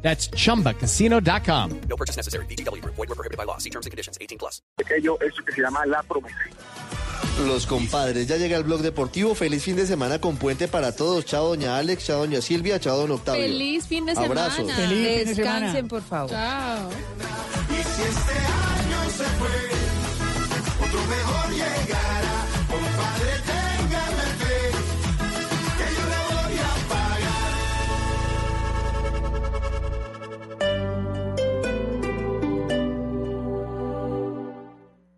That's chumbacasino.com. No purchase necessary. BGW. Void were prohibited by law. See terms and conditions. 18 plus. pequeño, eso que se llama la promesa. Los compadres, ya llega el blog deportivo. Feliz fin de semana con puente para todos. Chao, doña Alex, chao, doña Silvia, chao, don Octavio. Feliz fin de semana. Abrazos. Feliz fin de semana. Descansen, por favor. Chao.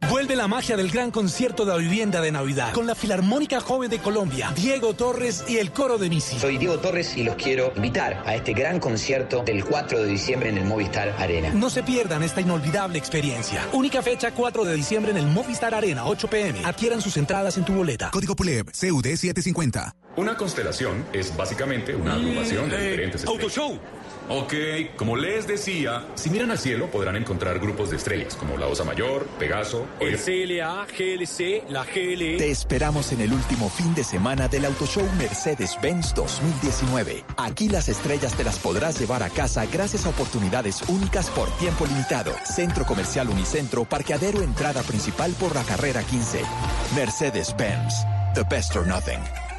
Vuelve la magia del gran concierto de la vivienda de Navidad con la Filarmónica Joven de Colombia, Diego Torres y el coro de Misi. Soy Diego Torres y los quiero invitar a este gran concierto del 4 de diciembre en el Movistar Arena. No se pierdan esta inolvidable experiencia. Única fecha 4 de diciembre en el Movistar Arena, 8 pm. Adquieran sus entradas en tu boleta. Código PULEB, CUD 750. Una constelación es básicamente una agrupación de diferentes estrellas. Autoshow. Ok, como les decía, si miran al cielo podrán encontrar grupos de estrellas como la Osa Mayor, Pegaso, El CLA, GLC, la GLE. Te esperamos en el último fin de semana del Auto Show Mercedes-Benz 2019. Aquí las estrellas te las podrás llevar a casa gracias a oportunidades únicas por tiempo limitado. Centro Comercial Unicentro, parqueadero entrada principal por la carrera 15. Mercedes-Benz. The best or nothing.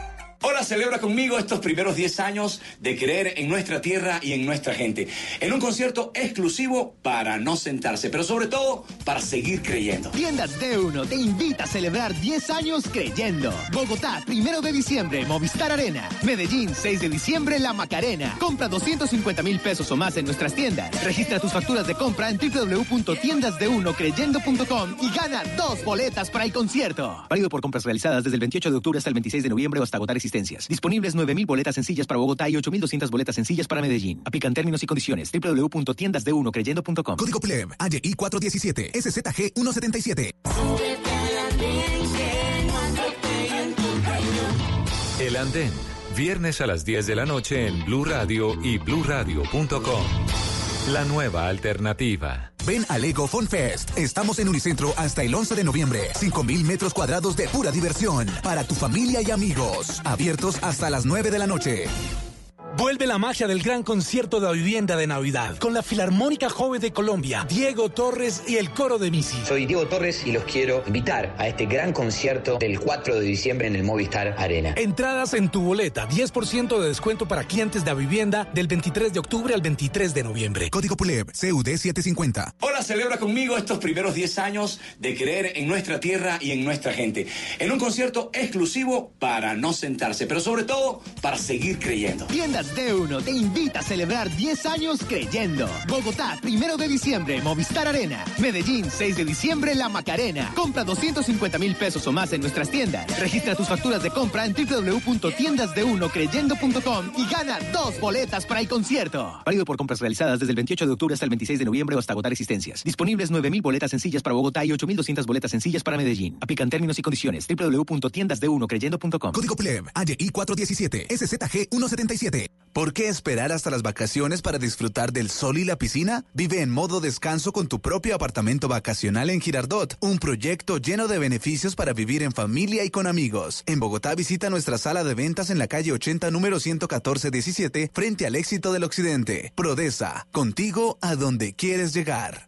Hola, celebra conmigo estos primeros 10 años de creer en nuestra tierra y en nuestra gente. En un concierto exclusivo para no sentarse, pero sobre todo para seguir creyendo. Tiendas D1 te invita a celebrar 10 años creyendo. Bogotá, primero de diciembre, Movistar Arena. Medellín, 6 de diciembre, La Macarena. Compra 250 mil pesos o más en nuestras tiendas. Registra tus facturas de compra en www.tiendasde1creyendo.com y gana dos boletas para el concierto. Válido por compras realizadas desde el 28 de octubre hasta el 26 de noviembre o hasta agotar existencias. Disponibles 9.000 boletas sencillas para Bogotá y 8.200 boletas sencillas para Medellín. Aplican términos y condiciones. www.tiendasde1creyendo.com. Código PULEB, AYI 417, SZG 177. El Andén, viernes a las 10 de la noche en Blue Radio y bluradio.com. La nueva alternativa. Ven a Lego Fun Fest. Estamos en Unicentro hasta el 11 de noviembre. 5000 metros cuadrados de pura diversión. Para tu familia y amigos. Abiertos hasta las 9 de la noche. Vuelve la magia del gran concierto de la vivienda de Navidad con la Filarmónica Joven de Colombia, Diego Torres y el coro de Misi. Soy Diego Torres y los quiero invitar a este gran concierto del 4 de diciembre en el Movistar Arena. Entradas en tu boleta, 10% de descuento para clientes de la vivienda del 23 de octubre al 23 de noviembre. Código PULEB, CUD 750. Hola, celebra conmigo estos primeros 10 años de creer en nuestra tierra y en nuestra gente. En un concierto exclusivo para no sentarse, pero sobre todo para seguir creyendo. Tiendas D1 te invita a celebrar 10 años creyendo. Bogotá, primero de diciembre, Movistar Arena. Medellín, 6 de diciembre, La Macarena. Compra 250 mil pesos o más en nuestras tiendas. Registra tus facturas de compra en www.tiendasde1creyendo.com y gana dos boletas para el concierto. Válido por compras realizadas desde el 28 de octubre hasta el 26 de noviembre o hasta agotar existencias. Disponibles 9.000 boletas sencillas para Bogotá y 8.200 boletas sencillas para Medellín. Aplican términos y condiciones. www.tiendasde1creyendo.com. Código PULEB, AYI 417, SZG 177. ¿Por qué esperar hasta las vacaciones para disfrutar del sol y la piscina? Vive en modo descanso con tu propio apartamento vacacional en Girardot, un proyecto lleno de beneficios para vivir en familia y con amigos. En Bogotá visita nuestra sala de ventas en la calle 80 número 114-17 frente al éxito del occidente. Prodesa, contigo a donde quieres llegar.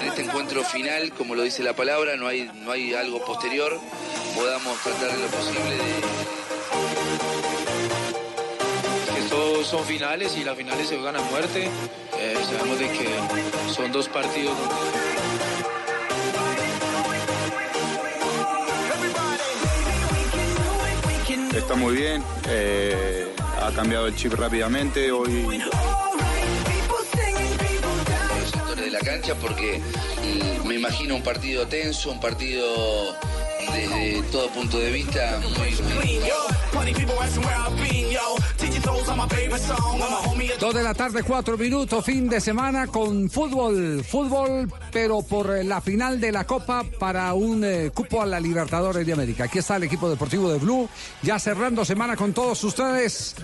En este encuentro final, como lo dice la palabra, no hay, no hay algo posterior. Podamos tratar de lo posible de, todos son finales y las finales se juegan a muerte. Eh, sabemos de que son dos partidos Está muy bien, eh, ha cambiado el chip rápidamente. Hoy cancha porque mm, me imagino un partido tenso, un partido desde todo punto de vista Dos de la tarde, cuatro minutos, fin de semana con fútbol, fútbol, pero por eh, la final de la Copa para un eh, cupo a la Libertadores de América. Aquí está el equipo deportivo de Blue, ya cerrando semana con todos ustedes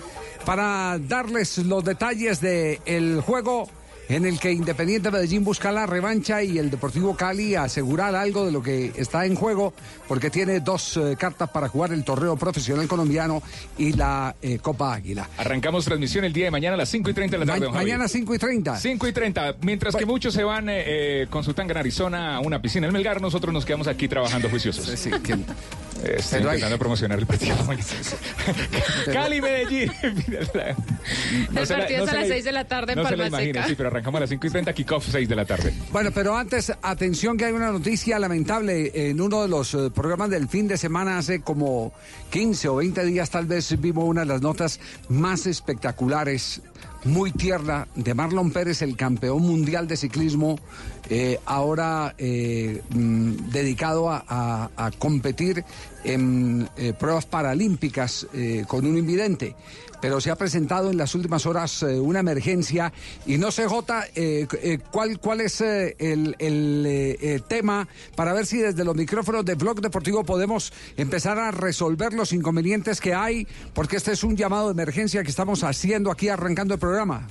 para darles los detalles del el juego en el que Independiente Medellín busca la revancha y el Deportivo Cali asegurar algo de lo que está en juego, porque tiene dos eh, cartas para jugar el torneo profesional colombiano y la eh, Copa Águila. Arrancamos transmisión el día de mañana a las 5 y 30 de la tarde. Ma- mañana 5 y 30. 5 y 30. Mientras que muchos se van eh, eh, con su tanga en Arizona a una piscina en Melgar, nosotros nos quedamos aquí trabajando juiciosos. Sí, que- Estoy Pero hay- intentando promocionar el partido. Cali, Medellín. El partido es a las 6 de la tarde en no se Palma lo imagina, Seca. sí, pero arrancamos a las 5 y 30, kickoff 6 de la tarde. Bueno, pero antes, atención que hay una noticia lamentable. En uno de los eh, programas del fin de semana, hace como 15 o 20 días, tal vez vimos una de las notas más espectaculares, muy tierna, de Marlon Pérez, el campeón mundial de ciclismo, eh, ahora eh, mm, dedicado a, competir en pruebas paralímpicas con un invidente. Pero se ha presentado en las últimas horas eh, una emergencia y no sé, Jota, eh, eh, ¿cuál, cuál es eh, el, el, eh, tema para ver si desde los micrófonos de Blog Deportivo podemos empezar a resolver los inconvenientes que hay, porque este es un llamado de emergencia que estamos haciendo aquí arrancando el programa.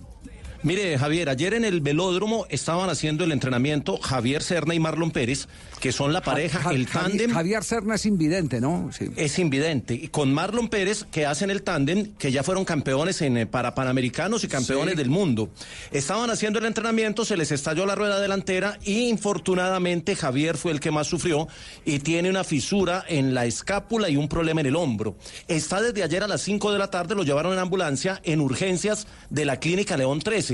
Mire, Javier, ayer en el velódromo estaban haciendo el entrenamiento Javier Serna y Marlon Pérez, que son la pareja, Ja- el tándem. Javier Serna es invidente, ¿no? Sí. Es invidente. Y con Marlon Pérez, que hacen el tándem, que ya fueron campeones en, eh, para Panamericanos y campeones Sí. del mundo. Estaban haciendo el entrenamiento, se les estalló la rueda delantera y infortunadamente Javier fue el que más sufrió y tiene una fisura en la escápula y un problema en el hombro. Está desde ayer a las 5 de la tarde, lo llevaron en ambulancia en urgencias de la clínica León 13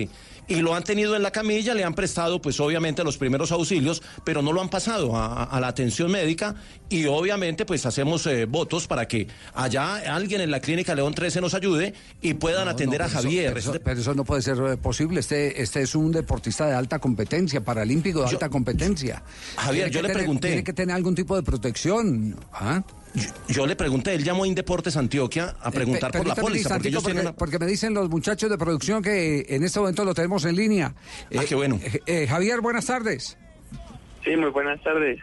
y lo han tenido en la camilla, le han prestado pues obviamente los primeros auxilios, pero no lo han pasado a, la atención médica y obviamente pues hacemos eh, votos para que allá alguien en la clínica León 13 nos ayude y puedan atender a eso- Javier. pero eso, pero eso no puede ser eh, posible. Este, este es un deportista de alta competencia, paralímpico de alta competencia. Javier, Tiene yo le tener- pregunté. Tiene que tener algún tipo de protección. ¿ah? Yo, yo le pregunté, él llamó a Indeportes Antioquia a preguntar Eh, pe- por la póliza, porque ellos tienen porque, una... porque me dicen los muchachos de producción que en este momento lo tenemos en línea. Ah, qué bueno. eh, eh, Javier, buenas tardes. Sí, muy buenas tardes.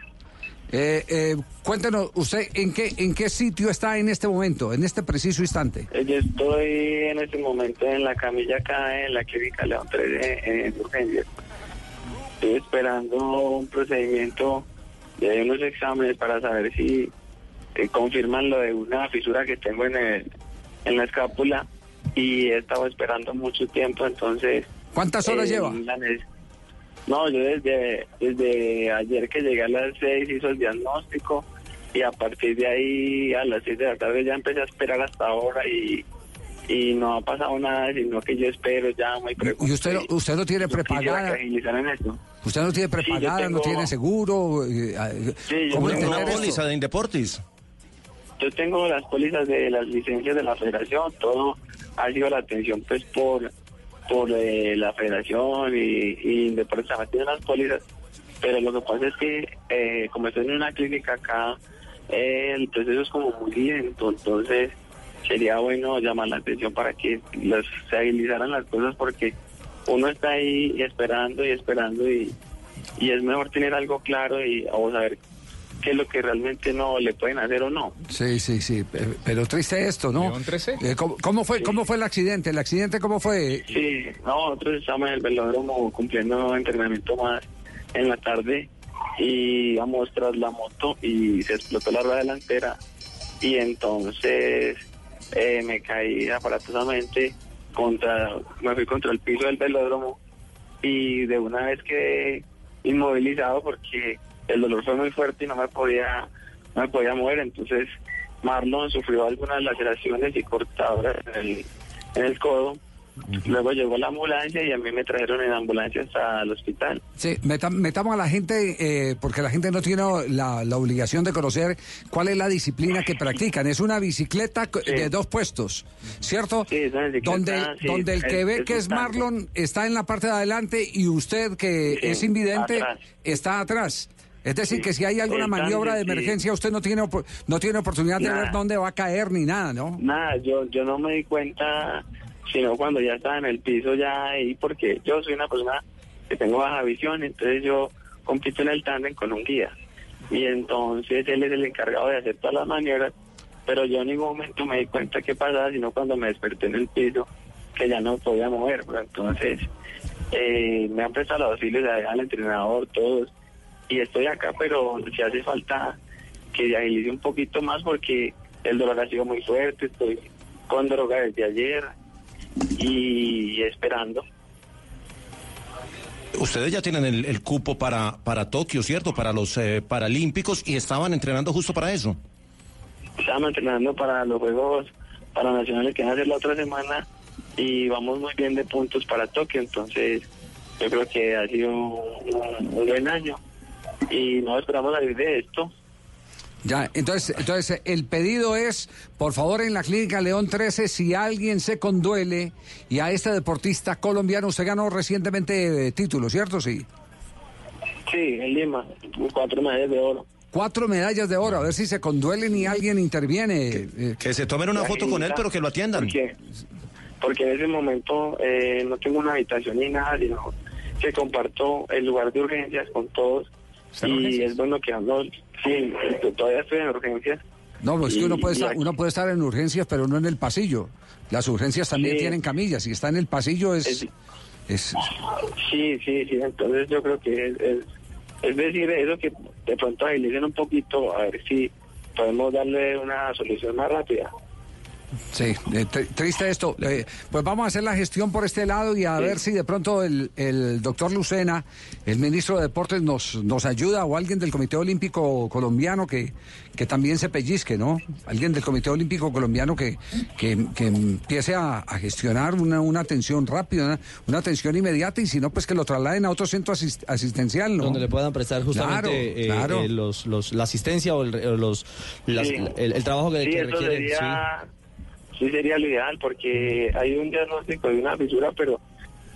Eh, eh, cuéntenos, ¿usted en qué, en qué sitio está en este momento, en este preciso instante? Eh, Yo estoy en este momento en la camilla acá en la clínica León 3 en urgencias. Estoy esperando un procedimiento de unos exámenes para saber si eh, confirman lo de una fisura que tengo en, el, en la escápula y he estado esperando mucho tiempo, entonces... ¿Cuántas horas eh, lleva? la No, yo desde, desde ayer que llegué a las 6 hizo el diagnóstico y a partir de ahí a las 6 de la tarde ya empecé a esperar hasta ahora y, y no ha pasado nada, sino que yo espero ya muy ¿Y usted, usted lo tiene prepagada? agilizaran esto. ¿Usted no tiene Sí, prepagada, no tiene seguro? Eh, eh, Sí, yo ¿Cómo tengo Una póliza de Indeportes. Yo tengo las pólizas de las licencias de la federación, todo ha sido la atención pues por por eh, la federación y, y también tiene las pólizas, pero lo que pasa es que eh, como estoy en una clínica acá, eh, el proceso es como muy lento, entonces sería bueno llamar la atención para que las, se agilizaran las cosas porque uno está ahí esperando y esperando y, y es mejor tener algo claro y o saber qué es lo que realmente no le pueden hacer o no. Sí, sí, sí, pe- pero triste esto, ¿no? León 13. Eh, ¿cómo, cómo fue, ¿Cómo fue el accidente? ¿El accidente cómo fue? Sí, no, nosotros estamos en el velódromo cumpliendo entrenamiento más en la tarde y íbamos tras la moto y se explotó la rueda delantera y entonces eh, me caí aparatosamente contra, me fui contra el piso del velódromo y de una vez quedé inmovilizado porque el dolor fue muy fuerte y no me podía, no me podía mover, entonces Marlon sufrió algunas laceraciones y cortaduras en el, en el codo Luego llegó la ambulancia y a mí me trajeron en ambulancia hasta el hospital. Sí, meta- metamos a la gente, eh, porque la gente no tiene la, la obligación de conocer cuál es la disciplina que practican. Es una bicicleta de dos puestos, ¿cierto? Sí, es una bicicleta, donde, sí, donde el que es- ve es que es. Marlon está en la parte de adelante y usted que Sí, es invidente atrás. está atrás. Es decir, Sí, que si hay alguna maniobra de emergencia, usted no tiene no tiene oportunidad de Nada. ver dónde va a caer ni nada, ¿no? Nada, yo, yo no me di cuenta, sino cuando ya estaba en el piso ya ahí, porque yo soy una persona que tengo baja visión, entonces yo compito en el tándem con un guía. Y entonces él es el encargado de hacer todas las maniobras, pero yo en ningún momento me di cuenta qué pasaba, sino cuando me desperté en el piso, que ya no podía mover. Pero entonces eh, me han prestado los auxilios al entrenador, todos, y estoy acá, pero si hace falta que agilice un poquito más porque el dolor ha sido muy fuerte, estoy con droga desde ayer y esperando. Ustedes ya tienen el, el cupo para, para Tokio, ¿cierto? Para los eh, Paralímpicos y estaban entrenando justo para eso. Estamos entrenando para los Juegos Paranacionales que van a ser la otra semana y vamos muy bien de puntos para Tokio, entonces yo creo que ha sido un, un buen año y no esperamos salir de esto. Ya, entonces, entonces el pedido es, por favor, en la clínica León 13, si alguien se conduele y a este deportista colombiano, usted ganó recientemente eh, título, ¿cierto? Sí. Sí, en Lima, cuatro medallas de oro. Cuatro medallas de oro, a ver si se conduelen y alguien interviene. eh, Que se tomen una foto con él, pero que lo atiendan. Porque, porque en ese momento eh, no tengo una habitación ni nada, sino que comparto el lugar de urgencias con todos. ¿Está en Y urgencias? es bueno que hablo, sí, todavía estoy en urgencias. No, pues es que uno puede, estar, uno puede estar en urgencias, pero no en el pasillo. Las urgencias también Sí. tienen camillas. Si está en el pasillo es... Es- es Sí, sí, sí, entonces yo creo que es, es, es decir, eso que de pronto agilicen un poquito, a ver si podemos darle una solución más rápida. Sí, eh, tr- triste esto. Eh, pues vamos a hacer la gestión por este lado y a ver si de pronto el, el doctor Lucena, el ministro de Deportes, nos, nos ayuda o alguien del Comité Olímpico Colombiano que, que también se pellizque, ¿no? Alguien del Comité Olímpico Colombiano que, que, que empiece a, a gestionar una, una atención rápida, una, una atención inmediata y si no, pues que lo trasladen a otro centro asis- asistencial, ¿no? donde le puedan prestar justamente Claro, eh, claro. eh, los, los, la asistencia o el, o los, las- Sí. el, el trabajo que, Sí, que eso requiere. sería, sí sería lo ideal porque hay un diagnóstico de una fisura, pero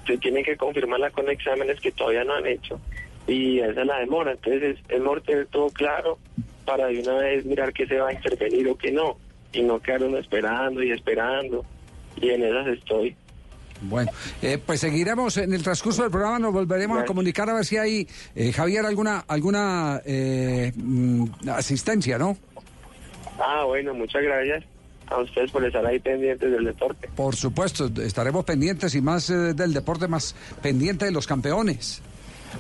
se tienen que confirmarla con exámenes que todavía no han hecho y esa es la demora. Entonces es, es mejor tener todo claro para de una vez mirar qué se va a intervenir o qué no y no quedar uno esperando y esperando y en esas estoy. Bueno, eh, pues seguiremos en el transcurso del programa, nos volveremos a comunicar a ver si hay, eh, Javier, alguna alguna eh, mm, asistencia, ¿no? Ah, bueno, muchas gracias a ustedes por estar ahí pendientes del deporte. Por supuesto, estaremos pendientes y más eh, del deporte, más pendiente de los campeones.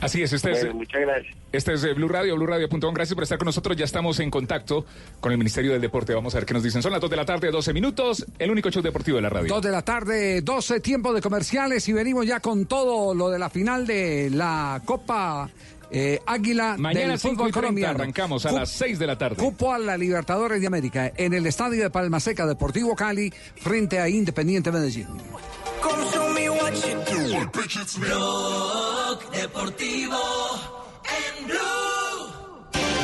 Así es, este es, muchas gracias. este es eh, Blue Radio, BlueRadio.com. Gracias por estar con nosotros. Ya estamos en contacto con el Ministerio del Deporte. Vamos a ver qué nos dicen. Son las 2 de la tarde, 12 minutos. El único show deportivo de la radio. Dos de la tarde, 12 tiempos de comerciales y venimos ya con todo lo de la final de la Copa eh, Águila Mañana del 5 fútbol y 30 colombiano. arrancamos a las 6 de la tarde. Cupo a la Libertadores de América en el estadio de Palma Seca Deportivo Cali frente a Independiente Medellín. Deportivo en Blue.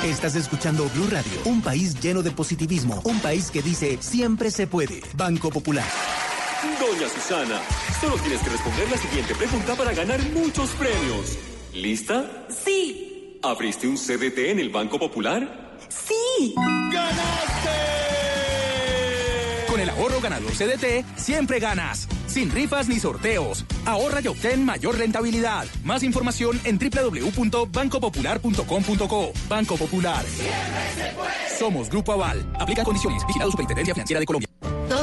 Estás escuchando Blue Radio, un país lleno de positivismo, un país que dice siempre se puede. Banco Popular. Doña Susana, solo tienes que responder la siguiente pregunta para ganar muchos premios. ¿Lista? Sí. ¿Abriste un CDT en el Banco Popular? Sí. Con el ahorro ganador CDT, siempre ganas. Sin rifas ni sorteos. Ahorra y obtén mayor rentabilidad. Más información en www.bancopopular.com.co. Banco Popular. Somos Grupo Aval. Aplica condiciones. Vigilado Superintendencia Financiera de Colombia.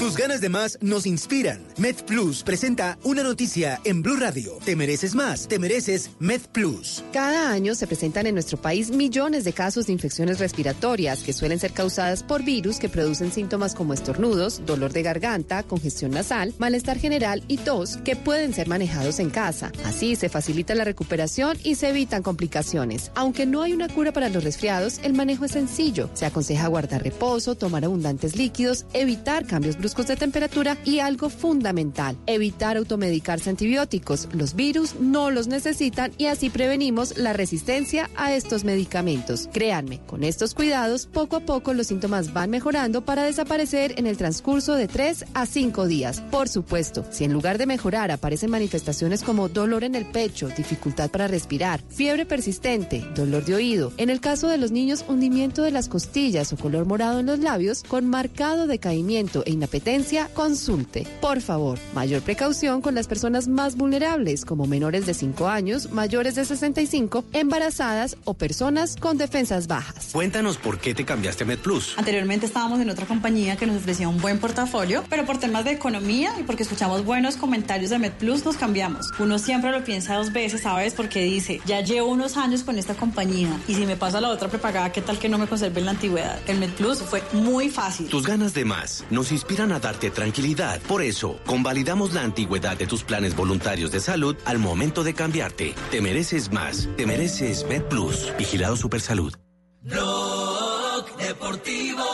Tus ganas de más nos inspiran. MedPlus presenta una noticia en Blue Radio. Te mereces más, te mereces MedPlus. Cada año se presentan en nuestro país millones de casos de infecciones respiratorias que suelen ser causadas por virus que producen síntomas como estornudos, dolor de garganta, congestión nasal, malestar general y tos que pueden ser manejados en casa. Así se facilita la recuperación y se evitan complicaciones. Aunque no hay una cura para los resfriados, el manejo es sencillo. Se aconseja guardar reposo, tomar abundantes líquidos, evitar cambios bruscos de temperatura y algo fundamental, evitar automedicarse antibióticos. Los virus no los necesitan y así prevenimos la resistencia a estos medicamentos. Créanme, con estos cuidados, poco a poco los síntomas van mejorando para desaparecer en el transcurso de 3 a 5 días. Por supuesto, si en lugar de mejorar aparecen manifestaciones como dolor en el pecho, dificultad para respirar, fiebre persistente, dolor de oído, en el caso de los niños hundimiento de las costillas o color morado en los labios, con marcado decaimiento e inapetencia, consulte. Por favor, mayor precaución con las personas más vulnerables, como menores de 5 años, mayores de 65, embarazadas o personas con defensas bajas. Cuéntanos por qué te cambiaste a MedPlus. Anteriormente estábamos en otra compañía que nos ofrecía un buen portafolio, pero por temas de economía y porque escuchamos buenos comentarios de MedPlus nos cambiamos. Uno siempre lo piensa dos veces, ¿sabes? Porque dice, ya llevo unos años con esta compañía y si me pasa a la otra prepagada, ¿qué tal que no me conserve en la antigüedad? El MedPlus fue muy fácil. Tus ganas de más nos inspiran a darte tranquilidad. Por eso, convalidamos la antigüedad de tus planes voluntarios de salud al momento de cambiarte. Te mereces más. Te mereces MedPlus. Vigilado Supersalud. Blog Deportivo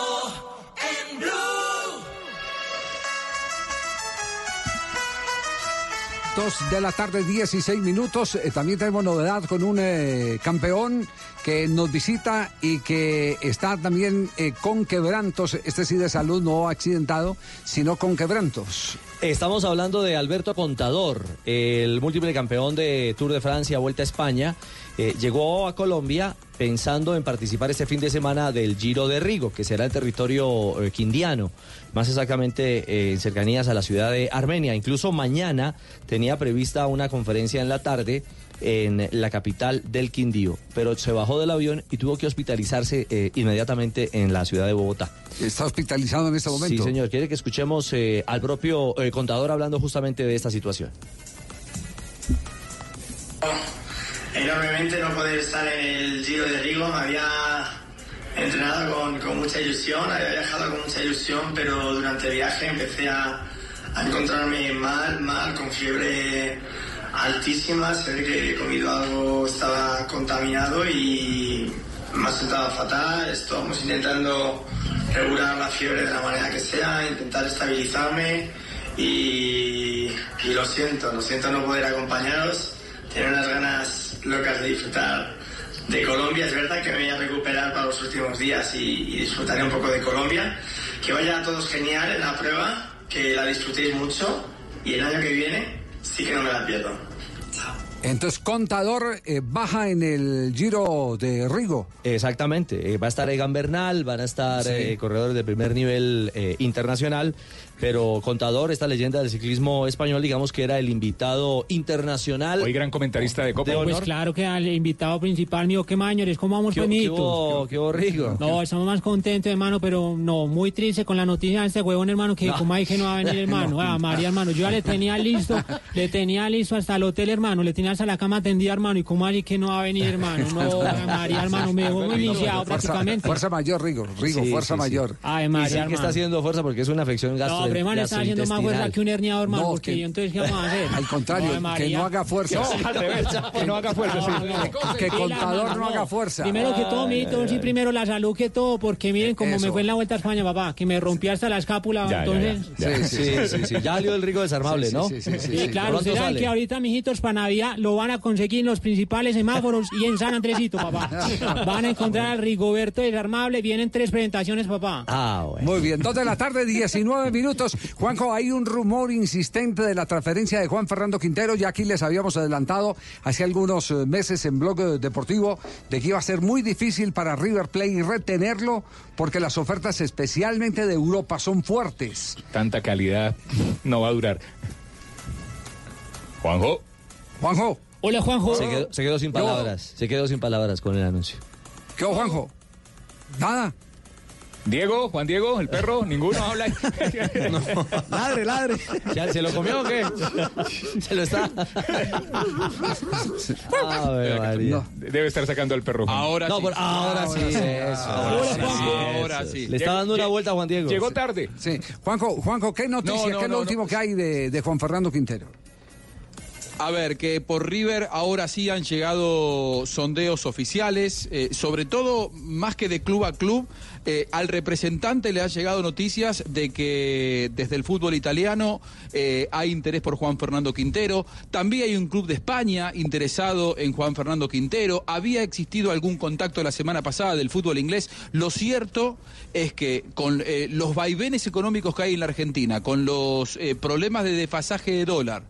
en. Dos de la tarde, 16 minutos. Eh, también tenemos novedad con un eh, campeón que nos visita y que está también eh, con quebrantos. Este sí de salud, no accidentado, sino con quebrantos. Estamos hablando de Alberto Contador, el múltiple campeón de Tour de Francia, Vuelta a España. Eh, llegó a Colombia pensando en participar este fin de semana del Giro de Rigo, que será el territorio eh, quindiano, más exactamente eh, en cercanías a la ciudad de Armenia. Incluso mañana tenía prevista una conferencia en la tarde en la capital del Quindío, pero se bajó del avión y tuvo que hospitalizarse eh, inmediatamente en la ciudad de Bogotá. ¿Está hospitalizado en este momento? Sí, señor. ¿Quiere que escuchemos al propio contador hablando justamente de esta situación? Enormemente no poder estar en el Giro de Rigo. Me había entrenado con, con mucha ilusión, había viajado con mucha ilusión, pero durante el viaje empecé a, a encontrarme mal, mal, con fiebre altísima. Se ve que he comido algo, estaba contaminado y me ha sentado fatal. Estamos intentando regular la fiebre de la manera que sea, intentar estabilizarme y, y lo siento, lo siento no poder acompañaros. Tengo unas ganas locas de disfrutar de Colombia. Es verdad que me voy a recuperar para los últimos días y, y disfrutaré un poco de Colombia. Que vaya a todos genial en la prueba, que la disfrutéis mucho y el año que viene sí que no me la pierdo. Entonces, Contador eh, baja en el Giro de Rigo. Exactamente. eh, va a estar Egan Bernal, van a estar Sí. eh, corredores de primer nivel eh, internacional, pero Contador, esta leyenda del ciclismo español, digamos que era el invitado internacional. Hoy gran comentarista de Copa. De. Pues claro que al invitado principal mío, que mañores, ¿cómo vamos, ¿Qué- Juanito? qué Rigo? No, estamos más contentos, hermano, pero no, muy triste con la noticia de este huevón, hermano, que No. como hay que no va a venir, hermano. No. Ah, María, hermano, yo ya le tenía listo, le tenía listo hasta el hotel, hermano, le tenía hasta la cama tendida, hermano. ¿Y cómo así que no va a venir, hermano? No, María, hermano, me dejó iniciado Fuerza, prácticamente. fuerza mayor, Rigo. Rigo, Sí, fuerza sí, sí. mayor. Ay, Y María, sí que está haciendo fuerza porque es una afección gastro No, hermano, está haciendo más fuerza que un herniado, hermano. No, porque que- entonces, ¿qué vamos a hacer? Al contrario, que no haga fuerza. No, al revés, que no haga fuerza, sí. Que Sí, contador no haga fuerza. Primero que todo, mijito, sí, primero la salud que todo, porque miren cómo me fue en la Vuelta a España, papá, que me rompí hasta la escápula, Ya, entonces... ya. Sí, sí, sí, sí. Ya salió el rico desarmable, ¿no? Sí, claro, Pronto será sale. que ahorita, mijitos, para Navidad lo van a conseguir en los principales semáforos y en San Andresito, papá. Van a encontrar al Rigoberto desarmable, vienen tres presentaciones, papá. Ah, bueno. Muy bien, dos de la tarde, 19 minutos. Juanjo, hay un rumor insistente de la transferencia de Juan Fernando Quintero. Ya aquí les habíamos adelantado hace algunos eh, meses en Blog eh, Deportivo de que iba a ser muy difícil para River Plate retenerlo porque las ofertas especialmente de Europa son fuertes. Tanta calidad no va a durar. Juanjo. Juanjo. Hola, Juanjo. Se quedó, se quedó sin Yo- palabras. Se quedó sin palabras con el anuncio. ¿Qué, Juanjo? Nada. Diego, Juan Diego, el perro, ninguno habla. Ladre, ladre. ¿Ya ¿Se lo comió o qué? Se lo está. Ave María. Debe estar sacando al perro. Juan. Ahora No, sí. ahora sí, eso. Ahora sí, Eso. ahora sí. Le está dando una vuelta a Juan Diego. Llegó tarde. Sí. Juanjo, Juanjo, ¿qué noticia? No, no, ¿Qué es lo no, último no. que hay de, de Juan Fernando Quintero? A ver, que por River ahora sí han llegado sondeos oficiales, eh, sobre todo más que de club a club, eh, al representante le han llegado noticias de que desde el fútbol italiano eh, hay interés por Juan Fernando Quintero, también hay un club de España interesado en Juan Fernando Quintero, había existido algún contacto la semana pasada del fútbol inglés, lo cierto es que con eh, los vaivenes económicos que hay en la Argentina, con los problemas de desfasaje de dólar,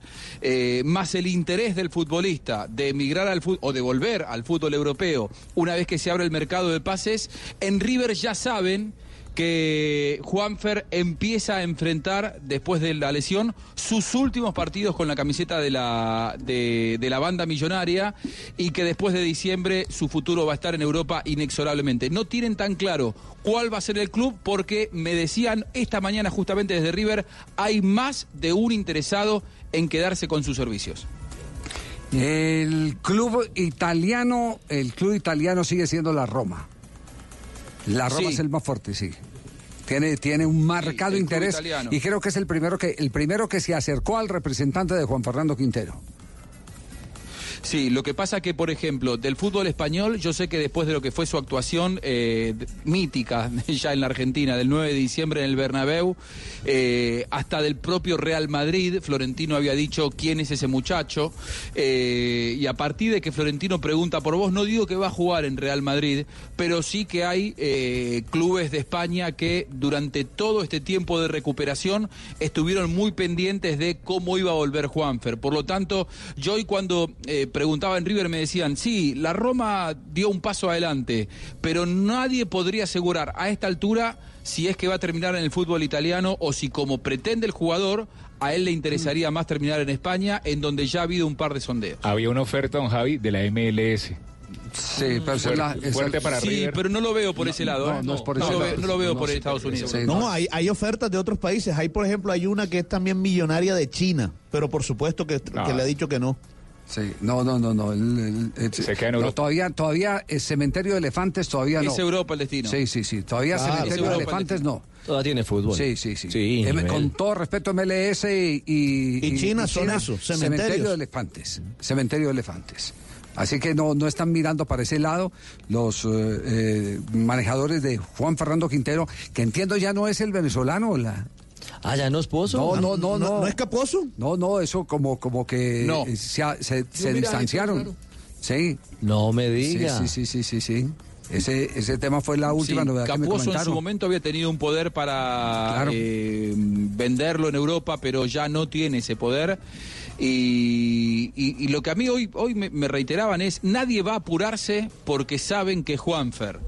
más el interés del futbolista de emigrar al fútbol o de volver al fútbol europeo una vez que se abre el mercado de pases, en River ya saben que Juanfer empieza a enfrentar, después de la lesión, sus últimos partidos con la camiseta de la, de, la banda millonaria y que después de diciembre su futuro va a estar en Europa inexorablemente. No tienen tan claro cuál va a ser el club porque me decían esta mañana justamente desde River, hay más de un interesado en quedarse con sus servicios. El club italiano, el club italiano sigue siendo la Roma. La Roma Sí. es el más fuerte, sí. Tiene, tiene un marcado interés y creo que es el primero que el primero que se acercó al representante de Juan Fernando Quintero. Sí, lo que pasa que, por ejemplo, del fútbol español, yo sé que después de lo que fue su actuación eh, mítica ya en la Argentina, del 9 de diciembre en el Bernabéu, eh, hasta del propio Real Madrid, Florentino había dicho quién es ese muchacho, eh, y a partir de que Florentino pregunta por vos, no digo que va a jugar en Real Madrid, pero sí que hay clubes de España que durante todo este tiempo de recuperación estuvieron muy pendientes de cómo iba a volver Juanfer. Por lo tanto, yo hoy cuando preguntaba en River me decían, sí, la Roma dio un paso adelante, pero nadie podría asegurar a esta altura si es que va a terminar en el fútbol italiano o si como pretende el jugador, a él le interesaría más terminar en España, en donde ya ha habido un par de sondeos. Había una oferta, don Javi, de la MLS. Sí, pero es la- fuerte, para Sí, River. pero no lo veo por ese lado. no, ¿eh? no es por No ese lo lado. veo- no lo veo No, por sí, Estados Unidos. sí, No, hay, hay ofertas de otros países. Hay, por ejemplo, hay una que es también millonaria de China, pero por supuesto que, que le ha dicho que no. Sí, no, no, no, no. el- el- el- Se queda en no, Europa. todavía, todavía, el cementerio de elefantes todavía no. Es Europa el destino. Sí, sí, sí. Todavía Claro. cementerio de elefantes no. Todavía tiene fútbol. Sí, sí, sí. Sí, nivel. con todo respeto, MLS y, y, Y China son eso, cementerios. Cementerio de elefantes. Cementerio de elefantes. Así que no, no están mirando para ese lado los eh, eh, manejadores de Juan Fernando Quintero, que entiendo ya no es el venezolano. La... Ah, ya no es Pozo. No, no, no, no. ¿No es Caposo? No, no, eso como, como que No. se, se- distanciaron. Sí. No me Sí, diga. sí, sí, sí, sí, sí. Ese, ese tema fue la última Sí, novedad que me Capuzzo en su comentaron. momento había tenido un poder para Claro. eh, venderlo en Europa, pero ya no tiene ese poder. Y, y- y lo que a mí hoy, hoy me, me reiteraban es, nadie va a apurarse porque saben que Juanfer,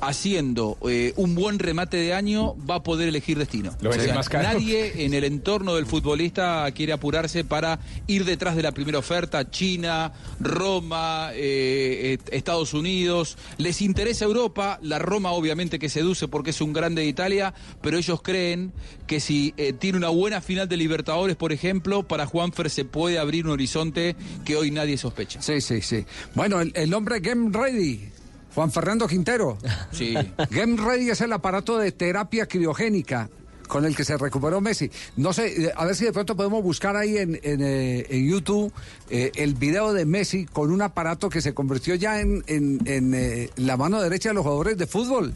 haciendo eh, un buen remate de año va a poder elegir destino. Lo va a O decir sea, más caro. nadie en el entorno del futbolista quiere apurarse para ir detrás de la primera oferta. China, Roma, eh, eh, Estados Unidos. Les interesa Europa. La Roma obviamente que seduce porque es un grande de Italia, pero ellos creen que si eh, tiene una buena final de Libertadores, por ejemplo, para Juanfer se puede abrir un horizonte que hoy nadie sospecha. Sí, sí, sí. Bueno, el, el hombre Game Ready, Juan Fernando Quintero. Sí. Game Ready es el aparato de terapia criogénica con el que se recuperó Messi. No sé, eh, a ver si de pronto podemos buscar ahí en, en, eh, en YouTube eh, el video de Messi con un aparato que se convirtió ya en, en- la mano derecha de los jugadores de fútbol.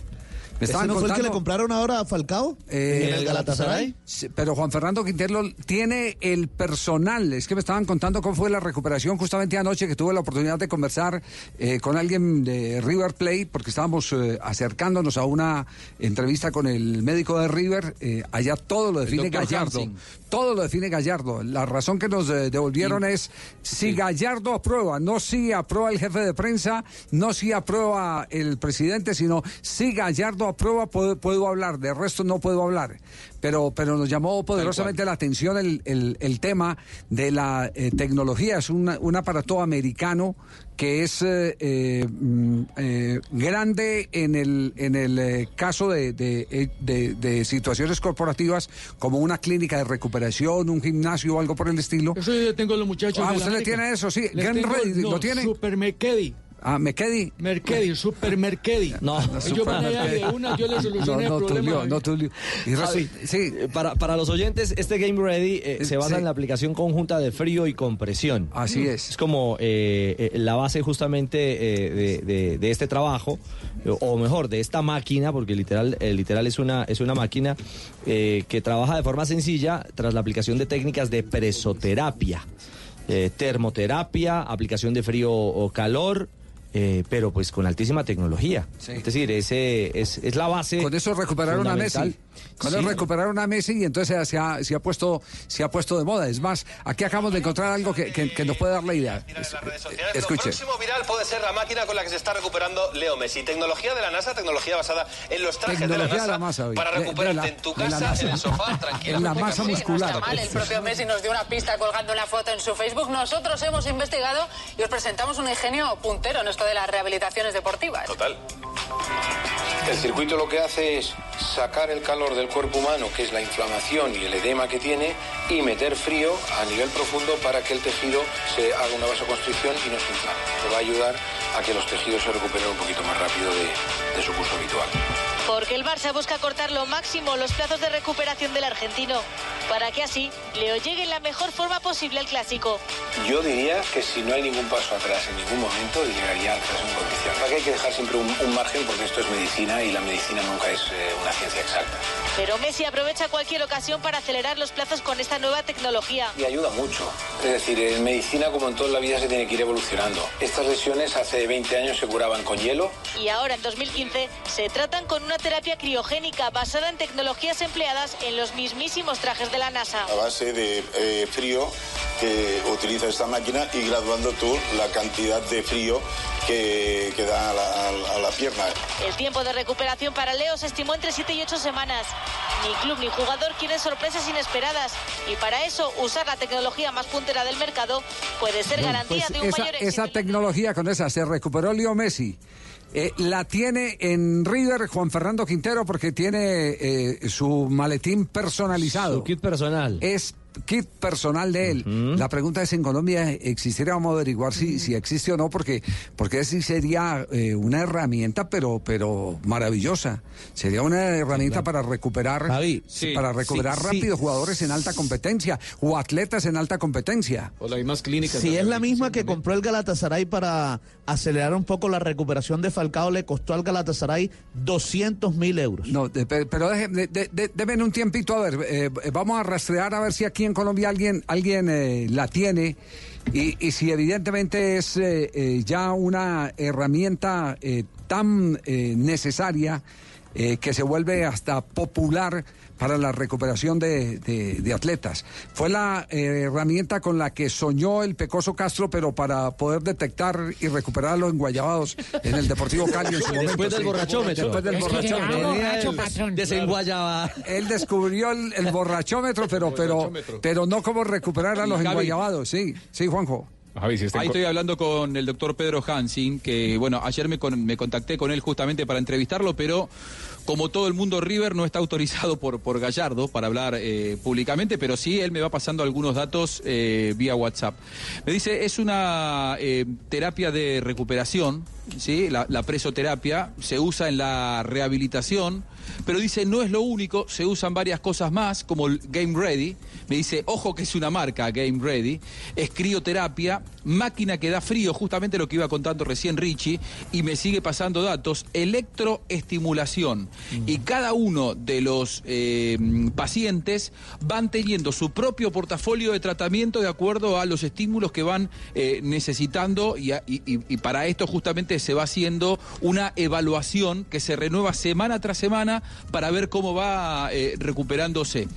Me ¿Ese estaban no fue el que le contando- compraron ahora a Falcao? eh, ¿En el Galatasaray? Sí, Pero Juan Fernando Quintero tiene el personal. Es que me estaban contando cómo fue la recuperación justamente anoche que tuve la oportunidad de conversar eh, con alguien de River Plate porque estábamos eh, acercándonos a una entrevista con el médico de River. Eh, allá todo lo define Gallardo. Hansing. Todo lo define Gallardo. La razón que nos eh, devolvieron es si Gallardo aprueba, no si aprueba el jefe de prensa, no si aprueba el presidente, sino si Gallardo aprueba puedo, puedo hablar, de resto no puedo hablar. Pero, pero nos llamó poderosamente la atención el, el- el tema de la eh, tecnología. Es una- un aparato americano que es eh, eh, mm, eh, grande en el, en el eh, caso de, de- eh, de- de situaciones corporativas como una clínica de recuperación, un gimnasio o algo por el estilo. Eso yo tengo los muchachos. Ah, de la usted le América. tiene eso, sí. Les Gen tengo- Ready, no, ¿lo tiene? Super Mercedi. Ah, ¿Mekedi? Mercedi, Super Mercedi. No, Yo van allá de una, yo le solucioné no, el no, problema. Tulio, no, Tulio. Y Javi, sí. eh, para, para los oyentes, este Game Ready eh, se basa sí. en la aplicación conjunta de frío y compresión. Así es. Es como eh, eh, la base justamente de, de- de este trabajo, o mejor, de esta máquina, porque literal, literal es, una, es una máquina eh, que trabaja de forma sencilla tras la aplicación de técnicas de presoterapia, termoterapia, aplicación de frío o calor. Eh, pero pues con altísima tecnología. Es decir, ese es, es la base. Con eso recuperaron a Messi. Con Sí. recuperaron a Messi y entonces se ha, se ha puesto se ha puesto de moda. Es más, aquí acabamos de encontrar algo que, que- que nos puede dar la idea. Es- Escuche. Lo próximo viral puede ser la máquina con la que se está recuperando Leo Messi. Tecnología de la NASA, tecnología basada en los trajes Tecnología de de la la NASA, masa, oye. para De- de recuperarte la- en tu de la casa, en el sofá, tranquilo. En la masa muscular. Mal, el propio Messi nos dio una pista colgando una foto en su Facebook. Nosotros hemos investigado y os presentamos un ingenio puntero en esto de las rehabilitaciones deportivas. Total. El circuito lo que hace es sacar el calor del cuerpo humano, que es la inflamación y el edema que tiene, y meter frío a nivel profundo para que el tejido se haga una vasoconstricción y no se inflame. Que va a ayudar a que los tejidos se recuperen un poquito más rápido de su curso habitual. Porque el Barça busca cortar lo máximo los plazos de recuperación del argentino, para que así Leo llegue en la mejor forma posible al clásico. Yo diría que si no hay ningún paso atrás en ningún momento, llegaría al en condición. Para que hay que dejar siempre un, un margen porque esto es medicina y la medicina nunca es eh, una ciencia exacta. Pero Messi aprovecha cualquier ocasión para acelerar los plazos con esta nueva tecnología. Y ayuda mucho. Es decir, en medicina, como en toda la vida, se tiene que ir evolucionando. Estas lesiones hace 20 años se curaban con hielo. Y ahora, en 2015, se tratan con una terapia criogénica basada en tecnologías empleadas en los mismísimos trajes de la NASA. a base de eh, frío que utiliza esta máquina y graduando tú la cantidad de frío que, que da a la, a la- a la pierna. El tiempo de recuperación para Leo se estimó entre 7 y 8 semanas. Ni club ni jugador quieren sorpresas inesperadas. Y para eso, usar la tecnología más puntera del mercado puede ser garantía pues de un esa, mayor éxito. esa tecnología con esa se recuperó Leo Messi. Eh, la tiene en River Juan Fernando Quintero porque tiene eh, su maletín personalizado. Su kit personal. Es kit personal de él. La pregunta es, ¿en Colombia existiera? Vamos a averiguar si, si existe o no, porque, porque sí sería eh, una herramienta, pero, pero maravillosa. Sería una herramienta para recuperar, Sí, para recuperar sí, rápido sí. jugadores en alta competencia o atletas en alta competencia. O las mismas clínicas. Si es la misma que compró el Galatasaray para acelerar un poco la recuperación de Falcao, le costó al Galatasaray 200 mil euros. No, de- pe- pero deje- de- de- de- denme un tiempito, a ver, eh, eh, vamos a rastrear a ver si aquí en Colombia alguien, alguien eh, la tiene y, si evidentemente es eh, eh, ya una herramienta eh, tan necesaria que se vuelve hasta popular para la recuperación de, de- de atletas. Fue la eh, herramienta con la que soñó el Pecoso Castro, pero para poder detectar y recuperarlo en Guayabados, en el Deportivo Cali en su momento. Después del sí. borrachómetro. Después del borrachómetro. él- patrón. Desenguayaba. Él descubrió el, el borrachómetro, pero, pero, pero no cómo recuperar a los enguayabados. Sí, sí, Juanjo. Ahí estoy hablando con el doctor Pedro Hansin, que bueno, ayer me, con- me contacté con él justamente para entrevistarlo, pero como todo el mundo River no está autorizado por, por Gallardo para hablar eh, públicamente, pero sí él me va pasando algunos datos eh, vía WhatsApp. Me dice, es una eh, terapia de recuperación, ¿sí? la, la presoterapia, se usa en la rehabilitación, pero dice, no es lo único, se usan varias cosas más, como el Game Ready. Me dice, ojo que es una marca, Game Ready. Es crioterapia, máquina que da frío, justamente lo que iba contando recién Richie, y me sigue pasando datos, electroestimulación. Y cada uno de los eh, pacientes van teniendo su propio portafolio de tratamiento de acuerdo a los estímulos que van eh, necesitando y, a- y- y- y para esto justamente se va haciendo una evaluación que se renueva semana tras semana para ver cómo va eh, recuperándose.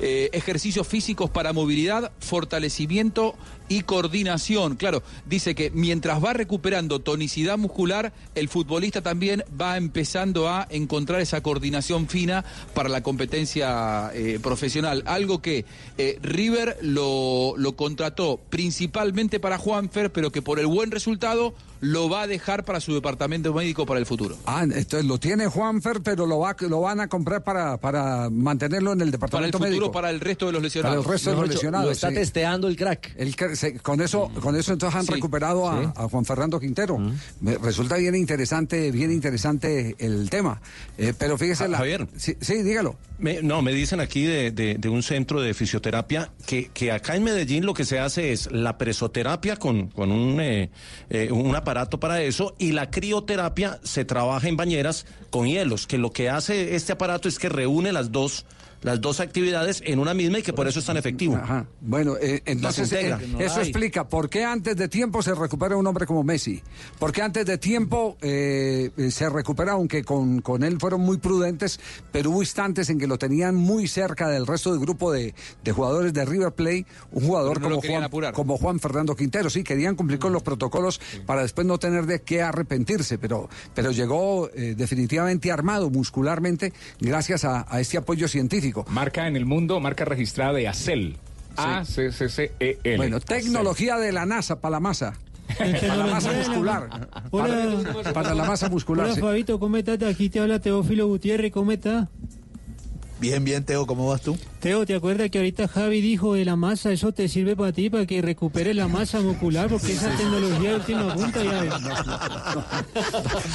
Eh, ejercicios físicos para movilidad, fortalecimiento y coordinación. Claro, dice que mientras va recuperando tonicidad muscular, el futbolista también va empezando a encontrar esa coordinación fina para la competencia eh, profesional. Algo que eh, River lo, lo contrató principalmente para Juanfer, pero que por el buen resultado lo va a dejar para su departamento médico para el futuro. Ah, entonces lo tiene Juanfer, pero lo, va, lo van a comprar para, para mantenerlo en el Para el departamento futuro, médico. para el resto de los Para lesionados. el resto de los lesionados. sí. testeando el crack. El se- con eso, con eso entonces han Sí. recuperado a, Sí. a Juan Fernando Quintero. Me resulta bien interesante, bien interesante el tema. Eh, pero fíjese la. Javier. Sí, sí, dígalo. Me- no, me dicen aquí de, de- de un centro de fisioterapia que, que acá en Medellín lo que se hace es la presoterapia con, con un, eh, eh, un aparato para eso y la crioterapia se trabaja en bañeras con hielos, que lo que hace este aparato es que reúne las dos, las dos actividades en una misma y que por eso es tan efectivo. Ajá. Bueno, eh, entonces eh, eso explica por qué antes de tiempo se recupera un hombre como Messi. Por qué antes de tiempo eh, se recupera, aunque con, con él fueron muy prudentes, pero hubo instantes en que lo tenían muy cerca del resto del grupo de, de jugadores de River Plate, un jugador no como, Juan, apurar. como Juan Fernando Quintero. Sí, querían cumplir con los protocolos para después no tener de qué arrepentirse, pero, pero llegó eh, definitivamente armado muscularmente gracias a, a este apoyo científico. Marca en el mundo, marca registrada de ACEL. A-C-C-C-E-L. Bueno, tecnología de la NASA para la masa. Para la masa muscular. Para, para la masa muscular. Hola sí. Fabito, ¿cómo estás? Aquí te habla Teófilo Gutiérrez, ¿cómo estás? Bien, bien, Teo, ¿cómo vas tú? Teo, ¿te acuerdas que ahorita Javi dijo de la masa, eso te sirve para ti, para que recuperes la masa muscular, porque esa tecnología de última punta ya ves.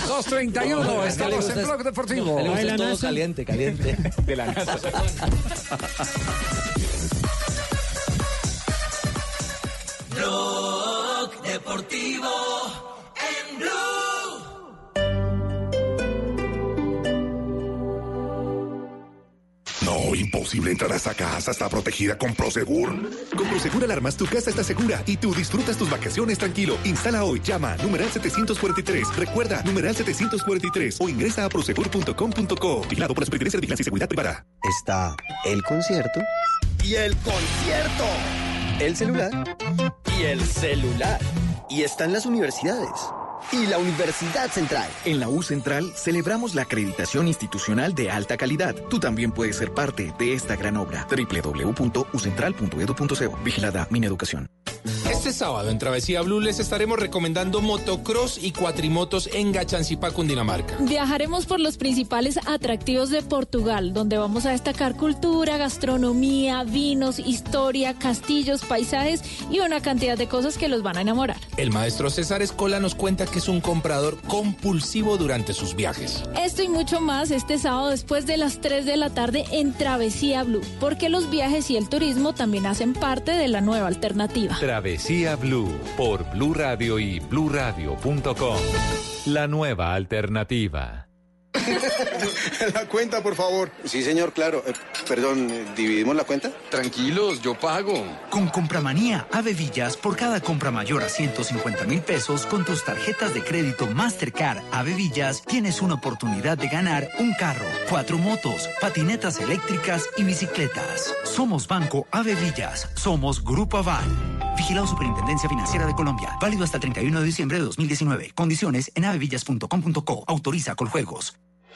231, Es que le estamos en Blog Deportivo. Gusta la todo NASA. caliente, caliente. De la NASA. Blog Deportivo en Blue. Imposible entrar a esta casa, está protegida con Prosegur. Con Prosegur Alarmas tu casa está segura y tú disfrutas tus vacaciones tranquilo. Instala hoy, llama numeral 743. Recuerda, numeral 743 o ingresa a prosegur.com.co. Vigilado por la Superintendencia de Vigilancia y Seguridad Privada. Está el concierto y el concierto. El celular y el celular. Y están las universidades. Y la Universidad Central. En la U Central celebramos la acreditación institucional de alta calidad. Tú también puedes ser parte de esta gran obra. www.ucentral.edu.co. Vigilada Mineducación. Este sábado en Travesía Blue les estaremos recomendando motocross y cuatrimotos en Gachancipá, Cundinamarca. Viajaremos por los principales atractivos de Portugal, donde vamos a destacar cultura, gastronomía, vinos, historia, castillos, paisajes y una cantidad de cosas que los van a enamorar. El maestro César Escola nos cuenta que es un comprador compulsivo durante sus viajes. Esto y mucho más este sábado después de las 3 de la tarde en Travesía Blue, porque los viajes y el turismo también hacen parte de la nueva alternativa. Travesía Blue por Blue Radio y bluradio.com. La nueva alternativa. la cuenta, por favor. Sí, señor, claro. Eh, perdón, eh, ¿dividimos la cuenta? Tranquilos, yo pago. Con Compramanía Ave Villas, por cada compra mayor a 150 mil pesos con tus tarjetas de crédito Mastercard Ave Villas, tienes una oportunidad de ganar un carro, cuatro motos, patinetas eléctricas y bicicletas. Somos Banco Ave Villas. Somos Grupo Aval. Vigilado Superintendencia Financiera de Colombia. Válido hasta el 31 de diciembre de 2019. Condiciones en avevillas.com.co. Autoriza con juegos.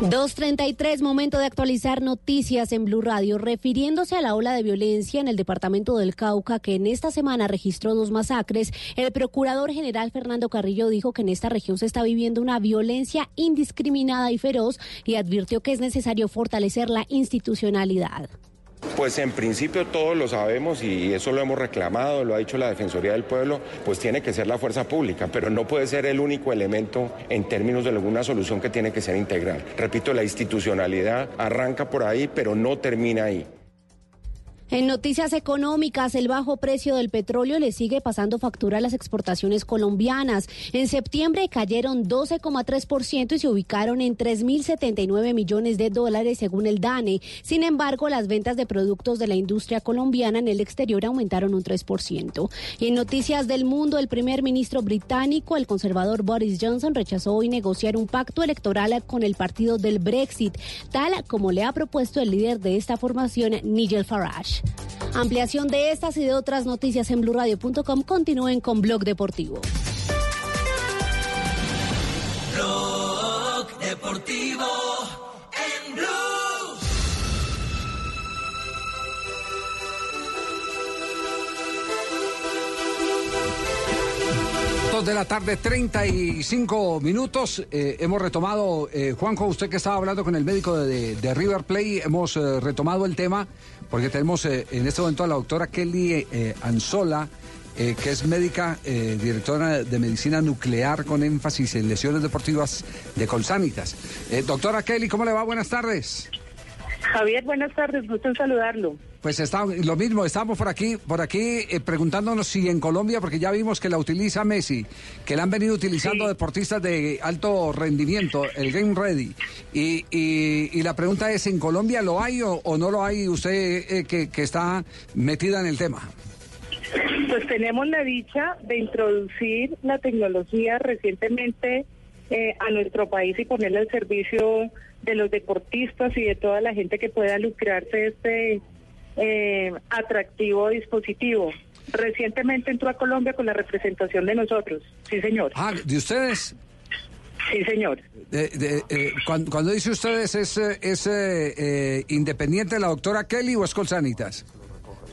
2.33, momento de actualizar noticias en Blue Radio, refiriéndose a la ola de violencia en el departamento del Cauca, que en esta semana registró dos masacres. El procurador general Fernando Carrillo dijo que en esta región se está viviendo una violencia indiscriminada y feroz y advirtió que es necesario fortalecer la institucionalidad. Pues en principio todos lo sabemos y eso lo hemos reclamado, lo ha dicho la Defensoría del Pueblo, pues tiene que ser la fuerza pública, pero no puede ser el único elemento en términos de alguna solución que tiene que ser integral. Repito, la institucionalidad arranca por ahí, pero no termina ahí. En noticias económicas, el bajo precio del petróleo le sigue pasando factura a las exportaciones colombianas. En septiembre cayeron 12,3% y se ubicaron en 3.079 millones de dólares según el DANE. Sin embargo, las ventas de productos de la industria colombiana en el exterior aumentaron un 3%. Y en noticias del mundo, el primer ministro británico, el conservador Boris Johnson, rechazó hoy negociar un pacto electoral con el partido del Brexit, tal como le ha propuesto el líder de esta formación, Nigel Farage. Ampliación de estas y de otras noticias en blurradio.com. Continúen con Blog Deportivo. Blog Deportivo en Blue. Dos de la tarde, 35 minutos. Eh, hemos retomado, eh, Juanjo, usted que estaba hablando con el médico de, de River Play, hemos eh, retomado el tema porque tenemos eh, en este momento a la doctora Kelly eh, Anzola, eh, que es médica, eh, directora de medicina nuclear con énfasis en lesiones deportivas de Colsanitas. Eh, doctora Kelly, ¿cómo le va? Buenas tardes. Javier, buenas tardes, gusto en saludarlo. Pues está lo mismo, estamos por aquí, por aquí eh, preguntándonos si en Colombia, porque ya vimos que la utiliza Messi, que la han venido utilizando deportistas de alto rendimiento, el Game Ready. Y, y- y la pregunta es, ¿en Colombia lo hay o, o no lo hay usted eh, que, que está metida en el tema? Pues tenemos la dicha de introducir la tecnología recientemente eh, a nuestro país y ponerla al servicio de los deportistas y de toda la gente que pueda lucrarse de este eh, atractivo dispositivo. Recientemente entró a Colombia con la representación de nosotros. Sí, señor. Ah, ¿de ustedes? Sí, señor. De- de- eh, cuando, cuando dice ustedes, ¿es, eh, es eh, eh, independiente la doctora Kelly o es Colsanitas?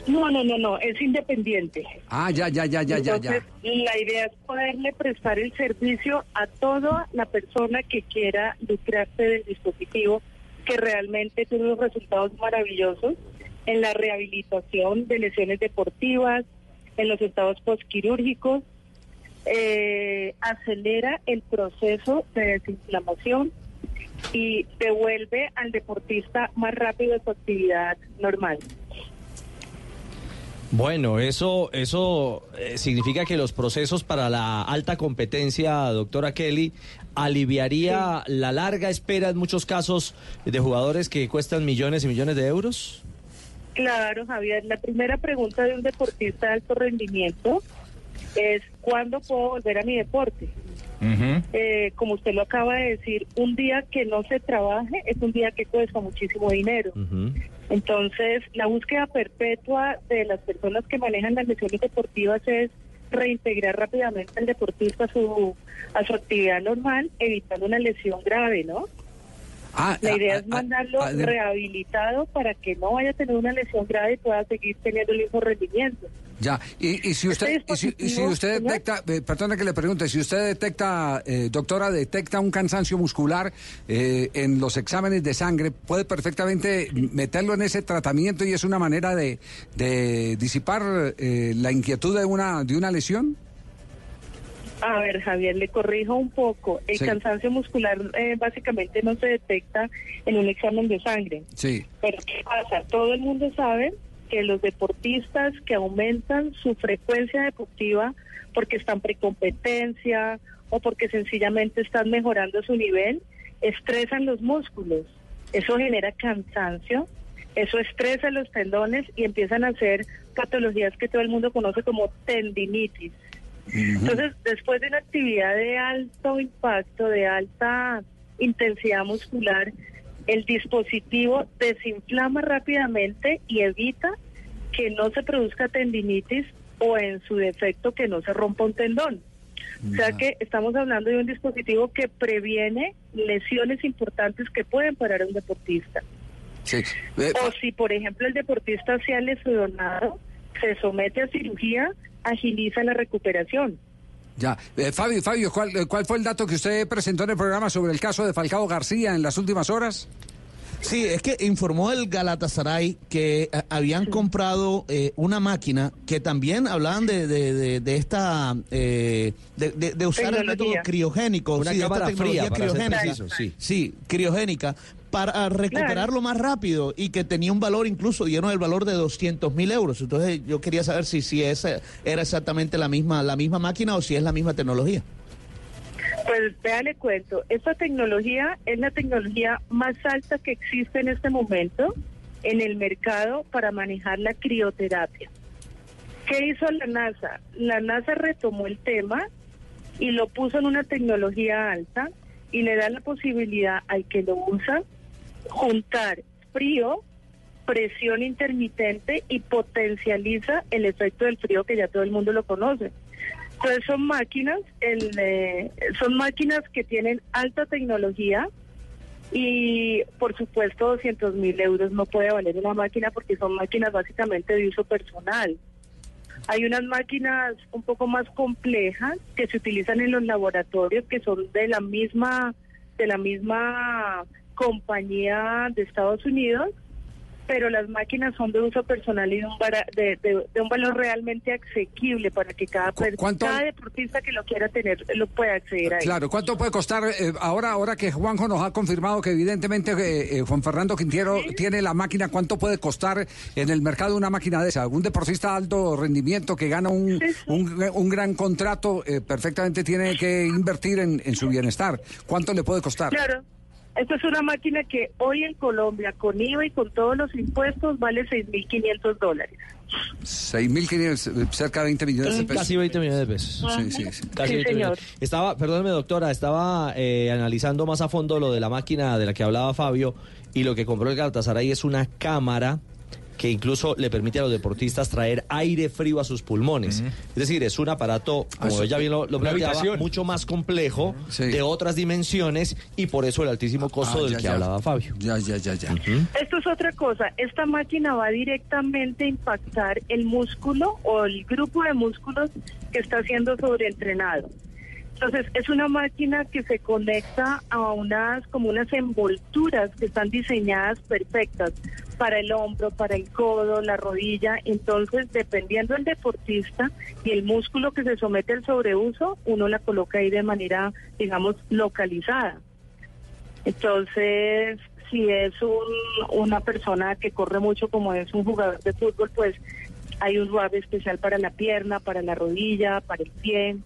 No, no, no, no, es independiente. Ah, ya, ya, ya, ya, ya, Entonces, ya. la idea es poderle prestar el servicio a toda la persona que quiera lucrarse del dispositivo, que realmente tiene unos resultados maravillosos en la rehabilitación de lesiones deportivas, en los estados postquirúrgicos, eh, acelera el proceso de desinflamación y devuelve al deportista más rápido su actividad normal. Bueno, eso, eso eh, significa que los procesos para la alta competencia, doctora Kelly, aliviaría la larga espera en muchos casos de jugadores que cuestan millones y millones de euros. Claro, Javier. La primera pregunta de un deportista de alto rendimiento es ¿cuándo puedo volver a mi deporte? Eh, como usted lo acaba de decir, un día que no se trabaje es un día que cuesta muchísimo dinero. Entonces, la búsqueda perpetua de las personas que manejan las lesiones deportivas es reintegrar rápidamente al deportista a su, a su actividad normal, evitando una lesión grave, ¿no? Ah, La idea ah, es mandarlo ah, de- rehabilitado para que no vaya a tener una lesión grave y pueda seguir teniendo el mismo rendimiento. Ya, y, y si usted, y si, y si usted detecta, eh, perdona que le pregunte, si usted detecta, eh, doctora, detecta un cansancio muscular eh, en los exámenes de sangre, puede perfectamente meterlo en ese tratamiento y es una manera de, de disipar eh, la inquietud de una, de una lesión. A ver, Javier, le corrijo un poco. El Sí. cansancio muscular eh, básicamente no se detecta en un examen de sangre. Sí. Pero ¿qué pasa? Todo el mundo sabe que los deportistas que aumentan su frecuencia deportiva porque están precompetencia o porque sencillamente están mejorando su nivel, estresan los músculos. Eso genera cansancio, eso estresa los tendones y empiezan a hacer patologías que todo el mundo conoce como tendinitis. Entonces, después de una actividad de alto impacto, de alta intensidad muscular, el dispositivo desinflama rápidamente y evita que no se produzca tendinitis o en su defecto que no se rompa un tendón. O sea que estamos hablando de un dispositivo que previene lesiones importantes que pueden parar a un deportista. Sí. Eh, O si, por ejemplo, el deportista se ha lesionado, se somete a cirugía, agiliza la recuperación. Ya. Eh, Fabio, Fabio ¿cuál, eh, ¿cuál fue el dato que usted presentó en el programa sobre el caso de Falcao García en las últimas horas? Sí, es que informó el Galatasaray que eh, habían comprado eh, una máquina que también hablaban de, de, de- de esta eh, de, de- de usar el método criogénico, Una sí, de esta cámara tecnología fría, para ser criogénica, sí. sí, criogénica para recuperarlo más rápido y que tenía un valor incluso dieron el valor de 200 mil euros. Entonces yo quería saber si si esa era exactamente la misma la misma máquina o si es la misma tecnología. Pues vea, le cuento, esta tecnología es la tecnología más alta que existe en este momento en el mercado para manejar la crioterapia. ¿Qué hizo la NASA? La NASA retomó el tema y lo puso en una tecnología alta y le da la posibilidad al que lo usa juntar frío, presión intermitente y potencializa el efecto del frío que ya todo el mundo lo conoce. Entonces son máquinas, el, eh, son máquinas que tienen alta tecnología y por supuesto 200 mil euros no puede valer una máquina porque son máquinas básicamente de uso personal. Hay unas máquinas un poco más complejas que se utilizan en los laboratorios que son de la misma de la misma compañía de Estados Unidos, pero las máquinas son de uso personal y de un, vara- de, de- de un valor realmente asequible para que cada, per- cada deportista que lo quiera tener lo pueda acceder a él. Claro, ¿cuánto puede costar eh, ahora ahora que Juanjo nos ha confirmado que evidentemente eh, eh, Juan Fernando Quintiero tiene la máquina, cuánto puede costar en el mercado una máquina de esa? Un deportista de alto rendimiento que gana un, un, un gran contrato, eh, perfectamente tiene que invertir en, en su bienestar. ¿Cuánto le puede costar? Claro. Esta es una máquina que hoy en Colombia, con IVA y con todos los impuestos, vale 6.500 dólares. 6.500, eh, cerca de 20 millones de pesos. Casi 20 millones de pesos. Sí, sí, sí. Casi Sí, 20 señor. millones. Estaba, perdóneme doctora, estaba eh, analizando más a fondo lo de la máquina de la que hablaba Fabio y lo que compró el Galatasaray es una cámara que incluso le permite a los deportistas traer aire frío a sus pulmones. Es decir, es un aparato, como eso- ella bien lo, lo una planteaba, habitación. mucho más complejo, de otras dimensiones y por eso el altísimo costo Ah, del ya, que ya. hablaba Fabio. Ya, ya, ya, ya. Esto es otra cosa. Esta máquina va directamente a impactar el músculo o el grupo de músculos que está siendo sobreentrenado. Entonces, es una máquina que se conecta a unas como unas envolturas que están diseñadas perfectas para el hombro, para el codo, la rodilla. Entonces, dependiendo del deportista y el músculo que se somete al sobreuso, uno la coloca ahí de manera, digamos, localizada. Entonces, si es un- una persona que corre mucho como es un jugador de fútbol, pues hay un RAB especial para la pierna, para la rodilla, para el pie.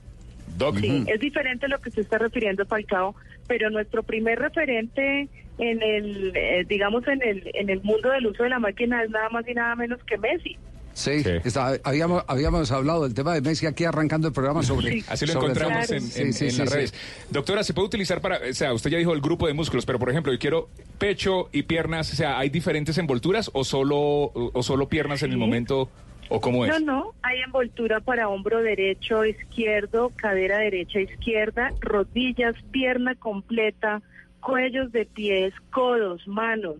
Doc. Sí, es diferente a lo que se está refiriendo Falcao, pero nuestro primer referente en el, eh, digamos, en el, en el mundo del uso de la máquina es nada más y nada menos que Messi. Sí, está- habíamos, habíamos hablado del tema de Messi aquí arrancando el programa sobre... Así lo sobre encontramos en, Sí, en- sí, en sí, las sí. redes. Doctora, ¿se puede utilizar para, o sea, usted ya dijo el grupo de músculos, pero por ejemplo, yo quiero pecho y piernas, o sea, ¿hay diferentes envolturas o solo, o, o solo piernas en el momento o cómo es? No, no, hay envoltura para hombro derecho, izquierdo, cadera derecha, izquierda, rodillas, pierna completa, cuellos de pies, codos, manos,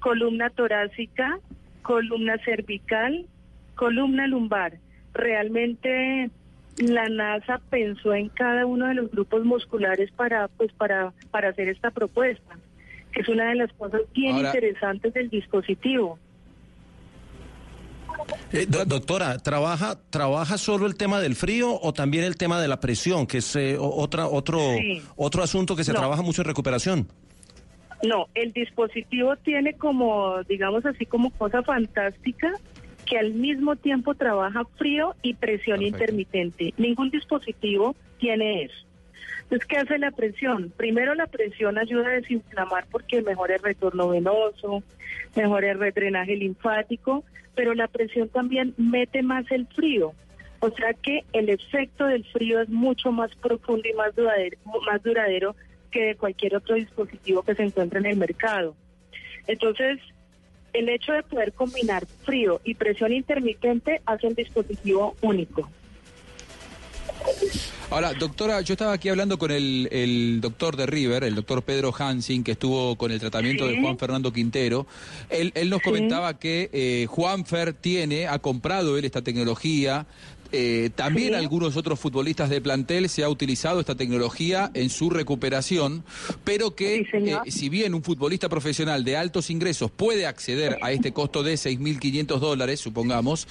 columna torácica, columna cervical, columna lumbar. Realmente la NASA pensó en cada uno de los grupos musculares para pues para para hacer esta propuesta, que es una de las cosas bien Ahora- interesantes del dispositivo. Eh, do- doctora, ¿trabaja, ¿trabaja solo el tema del frío o también el tema de la presión, que es eh, otra, otro, Sí. otro asunto que se No. trabaja mucho en recuperación? No, el dispositivo tiene como, digamos así, como cosa fantástica que al mismo tiempo trabaja frío y presión intermitente. Ningún dispositivo tiene eso. Entonces, ¿qué hace la presión? Primero, la presión ayuda a desinflamar porque mejora el retorno venoso, mejora el drenaje linfático, pero la presión también mete más el frío. O sea que el efecto del frío es mucho más profundo y más duradero, más duradero que de cualquier otro dispositivo que se encuentre en el mercado. Entonces, el hecho de poder combinar frío y presión intermitente hace un dispositivo único. Ahora, doctora, yo estaba aquí hablando con el, el doctor de River, el doctor Pedro Hansing, que estuvo con el tratamiento Sí. de Juan Fernando Quintero. Él, él nos comentaba que eh, Juanfer tiene, ha comprado él esta tecnología. Eh, también Sí. algunos otros futbolistas de plantel se ha utilizado esta tecnología en su recuperación, pero que eh, si bien un futbolista profesional de altos ingresos puede acceder a este costo de 6.500 dólares, supongamos,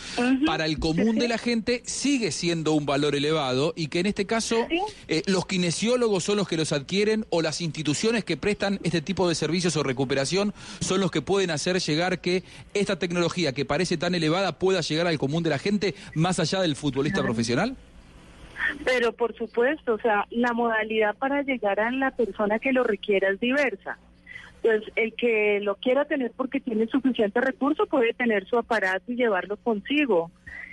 para el común de la gente sigue siendo un valor elevado y que en este caso eh, los kinesiólogos son los que los adquieren o las instituciones que prestan este tipo de servicios o recuperación son los que pueden hacer llegar que esta tecnología que parece tan elevada pueda llegar al común de la gente más allá del futbolista profesional? Pero por supuesto, o sea, la modalidad para llegar a la persona que lo requiera es diversa. Entonces, el que lo quiera tener porque tiene suficiente recurso puede tener su aparato y llevarlo consigo.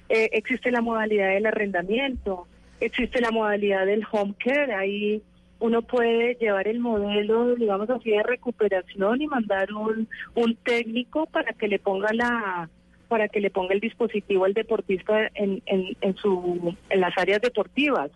Eh, existe la modalidad del arrendamiento, existe la modalidad del home care, ahí uno puede llevar el modelo, digamos así, de recuperación y mandar un, un técnico para que le ponga la para que le ponga el dispositivo al deportista en, en, en, su, en las áreas deportivas.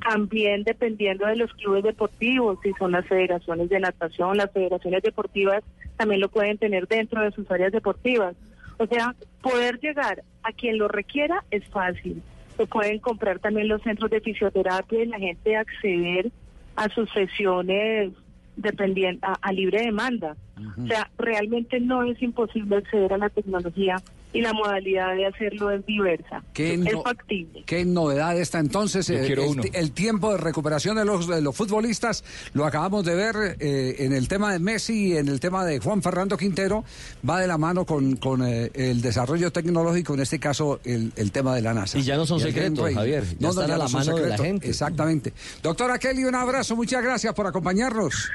También dependiendo de los clubes deportivos, si son las federaciones de natación, las federaciones deportivas también lo pueden tener dentro de sus áreas deportivas. O sea, poder llegar a quien lo requiera es fácil. Lo pueden comprar también los centros de fisioterapia y la gente acceder a sus sesiones dependiendo a, a libre demanda. O sea, realmente no es imposible acceder a la tecnología y la modalidad de hacerlo es diversa. ¿Qué es no- factible. ¿Qué novedad está entonces? Eh, quiero el, uno. el tiempo de recuperación de los, de los futbolistas lo acabamos de ver eh, en el tema de Messi y en el tema de Juan Fernando Quintero. Va de la mano con, con eh, el desarrollo tecnológico, en este caso el, el tema de la NASA. Y ya no son el secretos. Javier, ya están a la mano de la gente. Exactamente. Doctora Kelly, un abrazo, muchas gracias por acompañarnos.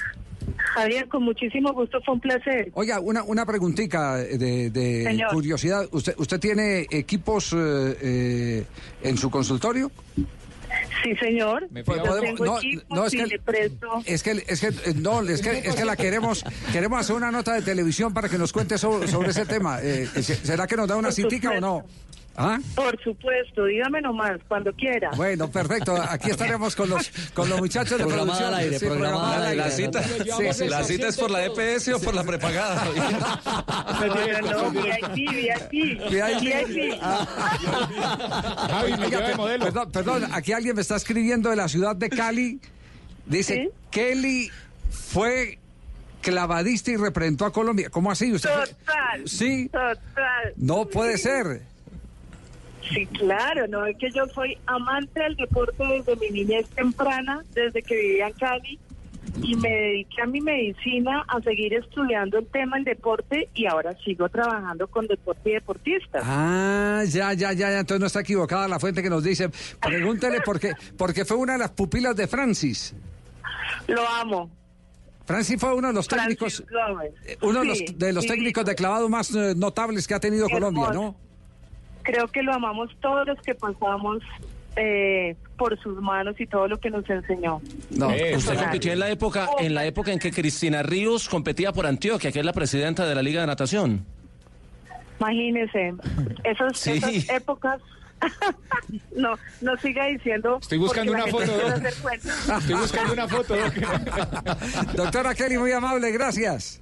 Javier, con muchísimo gusto, fue un placer. Oiga, una, una preguntita de, de curiosidad. ¿Usted, ¿Usted tiene equipos eh, eh, en su consultorio? Sí, señor. Me tengo no, no, es y que- le presto. Es que, es que, eh, no, es que, es que la queremos, queremos hacer una nota de televisión para que nos cuente sobre, sobre ese tema. Eh, ¿Será que nos da una citica o no? ¿Ah? Por supuesto, dígame nomás, cuando quiera. Bueno, perfecto. Aquí estaremos con los, con los muchachos de Programada producción. al aire, Sí, programada al La aire. cita, Sí, sí, la cita es por la EPS o por la prepagada. No, no, VIP, VIP. Javi, me Oiga, lleva de pe- modelo. Perdón, perdón, aquí alguien me está escribiendo de la ciudad de Cali. Dice, Kelly fue clavadista y representó a Colombia. ¿Cómo así? ¿Usted fue- Total. Sí. Total. No puede ser. Sí, claro, no es que yo soy amante del deporte desde mi niñez temprana, desde que vivía en Cali y me dediqué a mi medicina, a seguir estudiando el tema del deporte y ahora sigo trabajando con deporte y deportistas. Ah, ya, ya, ya, ya, entonces no está equivocada la fuente que nos dice. Pregúntele por qué, porque fue una de las pupilas de Francis. Lo amo. Francis fue uno de los técnicos, eh, uno de los, de los técnicos de clavado más eh, notables que ha tenido Colombia, ¿no? Creo que lo amamos todos los que pasamos eh, por sus manos y todo lo que nos enseñó. No. Eh, usted compitió en la época, en la época en que Cristina Ríos competía por Antioquia, que es la presidenta de la Liga de Natación. Imagínese, esos, Sí. esas épocas. no, no siga diciendo. Estoy buscando una foto. Estoy buscando una foto. Doc. Doctora Kelly, muy amable, gracias.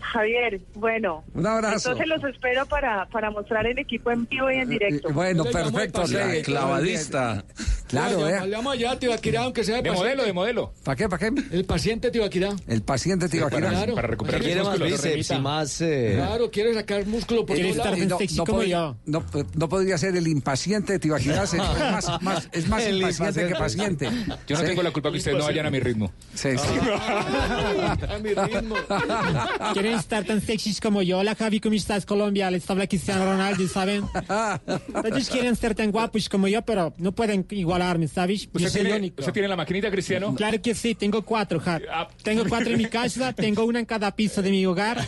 Javier, bueno. Un abrazo. Entonces los espero para, para mostrar el equipo en vivo y en directo. Eh, Bueno, perfecto. Sí. clavadista. Claro, eh. le vamos a llevar a Tibaquirá, aunque sea de, modelo, de modelo. ¿Para qué, para qué? El paciente Tibaquirá. El paciente Tibaquirá. Claro. Para recuperar Quiere más músculos. bíceps y más... eh, Claro, quiere sacar músculo por Eh, todos lados. no, no podría, no, no podría ser el impaciente de Tibaquirá, sería más, más- es más El impaciente que paciente. Yo no Sí. tengo la culpa que ustedes no vayan a mi ritmo. Sí, sí. A mi ritmo. Quieren estar tan sexys como yo. Hola Javi, ¿cómo estás? Colombia, les habla Cristiano Ronaldo, ¿saben? Ellos quieren ser tan guapos como yo, pero no pueden igualarme, ¿sabes? Yo ¿Usted soy tiene, único. ¿Usted tiene la maquinita, Cristiano? Claro que sí, tengo cuatro, Javi. Tengo cuatro en mi casa, tengo una en cada piso de mi hogar.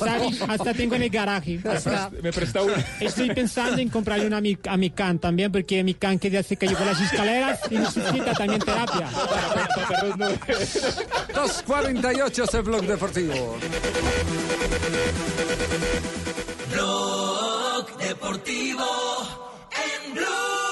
¿Sabes? Hasta tengo en el garaje. Hasta- Me presta una. Estoy pensando en comprarle una a mi, a mi can también, porque mi can que ya se cayó por las escaleras y necesita también terapia. 248 este blog deportivo. Blog Deportivo en Blue.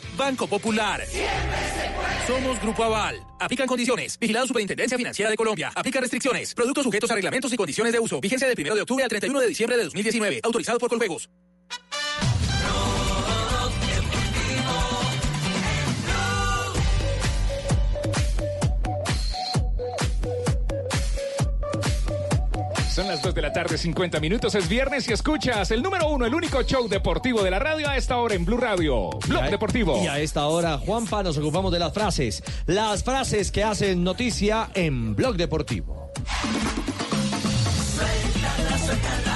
Banco Popular. Somos Grupo Aval. Aplican condiciones. Vigilado Superintendencia Financiera de Colombia. Aplica restricciones. Productos sujetos a reglamentos y condiciones de uso. Vigencia del 1 de octubre al 31 de diciembre de 2019. Autorizado por Colpegos. Son las 2 de la tarde, 50 minutos. Es viernes y escuchas el número uno, el único show deportivo de la radio a esta hora en Blue Radio. Blog Deportivo. Y a esta hora, Juanpa, nos ocupamos de las frases. Las frases que hacen noticia en Blog Deportivo. Suéltala, suéltala.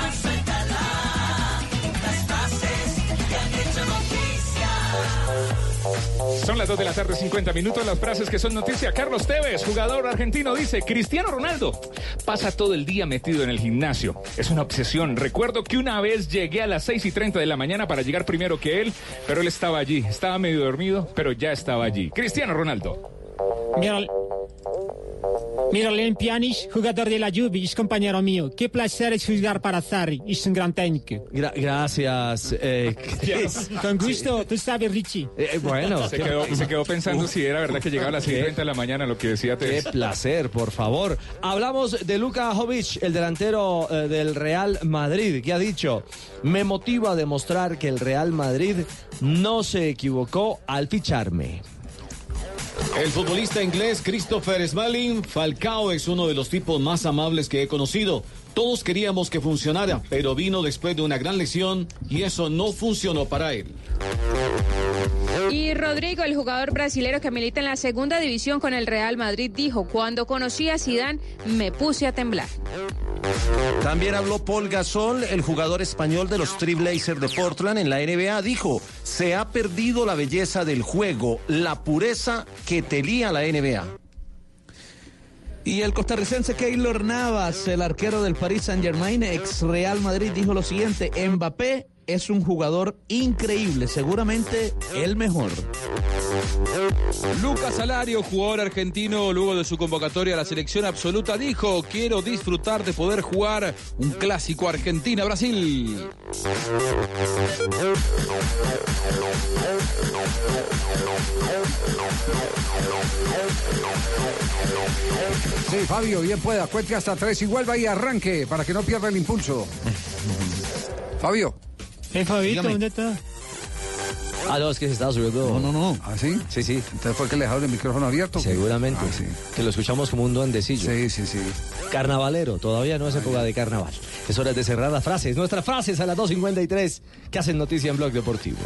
Son las 2 de la tarde, 50 minutos. Las frases que son noticia. Carlos Tevez, jugador argentino, dice: Cristiano Ronaldo pasa todo el día metido en el gimnasio. Es una obsesión. Recuerdo que una vez llegué a las 6 y 30 de la mañana para llegar primero que él, pero él estaba allí. Estaba medio dormido, pero ya estaba allí. Cristiano Ronaldo. Miralem Pjanic, jugador de la Juve, es compañero mío. Qué placer es jugar para Sarri, es un gran técnico. Gra- gracias, eh, Chris. Con gusto, tú sabes, Richie. Eh, bueno, Se qué- quedó, se quedó pensando si era verdad que llegaba a las 6 y 30 de la mañana, lo que decía Qué placer, por favor. Hablamos de Luka Jovic, el delantero eh, del Real Madrid, que ha dicho, me motiva a demostrar que el Real Madrid no se equivocó al ficharme. El futbolista inglés Christopher Smalling, Falcao es uno de los tipos más amables que he conocido. Todos queríamos que funcionara, pero vino después de una gran lesión y eso no funcionó para él. Y Rodrigo, el jugador brasilero que milita en la segunda división con el Real Madrid, dijo, cuando conocí a Zidane me puse a temblar. También habló Paul Gasol, el jugador español de los Trailblazers de Portland en la NBA. Dijo, se ha perdido la belleza del juego, la pureza que tenía la NBA. Y el costarricense Keylor Navas, el arquero del Paris Saint Germain, ex Real Madrid, dijo lo siguiente, Mbappé es un jugador increíble, seguramente el mejor. Lucas Alario, jugador argentino, luego de su convocatoria a la selección absoluta, dijo, quiero disfrutar de poder jugar un clásico Argentina-Brasil. Sí, Fabio, bien pueda. Cuente hasta tres y vuelva y arranque para que no pierda el impulso. Fabio. Eh, Fabito, Dígame. ¿dónde está? Ah, no, es que se estaba subiendo. No, no, no. ¿Ah, sí? Sí, sí. Entonces fue que le dejaron el micrófono abierto. Seguramente. Ah, sí. Que lo escuchamos como un duendecillo. Sí, sí, sí. Carnavalero, todavía no es época de carnaval. Es hora de cerrar las frases. Nuestras frases a las 2.53 que hacen noticia en Blog Deportivo.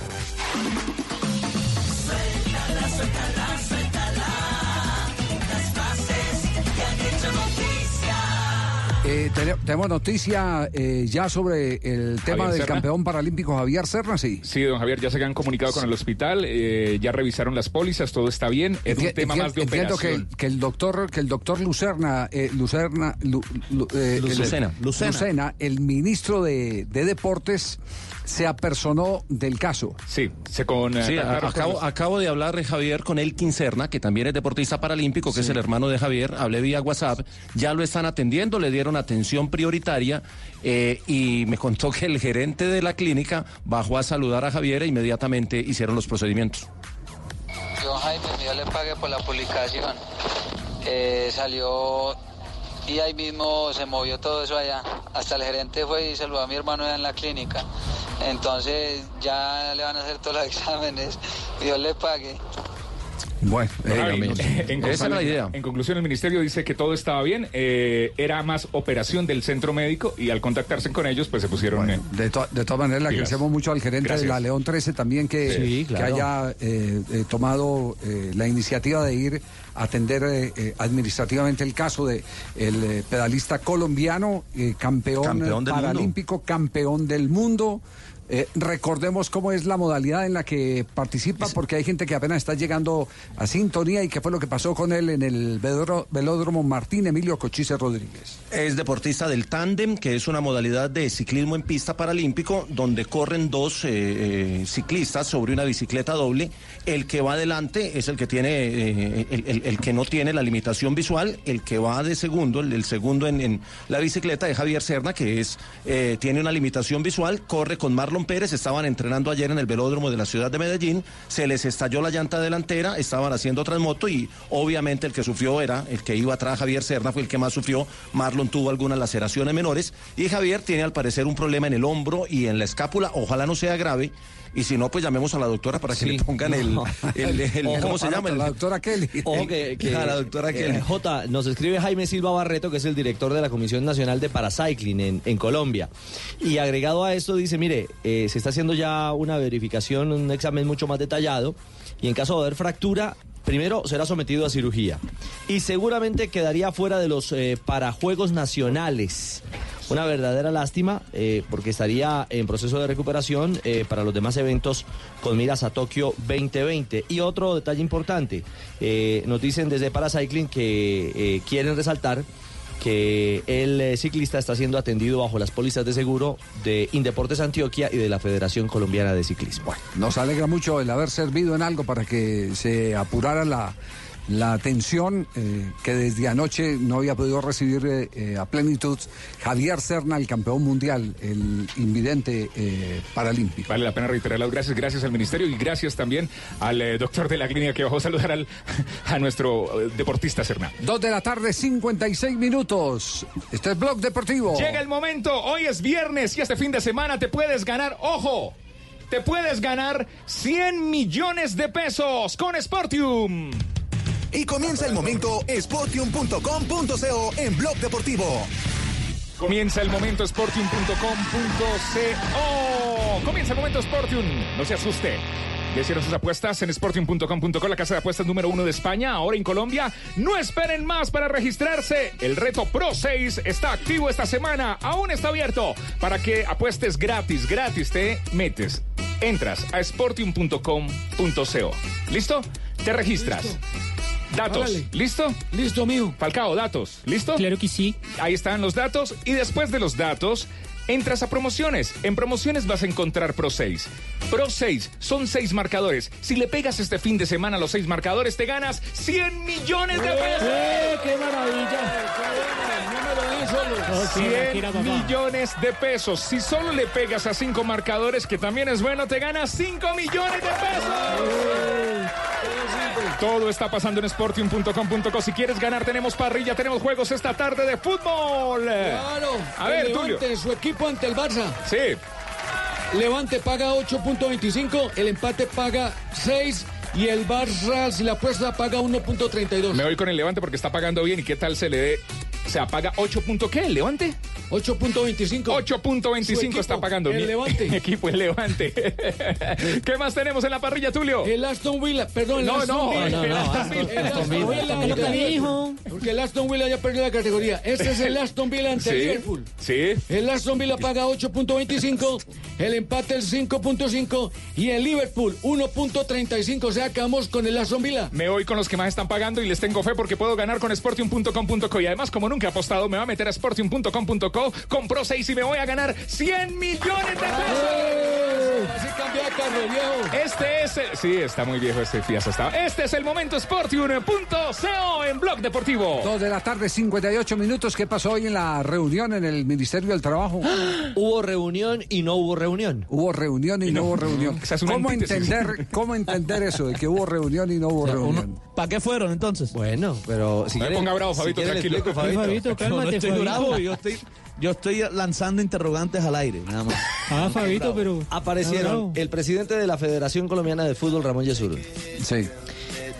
Eh, tene- tenemos noticia eh, ya sobre el tema Javier del Serna. campeón paralímpico Javier Serna, sí. Sí, don Javier, ya se han comunicado con el hospital, eh, ya revisaron las pólizas, todo está bien. Es un tema más de entiendo que, operación. que el doctor que el doctor Lucerna eh, Lucerna Lu- Lu- eh, el- Lucena. Lucena. Lucena, el ministro de, de deportes se apersonó del caso. Sí, se con Sí, a- acabo, acabo de hablar, eh, Javier, con Elkin Serna, que también es deportista paralímpico, que es el hermano de Javier. Hablé vía WhatsApp. Ya lo están atendiendo, le dieron atención prioritaria eh, y me contó que el gerente de la clínica bajó a saludar a Javier e inmediatamente hicieron los procedimientos. Yo, Jaime, yo le pagué por la publicación. Eh, salió y ahí mismo se movió todo eso allá. Hasta el gerente fue y saludó a mi hermano allá en la clínica. Entonces ya le van a hacer todos los exámenes. Dios le pague. Bueno, Javi, eh, en, Esa es la idea. En conclusión, el ministerio dice que todo estaba bien, eh, era más operación del centro médico y al contactarse con ellos, pues se pusieron. eh, De, to- de todas maneras, le agradecemos mucho al gerente Gracias. de la León 13 también que, Sí, que claro. haya eh, eh, tomado eh, la iniciativa de ir atender eh, eh, administrativamente el caso de el eh, pedalista colombiano, eh, campeón, paralímpico, campeón del mundo. Eh, recordemos cómo es la modalidad en la que participa, porque hay gente que apenas está llegando a sintonía y qué fue lo que pasó con él en el velódromo Martín Emilio Cochise Rodríguez. Es deportista del tándem, que es una modalidad de ciclismo en pista paralímpico, donde corren dos eh, eh, ciclistas sobre una bicicleta doble. El que va adelante es el que tiene, eh, el, el- el que no tiene la limitación visual. El que va de segundo, el, el segundo en, en la bicicleta es Javier Serna, que es eh, tiene una limitación visual. Corre con Marlon Pérez. Estaban entrenando ayer en el velódromo de la ciudad de Medellín. Se les estalló la llanta delantera. Estaban haciendo transmoto y obviamente el que sufrió era el que iba atrás. Javier Serna fue el que más sufrió. Marlon tuvo algunas laceraciones menores y Javier tiene al parecer un problema en el hombro y en la escápula. Ojalá no sea grave. Y si no, pues llamemos a la doctora para que Sí, le pongan el, no. el- el- Ojo, ¿cómo se llama? La doctora Kelly. Ojo que, que- a la doctora eh, Kelly. J, nos escribe Jaime Silva Barreto, que es el director de la Comisión Nacional de Paracycling en, en Colombia. Y agregado a esto dice, mire, eh, se está haciendo ya una verificación, un examen mucho más detallado, y en caso de haber fractura, primero será sometido a cirugía. Y seguramente quedaría fuera de los eh, parajuegos nacionales. Una verdadera lástima eh, porque estaría en proceso de recuperación eh, para los demás eventos con miras a Tokio 2020. Y otro detalle importante, eh, nos dicen desde Paracycling que quieren resaltar que el eh, ciclista está siendo atendido bajo las pólizas de seguro de Indeportes Antioquia y de la Federación Colombiana de Ciclismo. Nos alegra mucho el haber servido en algo para que se apurara la, la atención eh, que desde anoche no había podido recibir eh, eh, a plenitud Javier Serna, el campeón mundial, el invidente eh, paralímpico. Vale la pena reiterar las gracias, gracias al ministerio y gracias también al doctor de la clínica que bajó a saludar al, a nuestro deportista Serna. Dos de la tarde, 56 minutos. Este es Blog Deportivo. Llega el momento, hoy es viernes y este fin de semana te puedes ganar, ojo, te puedes ganar 100 millones de pesos con Sportium. Y comienza el momento sportium.com.co en Blog Deportivo. Comienza el momento sportium.com.co. Comienza el momento Sportium. No se asuste. Ya hicieron sus apuestas en sportium.com.co, la casa de apuestas número uno de España, ahora en Colombia. No esperen más para registrarse. El reto Pro 6 está activo esta semana, aún está abierto para que apuestes gratis, gratis. Te metes, entras a sportium.com.co. ¿Listo? Te registras. Datos. Órale. ¿Listo? Listo, mío. Falcao, datos. ¿Listo? Claro que sí. Ahí están los datos y después de los datos Entras a promociones. En promociones vas a encontrar Pro 6. Pro 6 son seis marcadores. Si le pegas este fin de semana a los seis marcadores, te ganas 100 millones de pesos. ¡Eh, qué maravilla! Número 10 solo. 100 millones de pesos. Si solo le pegas a cinco marcadores, que también es bueno, te ganas 5 millones de pesos. Todo está pasando en sportium.com.co. Si quieres ganar, tenemos parrilla, tenemos juegos esta tarde de fútbol. Claro. A ver, Tulio. Su equipo ante el Barça. Sí. Levante paga 8.25, el empate paga 6 y el Barça, si la apuesta, paga 1.32. Me voy con el Levante porque está pagando bien. ¿Y qué tal se le dé? Se apaga 8. punto ¿Qué? ¿El Levante? 8.25. 8.25 está pagando. El Mi- Levante. equipo, el Levante. ¿Qué más tenemos en la parrilla, Tulio? El Aston Villa, perdón, el No, Aston no, Villa. no, no, el Aston Villa. El Aston Villa. Villa, Lo que dijo. Porque el Aston Villa ya perdió la categoría. Este es el Aston Villa ante Sí, Liverpool. Sí. El Aston Villa paga 8.25, el empate el 5.5 y el Liverpool 1.35. O sea, quedamos con el Aston Villa. Me voy con los que más están pagando y les tengo fe porque puedo ganar con sportium.com.co y además como nunca he apostado me va a meter a sportium.com.co, compro 6 y me voy a ganar 100 millones de pesos. Así cambia Carlos Viejo. Este es, el- sí, está muy viejo este Fias está. Este es el momento sportium.co en Blog Deportivo. Dos de la tarde, 58 minutos. ¿Qué pasó hoy en la reunión en el Ministerio del Trabajo? Hubo reunión y no hubo reunión. Hubo reunión y no hubo reunión. Esa es una ¿Cómo entender, ¿Cómo entender eso de que hubo reunión y no hubo reunión? ¿Para qué fueron entonces? Bueno, pero si No me quiere- ponga bravo, Fabito, tranquilo. explico, Fabito. Fabito, Yo no estoy Fabito. bravo, yo estoy, yo estoy lanzando interrogantes al aire, nada más. Ah, Fabito, pero... Aparecieron el presidente de la Federación Colombiana de Fútbol, Ramón Yesurún. Sí.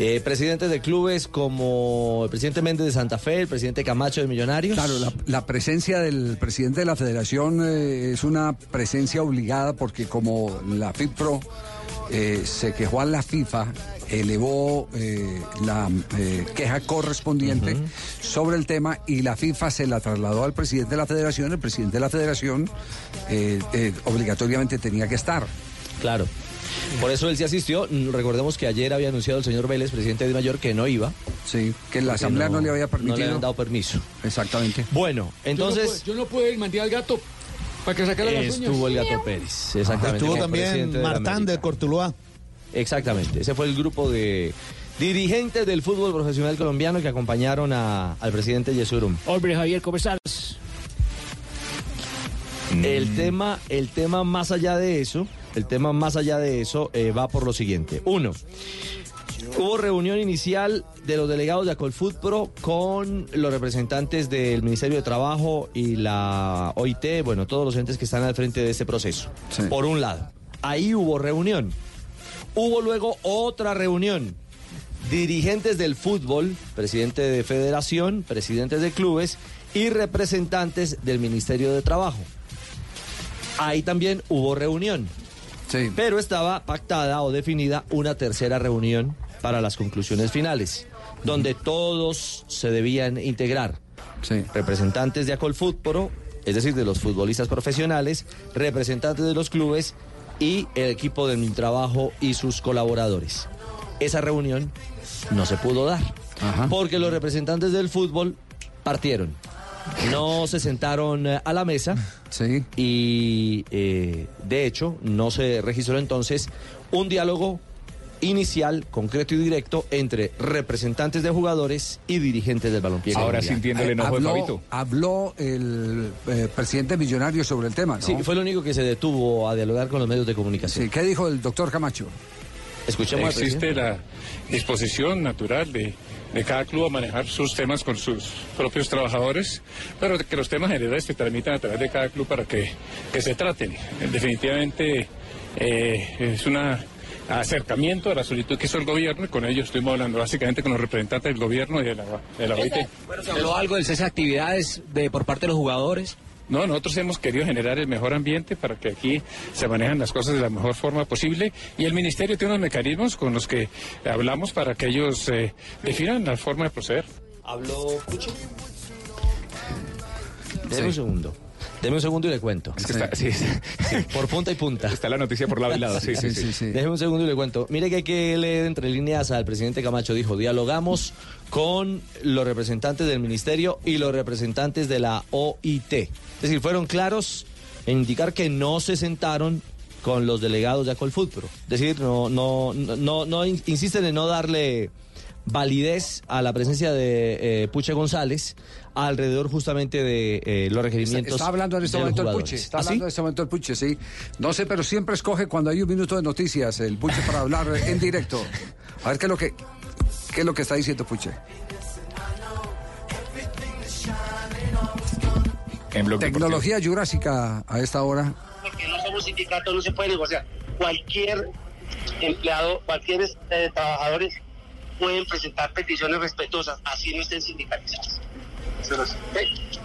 Eh, presidentes de clubes como el presidente Méndez de Santa Fe, el presidente Camacho de Millonarios. Claro, la, la presencia del presidente de la federación eh, es una presencia obligada porque como la FIPRO eh, se quejó a la FIFA, elevó eh, la eh, queja correspondiente sobre el tema y la FIFA se la trasladó al presidente de la federación, el presidente de la federación eh, eh, obligatoriamente tenía que estar. Claro. Por eso él sí asistió. Recordemos que ayer había anunciado el señor Vélez, presidente de Mayor, que no iba. Sí, que la asamblea no, le había No permitido. le habían dado permiso. Exactamente. Bueno, entonces Yo no, puedo- yo no puedo ir mandar al gato para que sacara las uñas. estuvo el Gato Pérez. Exactamente. Estuvo también de Martán América. de Cortuluá. Exactamente. Ese fue el grupo de dirigentes del fútbol profesional colombiano que acompañaron a- al presidente Yesurum. Hombre, Javier, ¿cómo estás? El tema, el tema más allá de eso, el tema más allá de eso eh, va por lo siguiente. Uno, hubo reunión inicial de los delegados de Acolfutpro con los representantes del Ministerio de Trabajo y la OIT, bueno, todos los entes que están al frente de este proceso. Por un lado, ahí hubo reunión. Hubo luego otra reunión. Dirigentes del fútbol, presidente de federación, presidentes de clubes y representantes del Ministerio de Trabajo. Ahí también hubo reunión. Pero estaba pactada o definida una tercera reunión para las conclusiones finales, donde todos se debían integrar. Representantes de Acolfutpro, es decir, de los futbolistas profesionales, representantes de los clubes y el equipo del Mintrabajo y sus colaboradores. Esa reunión no se pudo dar, porque los representantes del fútbol partieron. No se sentaron eh, a la mesa y eh, de hecho no se registró entonces un diálogo inicial, concreto y directo entre representantes de jugadores y dirigentes del balompié. Ahora entiendo el enojo de habló, Fabito. habló el eh, presidente millonario sobre el tema, ¿no? Sí, fue lo único que se detuvo a dialogar con los medios de comunicación. Sí, ¿Qué dijo el doctor Camacho? Escuchemos Existe la disposición natural de, de cada club a manejar sus temas con sus propios trabajadores, pero que los temas generales se transmitan a través de cada club para que, que se traten. Definitivamente eh, es un acercamiento a la solicitud que hizo el gobierno y con ellos estuvimos hablando básicamente con los representantes del gobierno y de la, de la OIT. ¿Se habló algo del cese de actividades de, por parte de los jugadores? No, nosotros hemos querido generar el mejor ambiente para que aquí se manejan las cosas de la mejor forma posible y el ministerio tiene unos mecanismos con los que hablamos para que ellos eh, definan la forma de proceder. Habló Pucho. Deme un segundo. Deme un segundo y le cuento. Es que está- sí, Por punta y punta. Está la noticia por lado y lado. Sí, sí, sí. Déjeme un segundo y le cuento. Mire que hay que leer entre líneas al presidente Camacho. Dijo, dialogamos con los representantes del ministerio y los representantes de la OIT. Es decir, fueron claros en indicar que no se sentaron con los delegados de Acolfutro. Es decir, no, no, no, no, in- insisten en no darle validez a la presencia de eh, Puche González alrededor justamente de eh, los requerimientos. está hablando en este de momento el. Puche. Está ¿Ah, sí? hablando en este momento el Puche, sí. No sé, pero siempre escoge cuando hay un minuto de noticias el Puche para hablar en directo. A ver qué es lo que, qué es lo que está diciendo Puche. Tecnología jurásica a esta hora. porque no somos sindicatos, no se puede negociar. Cualquier empleado, cualquier eh, trabajadores pueden presentar peticiones respetuosas, así no estén sindicalizados.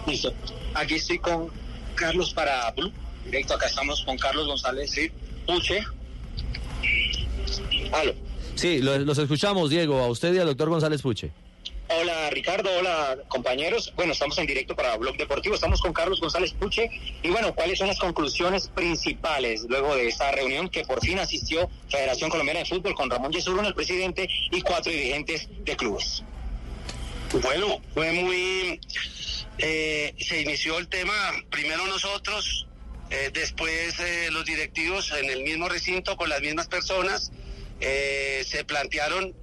Listo. Aquí estoy con Carlos para Blue. Directo, acá estamos con Carlos González, sí. Puche. Aló. Sí, lo- los escuchamos, Diego, a usted y al doctor González Puche. Hola Ricardo, hola compañeros. Bueno, estamos en directo para Blog Deportivo. Estamos con Carlos González Puche. Y bueno, ¿cuáles son las conclusiones principales luego de esta reunión que por fin asistió Federación Colombiana de Fútbol con Ramón Yesurún, el presidente, y cuatro dirigentes de clubes? Bueno, fue muy... eh, se inició el tema, primero nosotros, eh, después eh, los directivos en el mismo recinto con las mismas personas, eh, se plantearon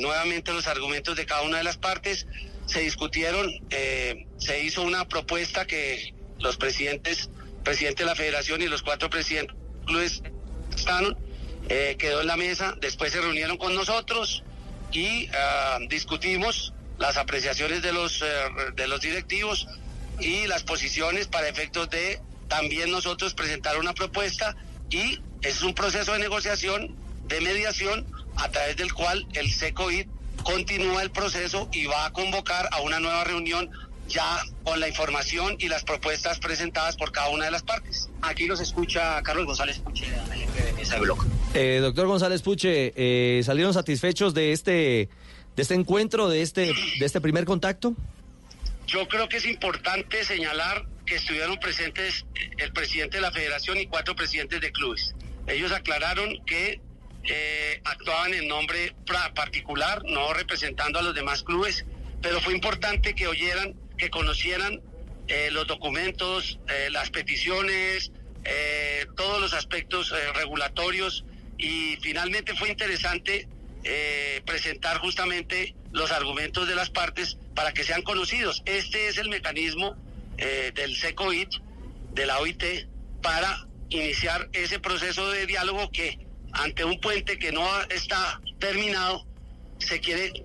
nuevamente los argumentos de cada una de las partes, se discutieron, se hizo una propuesta que los presidentes, presidente de la federación y los cuatro presidentes de clubes quedó en la mesa, después se reunieron con nosotros y ah, discutimos las apreciaciones de los, eh, de los directivos y las posiciones para efectos de también nosotros presentar una propuesta y es un proceso de negociación, de mediación, a través del cual el SECOID continúa el proceso y va a convocar a una nueva reunión ya con la información y las propuestas presentadas por cada una de las partes. Aquí los escucha Carlos González Puche, de mesa de bloque. Eh, doctor González Puche, eh, ¿salieron satisfechos de este, de este encuentro, de este, de este primer contacto? Yo creo que es importante señalar que estuvieron presentes el presidente de la federación y cuatro presidentes de clubes. Ellos aclararon que eh, actuaban en nombre particular, no representando a los demás clubes, pero fue importante que oyeran, que conocieran eh, los documentos, eh, las peticiones, todos los aspectos regulatorios y finalmente fue interesante eh, presentar justamente los argumentos de las partes para que sean conocidos. Este es el mecanismo eh, del SECOIT, de la OIT, para iniciar ese proceso de diálogo que ante un puente que no está terminado, se quiere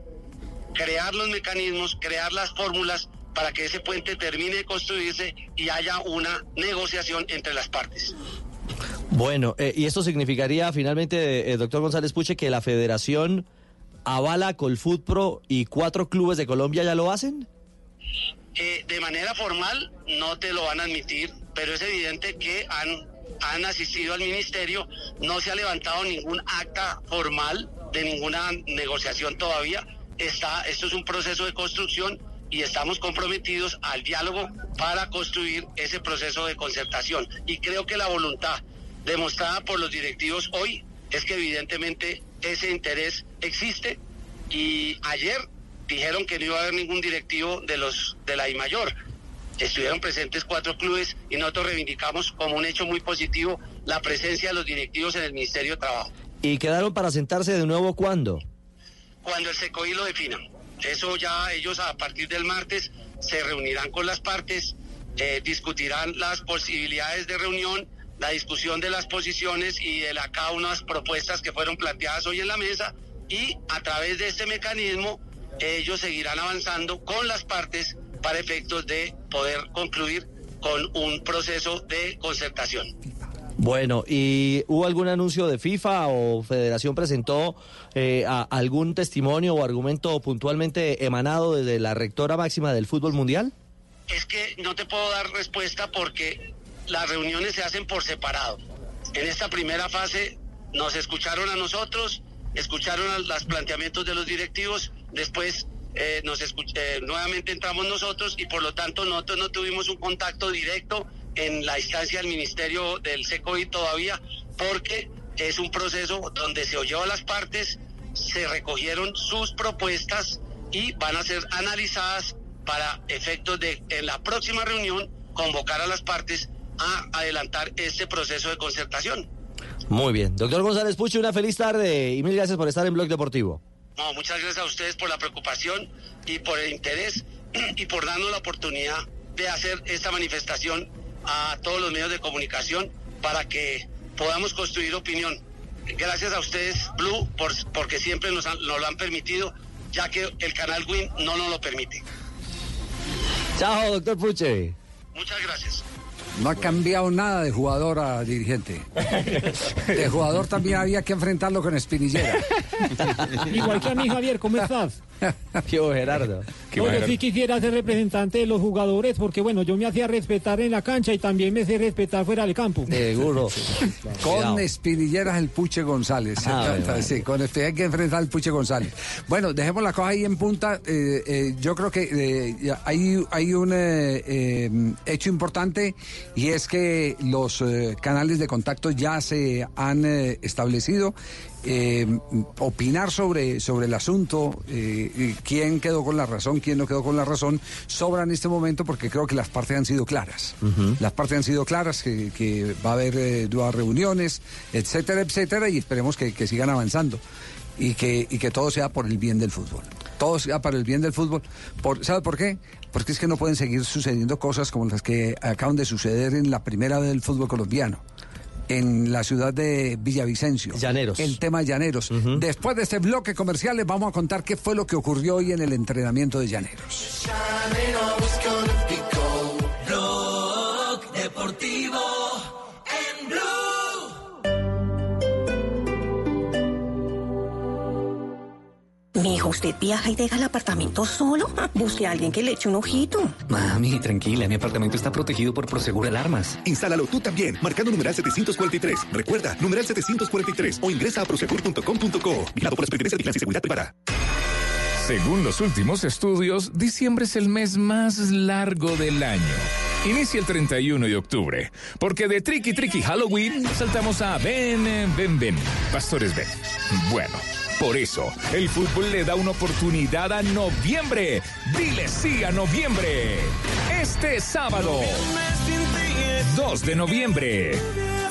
crear los mecanismos, crear las fórmulas para que ese puente termine de construirse y haya una negociación entre las partes. Bueno, eh, y esto significaría finalmente, eh, doctor González Puche, que la federación avala Colfutpro y cuatro clubes de Colombia ya lo hacen. Eh, de manera formal no te lo van a admitir, pero es evidente que han, han asistido al ministerio, no se ha levantado ningún acta formal de ninguna negociación todavía. Está, esto es un proceso de construcción y estamos comprometidos al diálogo para construir ese proceso de concertación. Y creo que la voluntad demostrada por los directivos hoy es que evidentemente ese interés existe y ayer dijeron que no iba a haber ningún directivo de los de la I mayor. Estuvieron presentes cuatro clubes y nosotros reivindicamos como un hecho muy positivo la presencia de los directivos en el Ministerio de Trabajo. ¿Y quedaron para sentarse de nuevo cuándo? Cuando el SECOI lo defina. Eso ya ellos a partir del martes se reunirán con las partes, eh, discutirán las posibilidades de reunión, la discusión de las posiciones y de la, cada una de las propuestas que fueron planteadas hoy en la mesa y a través de este mecanismo ellos seguirán avanzando con las partes para efectos de poder concluir con un proceso de concertación. Bueno, ¿y hubo algún anuncio de FIFA o Federación presentó eh, a- algún testimonio o argumento puntualmente emanado desde la rectora máxima del fútbol mundial? Es que no te puedo dar respuesta porque las reuniones se hacen por separado. En esta primera fase nos escucharon a nosotros, escucharon los planteamientos de los directivos, después eh, nos eh, nuevamente entramos nosotros y por lo tanto nosotros no tuvimos un contacto directo en la instancia del Ministerio del SECOI todavía porque es un proceso donde se oyó a las partes, se recogieron sus propuestas y van a ser analizadas para efectos de en la próxima reunión convocar a las partes a adelantar este proceso de concertación. Muy bien. Doctor González Pucho, una feliz tarde y mil gracias por estar en Blog Deportivo. No, muchas gracias a ustedes por la preocupación y por el interés y por darnos la oportunidad de hacer esta manifestación a todos los medios de comunicación para que podamos construir opinión. Gracias a ustedes, Blue, por, porque siempre nos, han- nos lo han permitido, ya que el canal Win no nos lo permite. Chao, doctor Puche. Muchas gracias. No ha cambiado nada de jugador a dirigente. De jugador también había que enfrentarlo con espinillera. Igual que a mí, Javier, ¿cómo estás? Qué Gerardo. No, yo sí quisiera ser representante de los jugadores porque, bueno, yo me hacía respetar en la cancha y también me sé respetar fuera del campo. Seguro. Con espinilleras el Puche González. Ah, bueno. sí, con este hay que enfrentar al Puche González. Bueno, dejemos la cosa ahí en punta. Eh, eh, yo creo que eh, hay, hay un eh, eh, hecho importante y es que los eh, canales de contacto ya se han eh, establecido. Eh, opinar sobre, sobre el asunto, quién quedó con la razón, quién no quedó con la razón, sobra en este momento porque creo que las partes han sido claras. Las partes han sido claras, que, que va a haber nuevas reuniones, etcétera, etcétera, y esperemos que, que sigan avanzando. Y que, y que todo sea por el bien del fútbol. Todo sea para el bien del fútbol. Por, ¿Sabe por qué? Porque es que no pueden seguir sucediendo cosas como las que acaban de suceder en la primera vez del fútbol colombiano. En la ciudad de Villavicencio. Llaneros. El tema Llaneros. Después de este bloque comercial les vamos a contar qué fue lo que ocurrió hoy en el entrenamiento de Llaneros. Blog Deportivo Mijo, ¿usted viaja y deja el apartamento solo? Busque a alguien que le eche un ojito. Mami, tranquila, mi apartamento está protegido por Prosegur Alarmas. Instálalo tú también, marcando numeral 743. Recuerda, numeral 743 o ingresa a prosegur.com.co. Vigilado por la Superintendencia de Vigilancia y Seguridad Privada. Según los últimos estudios, diciembre es el mes más largo del año. Inicia el 31 de octubre, porque de Tricky Tricky Halloween saltamos a Ven, ven, ven, Pastores ven. Bueno, por eso, el fútbol le da una oportunidad a noviembre. Dile sí a noviembre. Este sábado, 2 de noviembre.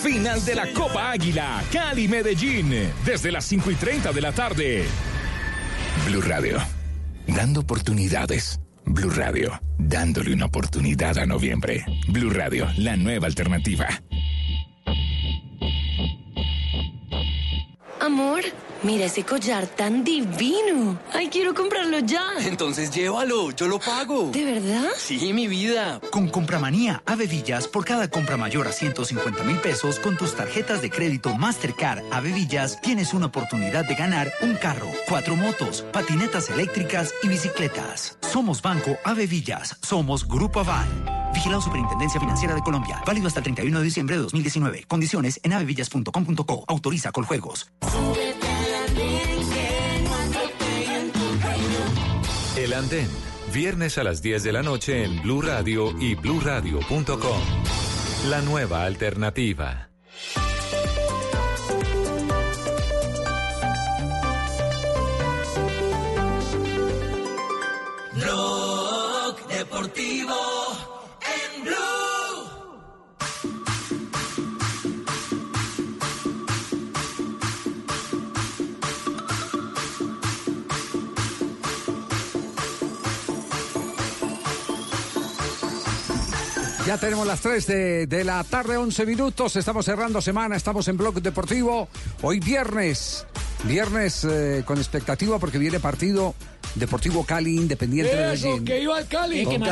Final de la Copa Águila, Cali Medellín, desde las 5 y 30 de la tarde. Blue Radio, dando oportunidades. Blue Radio, dándole una oportunidad a noviembre. Blue Radio, la nueva alternativa. Amor, mira ese collar tan divino. Ay, quiero comprarlo ya. Entonces llévalo, yo lo pago. ¿De verdad? Sí, mi vida. Con Compramanía Ave Villas, por cada compra mayor a 150 mil pesos con tus tarjetas de crédito Mastercard Ave Villas, tienes una oportunidad de ganar un carro, cuatro motos, patinetas eléctricas y bicicletas. Somos Banco Ave Villas, somos Grupo Aval. Vigilado Superintendencia Financiera de Colombia. Válido hasta el 31 de diciembre de 2019. Condiciones en avevillas.com.co. Autoriza Coljuegos. Andén, viernes a las 10 de la noche en Blue Radio y bluradio.com. La nueva alternativa. Blog Deportivo Ya tenemos las 3 de, de la tarde, 11 minutos. Estamos cerrando semana, estamos en Blog Deportivo. Hoy viernes, viernes eh, con expectativa porque viene partido Deportivo Cali Independiente de Medellín. que iba al Cali. ¿Cómo,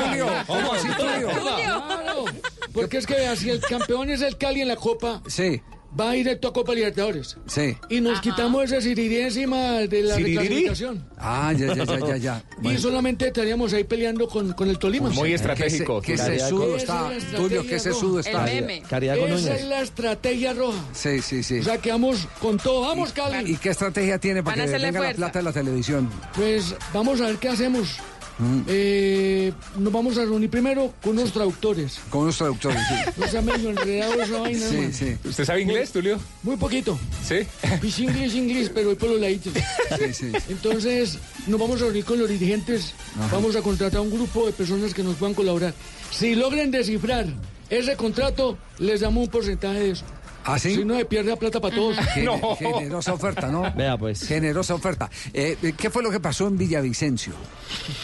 Julio? ¿Cómo así, Julio? Claro, porque es que si el campeón es el Cali en la Copa, Sí, va directo a Copa Libertadores. sí. Y nos quitamos ese sirirí encima de la reclasificación. Ah, ya, ya, ya, ya, ya. Y solamente estaríamos ahí peleando con, con el Tolima. Muy Qué estratégico. se- Qué sesudo Esa está, Tulio, qué sesudo está. El meme. Caridad con Esa Núñez. es la estrategia roja. Sí, sí, sí. O sea, que vamos con todo. Vamos, Cali. ¿Y qué estrategia tiene para Van que venga la plata de la televisión? Pues vamos a ver qué hacemos. Mm. Eh, nos vamos a reunir primero con unos traductores. Con unos traductores, sí. No sea medio enredado esa vaina, Sí, hermano. sí. ¿Usted sabe inglés, Tulio? Muy poquito. Sí. Pues inglés, inglés, pero voy por los laditos. Sí, sí. Entonces, nos vamos a reunir con los dirigentes. Ajá. Vamos a contratar un grupo de personas que nos puedan colaborar. Si logran descifrar ese contrato les damos un porcentaje de eso. ¿Ah, sí? Si no, se pierde la plata para todos. Gene- Generosa oferta, ¿no? Vea, pues. Generosa oferta. Eh, eh, ¿Qué fue lo que pasó en Villavicencio?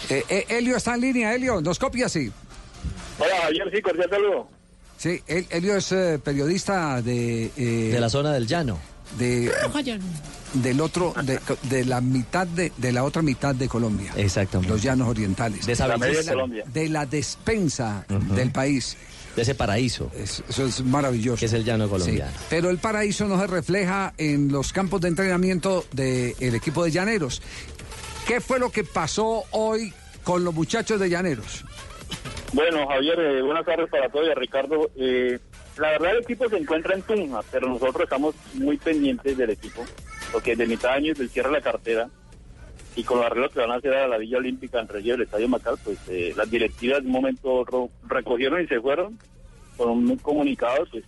Eh, eh, Elio está en línea, Elio, nos copia, sí. Hola, Javier, sí, cordial saludo. Sí, El- Elio es eh, periodista de... eh, De la zona del llano. De, del otro, de, de la mitad de, de la otra mitad de Colombia. Exactamente. Los llanos orientales. De esa La media de Colombia. de la despensa del país. De ese paraíso. eso es maravilloso. Que es el llano colombiano. Sí, pero el paraíso no se refleja en los campos de entrenamiento del equipo de Llaneros. ¿Qué fue lo que pasó hoy con los muchachos de Llaneros? Bueno, Javier, eh, buenas tardes para todos y a Ricardo. Eh, la verdad, el equipo se encuentra en Tunja, pero nosotros estamos muy pendientes del equipo, porque de mitad de año del cierre de la cartera y con los arreglos que van a hacer a la Villa Olímpica entre ellos el Estadio Macal, pues eh, las directivas de un momento otro recogieron y se fueron con un comunicado, pues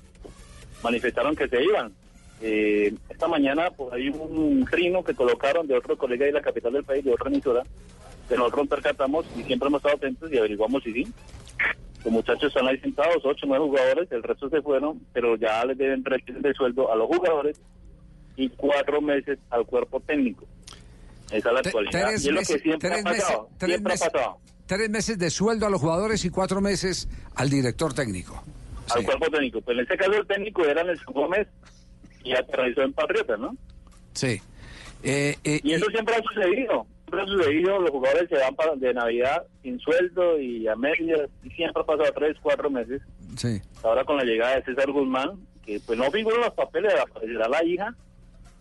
manifestaron que se iban. Eh, esta mañana pues hay un trino que colocaron de otro colega de la capital del país, de otra emisora, que nosotros percatamos y siempre hemos estado atentos y averiguamos si sí. Los muchachos están ahí sentados, ocho, nueve jugadores, el resto se fueron, pero ya les deben tres de sueldo a los jugadores y cuatro meses al cuerpo técnico. Esa es la actualidad. Tres y es lo meses- que siempre tres ha pasado. meses- tres siempre meses- ha pasado. Tres meses de sueldo a los jugadores y cuatro meses al director técnico. Al cuerpo técnico. Pues en este caso el técnico era Nelson Gómez y aterrizó en Patriotas, ¿no? Sí. Eh, eh, Y eso siempre ha sucedido. Siempre ha sucedido, los jugadores se van para, de Navidad sin sueldo y a medias, y siempre ha pasado tres, cuatro meses. Sí. Ahora con la llegada de César Guzmán, que pues no figura en los papeles, aparecerá la hija,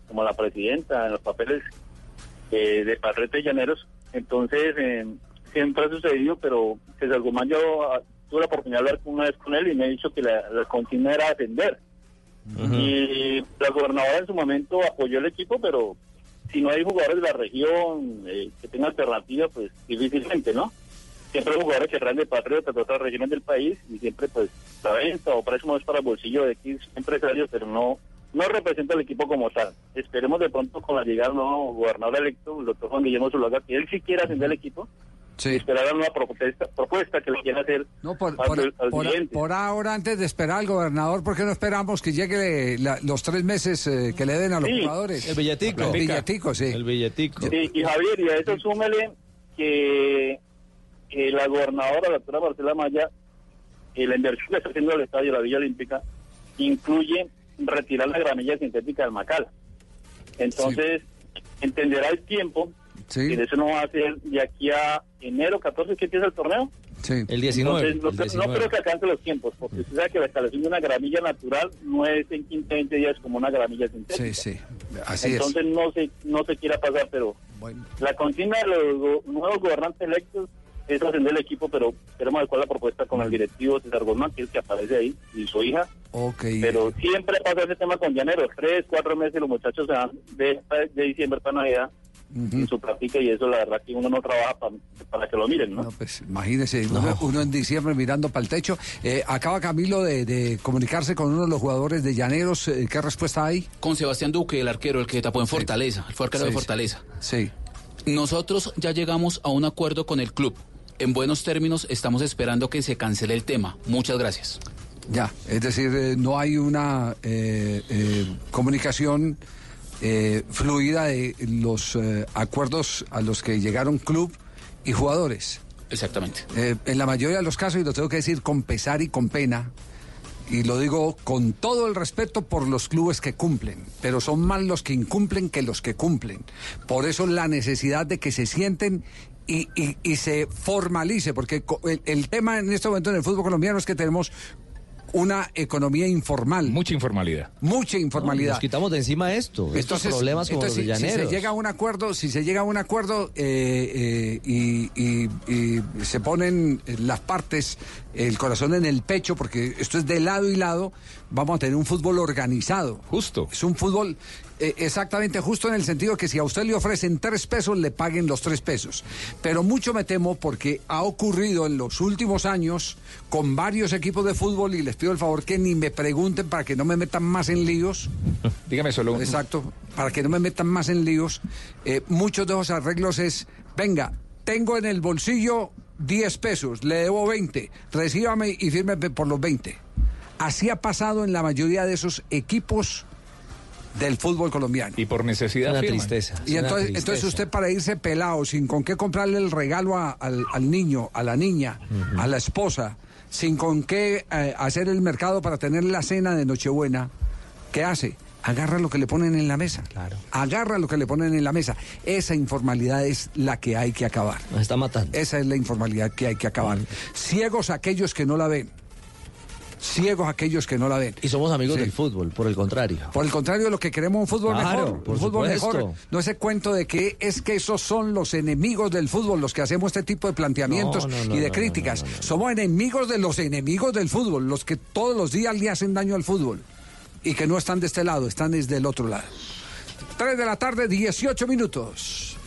como la presidenta, en los papeles eh, de Patriotas y Llaneros. Entonces, eh, siempre ha sucedido, pero César Guzmán yo ah, tuve la oportunidad de hablar una vez con él y me ha dicho que la, la consigna era defender. Y la gobernadora en su momento apoyó el equipo, pero si no hay jugadores de la región eh, que tengan alternativa, pues difícilmente, ¿no? Siempre hay jugadores que traen de Patriotas de otras regiones del país y siempre, pues, la venta o préstamo es para el bolsillo de X empresarios, pero no no representa al equipo como tal. Esperemos de pronto con la llegada del nuevo gobernador electo, el doctor Juan Guillermo Zuluaga, que él sí quiera ascender el equipo, Sí. esperar a una propuesta, propuesta que le quiera hacer No, por, al, por- al por- siguiente. por ahora, antes de esperar al gobernador, ¿por qué no esperamos que llegue la- los tres meses eh, que le den a los Sí. jugadores? El billetico. El billetico, sí. El billetico. Sí, y Javier, y a eso súmele que, que la gobernadora, la doctora Marcela Maya, eh, la inversión que está haciendo el estadio de la Villa Olímpica incluye retirar la gramilla sintética del Macal. Entonces, entenderá el tiempo Sí. que eso no va a ser de aquí a enero 14 que empieza el torneo. Sí. El 19. Entonces, no, el creo- no 19. creo que alcance los tiempos, porque usted sabe que la instalación de una gramilla natural no es en 15, 20 días como una gramilla sintética. Sí, sí. Así Entonces no se no se quiera pasar, pero la consigna de los go- nuevos gobernantes electos es ascender el equipo, pero queremos adecuar la propuesta con el directivo César Guzmán, que es el que aparece ahí, y su hija. es. Ok. Pero siempre pasa ese tema con llaneros, tres, cuatro meses los muchachos se van de, de diciembre para Navidad en su práctica y eso la verdad que uno no trabaja pa- para que lo miren, ¿no? Pues imagínese, uno, uno en diciembre mirando para el techo. Eh, acaba Camilo de, de comunicarse con uno de los jugadores de Llaneros. eh, ¿Qué respuesta hay? Con Sebastián Duque, el arquero, el que tapó en Fortaleza, el fue arquero de sí. Fortaleza. Sí. Nosotros ya llegamos a un acuerdo con el club. En buenos términos, estamos esperando que se cancele el tema. Muchas gracias. Ya, es decir, eh, no hay una eh, eh, comunicación fluida de los acuerdos a los que llegaron club y jugadores. Exactamente. En la mayoría de los casos, y lo tengo que decir con pesar y con pena, y lo digo con todo el respeto por los clubes que cumplen, pero son más los que incumplen que los que cumplen. Por eso la necesidad de que se sienten y, y- y se formalice, porque co- el, el tema en este momento en el fútbol colombiano es que tenemos una economía informal. Mucha informalidad. Mucha informalidad. Nos quitamos de encima esto. estos problemas como entonces, los si- se llega a un acuerdo, si se llega a un acuerdo eh, eh, y, y- y se ponen las partes, el corazón en el pecho, porque esto es de lado y lado, vamos a tener un fútbol organizado. Justo. Es un fútbol eh, exactamente justo en el sentido que si a usted le ofrecen tres pesos, le paguen los tres pesos. Pero mucho me temo porque ha ocurrido en los últimos años con varios equipos de fútbol y les pido el favor que ni me pregunten para que no me metan más en líos. Dígame solo. un- Exacto, para que no me metan más en líos. eh, muchos de esos arreglos es, venga, tengo en el bolsillo 10 pesos, le debo 20, recíbame y fírmeme por los 20. Así ha pasado en la mayoría de esos equipos del fútbol colombiano. Y por necesidad Una tristeza. Y entonces, entonces usted para irse pelado, sin con qué comprarle el regalo a- al, al niño, a la niña, a la esposa, sin con qué eh, hacer el mercado para tener la cena de Nochebuena, ¿qué hace? Agarra lo que le ponen en la mesa. Claro. Agarra lo que le ponen en la mesa. Esa informalidad es la que hay que acabar. Nos está matando. Esa es la informalidad que hay que acabar. Ciegos aquellos que no la ven. Ciegos aquellos que no la ven. Y somos amigos Sí. del fútbol, por el contrario. Por el contrario, lo que queremos es un fútbol Claro, mejor. por un fútbol supuesto. mejor. No ese cuento de que es que esos son los enemigos del fútbol, los que hacemos este tipo de planteamientos No, no, no, y de no, críticas. Somos enemigos de los enemigos del fútbol, los que todos los días le hacen daño al fútbol. Y que no están de este lado, están desde el otro lado. 3 de la tarde, 18 minutos.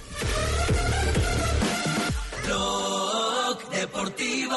Blog Deportivo.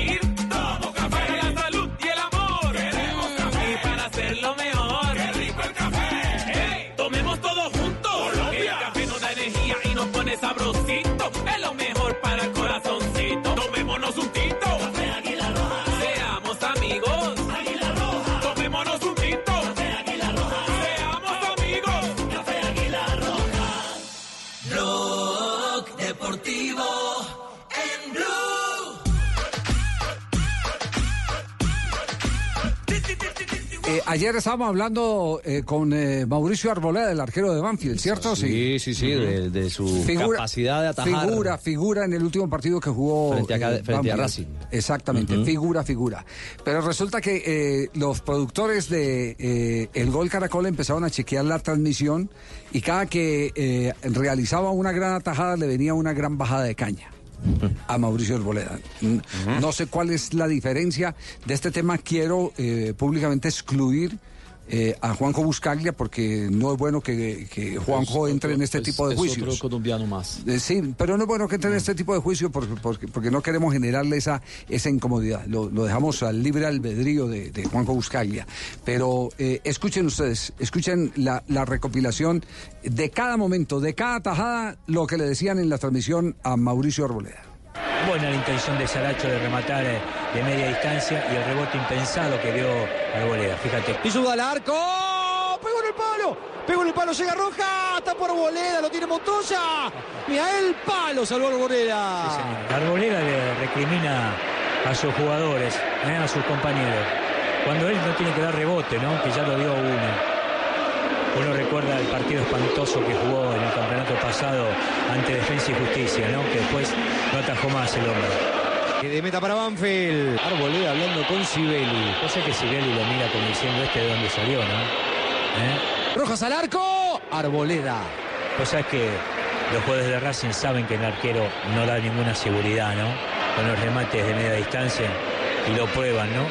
Ayer estábamos hablando eh, con eh, Mauricio Arboleda, el arquero de Banfield, ¿cierto? Sí, sí, sí, de, de su capacidad de atajar. Figura, figura en el último partido que jugó Frente a eh, frente a. Racing. Exactamente, figura, figura. Pero resulta que eh, los productores de eh, El Gol Caracol empezaron a chequear la transmisión y cada que eh, realizaba una gran atajada le venía una gran bajada de caña a Mauricio Arboleda. No sé cuál es la diferencia de este tema. Quiero eh, públicamente excluir eh, a Juanjo Buscaglia porque no es bueno que, que Juanjo entre en este tipo de juicios. otro colombiano más. Eh, Sí, pero no es bueno que entre en este tipo de juicio porque, porque, porque no queremos generarle esa, esa incomodidad. Lo, lo dejamos al libre albedrío de, de Juanjo Buscaglia. Pero eh, escuchen ustedes, escuchen la, la recopilación de cada momento, de cada tajada, lo que le decían en la transmisión a Mauricio Arboleda. Buena la intención de Saracho de rematar eh, de media distancia y el rebote impensado que dio Arboleda. Fíjate. Piso al arco. Pegó en el palo. Pegó en el palo. Llega Roja. Está por Arboleda. Lo tiene Montoya. Mira el palo. Salvó Arboleda. Arboleda le recrimina a sus jugadores, eh, a sus compañeros. Cuando él no tiene que dar rebote, ¿no? Que ya lo dio uno. Uno recuerda el partido espantoso que jugó en el campeonato pasado ante Defensa y Justicia, ¿no? Que después no atajó más el hombre. Que de meta para Banfield. Arboleda hablando con Sibeli. Yo sé que Sibeli lo mira como diciendo este de dónde salió, ¿no? ¿Eh? Rojas al arco. Arboleda. Pues sabes que los jugadores de Racing saben que el arquero no da ninguna seguridad, ¿no? Con los remates de media distancia y lo prueban, ¿no?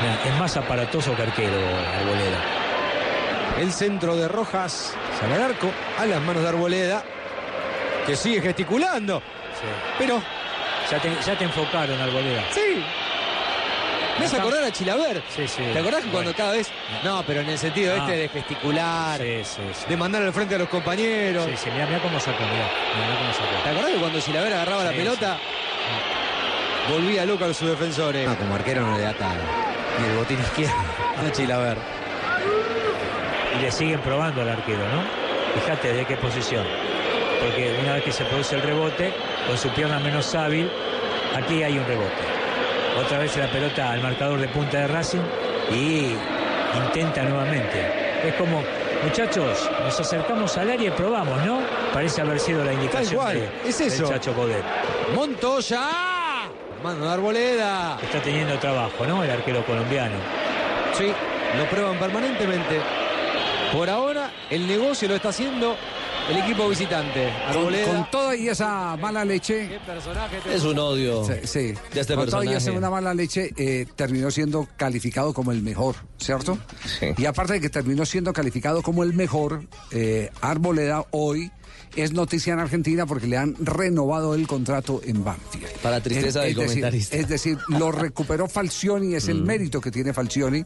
Mirá, Es más aparatoso que arquero, Arboleda. El centro de Rojas. Sale al arco. A las manos de Arboleda. Que sigue gesticulando. Pero. Ya te, ya te enfocaron, Arboleda. Sí. Me hace acordar a Chilaver. Sí, sí. ¿Te acordás que Bueno. cuando cada vez. No, pero en el sentido Ah. este de gesticular. Sí, sí, sí. De mandar al frente a los compañeros. Sí, sí, mira, mira cómo sacó, mira. Mira cómo sacó. ¿Te acordás que cuando Chilaver agarraba la Sí, pelota? Volvía loco a sus defensores. No, como arquero no le da tal. Ni el botín izquierdo. No Chilaver. Y le siguen probando al arquero, ¿no? Fíjate de qué posición. Porque una vez que se produce el rebote, con su pierna menos hábil, aquí hay un rebote. Otra vez la pelota al marcador de punta de Racing y intenta nuevamente. Es como, muchachos, nos acercamos al área y probamos, ¿no? Parece haber sido la indicación cual, de, es del eso. Chacho Coudet. Montoya. Mano de Arboleda. Está teniendo trabajo, ¿no? El arquero colombiano. Sí, lo prueban permanentemente. Por ahora, el negocio lo está haciendo el equipo visitante. Con, Arboleda. con toda y esa mala leche. ¿Qué personaje te- Es un odio Sí, sí. de este con toda y esa una mala leche eh, terminó siendo calificado como el mejor, ¿cierto? Y aparte de que terminó siendo calificado como el mejor, eh, Arboleda hoy es noticia en Argentina porque le han renovado el contrato en Banfield. Para tristeza del decir- comentarista. es decir, lo recuperó Falcioni, es el Mm. mérito que tiene Falcioni,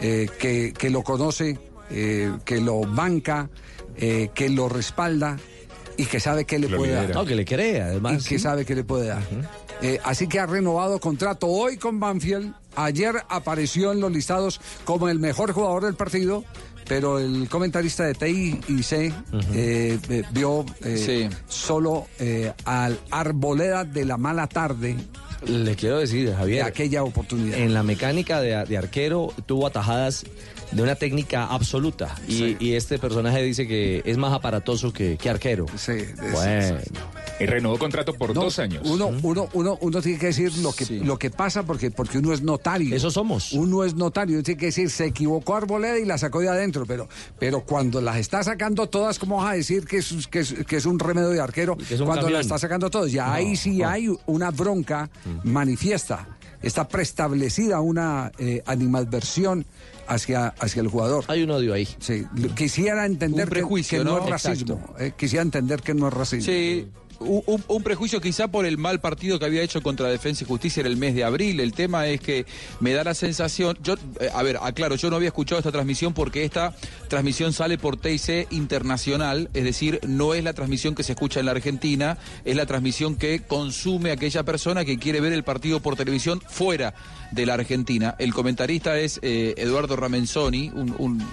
eh, que, que lo conoce, eh, que lo banca, eh, que lo respalda y que sabe que le Lo puede lidera. dar. No, que le cree, además, Y que sabe que le puede dar. Eh, así que ha renovado contrato hoy con Banfield. Ayer apareció en los listados como el mejor jugador del partido. Pero el comentarista de TI y C eh, eh, vio eh, solo eh, al Arboleda de la mala tarde Le quiero decir, Javier. de aquella oportunidad. En la mecánica de, de arquero tuvo atajadas de una técnica absoluta. Y, y este personaje dice que es más aparatoso que, que arquero. bueno. Y renovó contrato por No, dos años. Uno, uno, uno, uno tiene que decir lo que, lo que pasa porque, porque uno es notario. Eso somos. Uno es notario. Uno tiene que decir, se equivocó Arboleda y la sacó de adentro. Pero, pero cuando las está sacando todas, ¿cómo vas a decir que es, que es, que es un remedio de arquero? es un cuando camión. la está sacando todas. Ya No, ahí sí no. hay una bronca manifiesta. Está preestablecida una eh, animadversión hacia, hacia el jugador. Hay un odio ahí. Sí. Quisiera entender que- prejuicio, que, no, ¿no? es racismo. eh, quisiera entender que no es racismo. Sí, un, prejuicio quizá por el mal partido que había hecho contra Defensa y Justicia en el mes de abril. El tema es que me da la sensación, yo, eh, a ver, aclaro, yo no había escuchado esta transmisión porque esta transmisión sale por TIC Internacional, es decir, no es la transmisión que se escucha en la Argentina, es la transmisión que consume aquella persona que quiere ver el partido por televisión fuera de la Argentina. El comentarista es eh, Eduardo Ramenzoni, un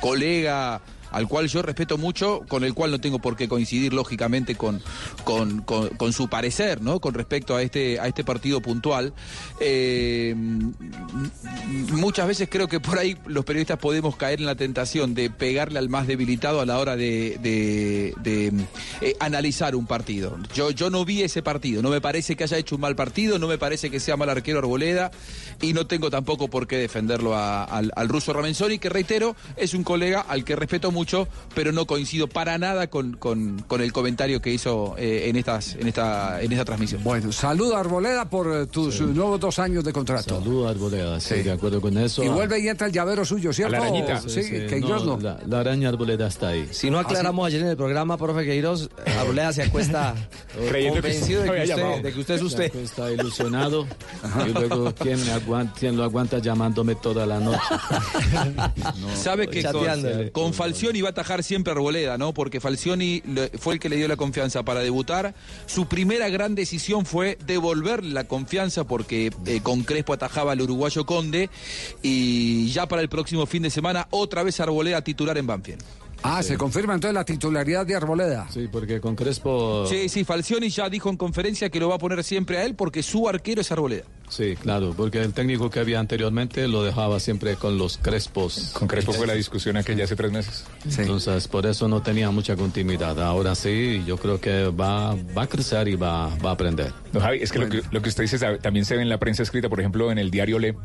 colega al cual yo respeto mucho, con el cual no tengo por qué coincidir lógicamente con, con, con- su parecer, ¿no? Con respecto a este, a este partido puntual. Eh, muchas veces creo que por ahí los periodistas podemos caer en la tentación de pegarle al más debilitado a la hora de, de- eh, analizar un partido. Yo, yo no vi ese partido, no me parece que haya hecho un mal partido, no me parece que sea mal arquero Arboleda y no tengo tampoco por qué defenderlo al, al ruso Ramenzoni, que reitero, es un colega al que respeto mucho, pero no coincido para nada con, con- con el comentario que hizo eh, en, estas, en, esta, en esta transmisión. Bueno, saluda Arboleda por eh, tus eh, nuevos dos años de contrato. Saludo a Arboleda, sí, Sí. de acuerdo con eso. Y vuelve y entra el llavero suyo, ¿cierto? Sí, que ellos no. La, la araña Arboleda está ahí. Si no aclaramos ayer en el programa, profe Queiroz, Arboleda se acuesta Creyendo que convencido de que, usted, de que usted es usted. Está ilusionado. y luego, ¿quién, me aguanta, quién lo aguanta llamándome toda la noche? Sabe que con, con Falcioni va a atajar siempre Arboleda, ¿no? Porque Falcioni fue el que le dio la confianza para debutar. Su primera gran decisión fue devolverle la confianza porque eh, con Crespo atajaba al uruguayo Conde. Y ya para el próximo fin de semana, otra vez Arboleda titular en Banfield. Ah, se confirma entonces la titularidad de Arboleda. Sí, porque con Crespo... Sí, sí, Falcioni ya dijo en conferencia que lo va a poner siempre a él porque su arquero es Arboleda. Sí, claro, porque el técnico que había anteriormente lo dejaba siempre con los Crespos. Con Crespo fue la discusión aquella hace tres meses. Entonces, por eso no tenía mucha continuidad. Ahora sí, yo creo que va, va a crecer y va, va a aprender. No, Javi, es que, lo que lo que usted dice también se ve en la prensa escrita, por ejemplo, en el diario Le.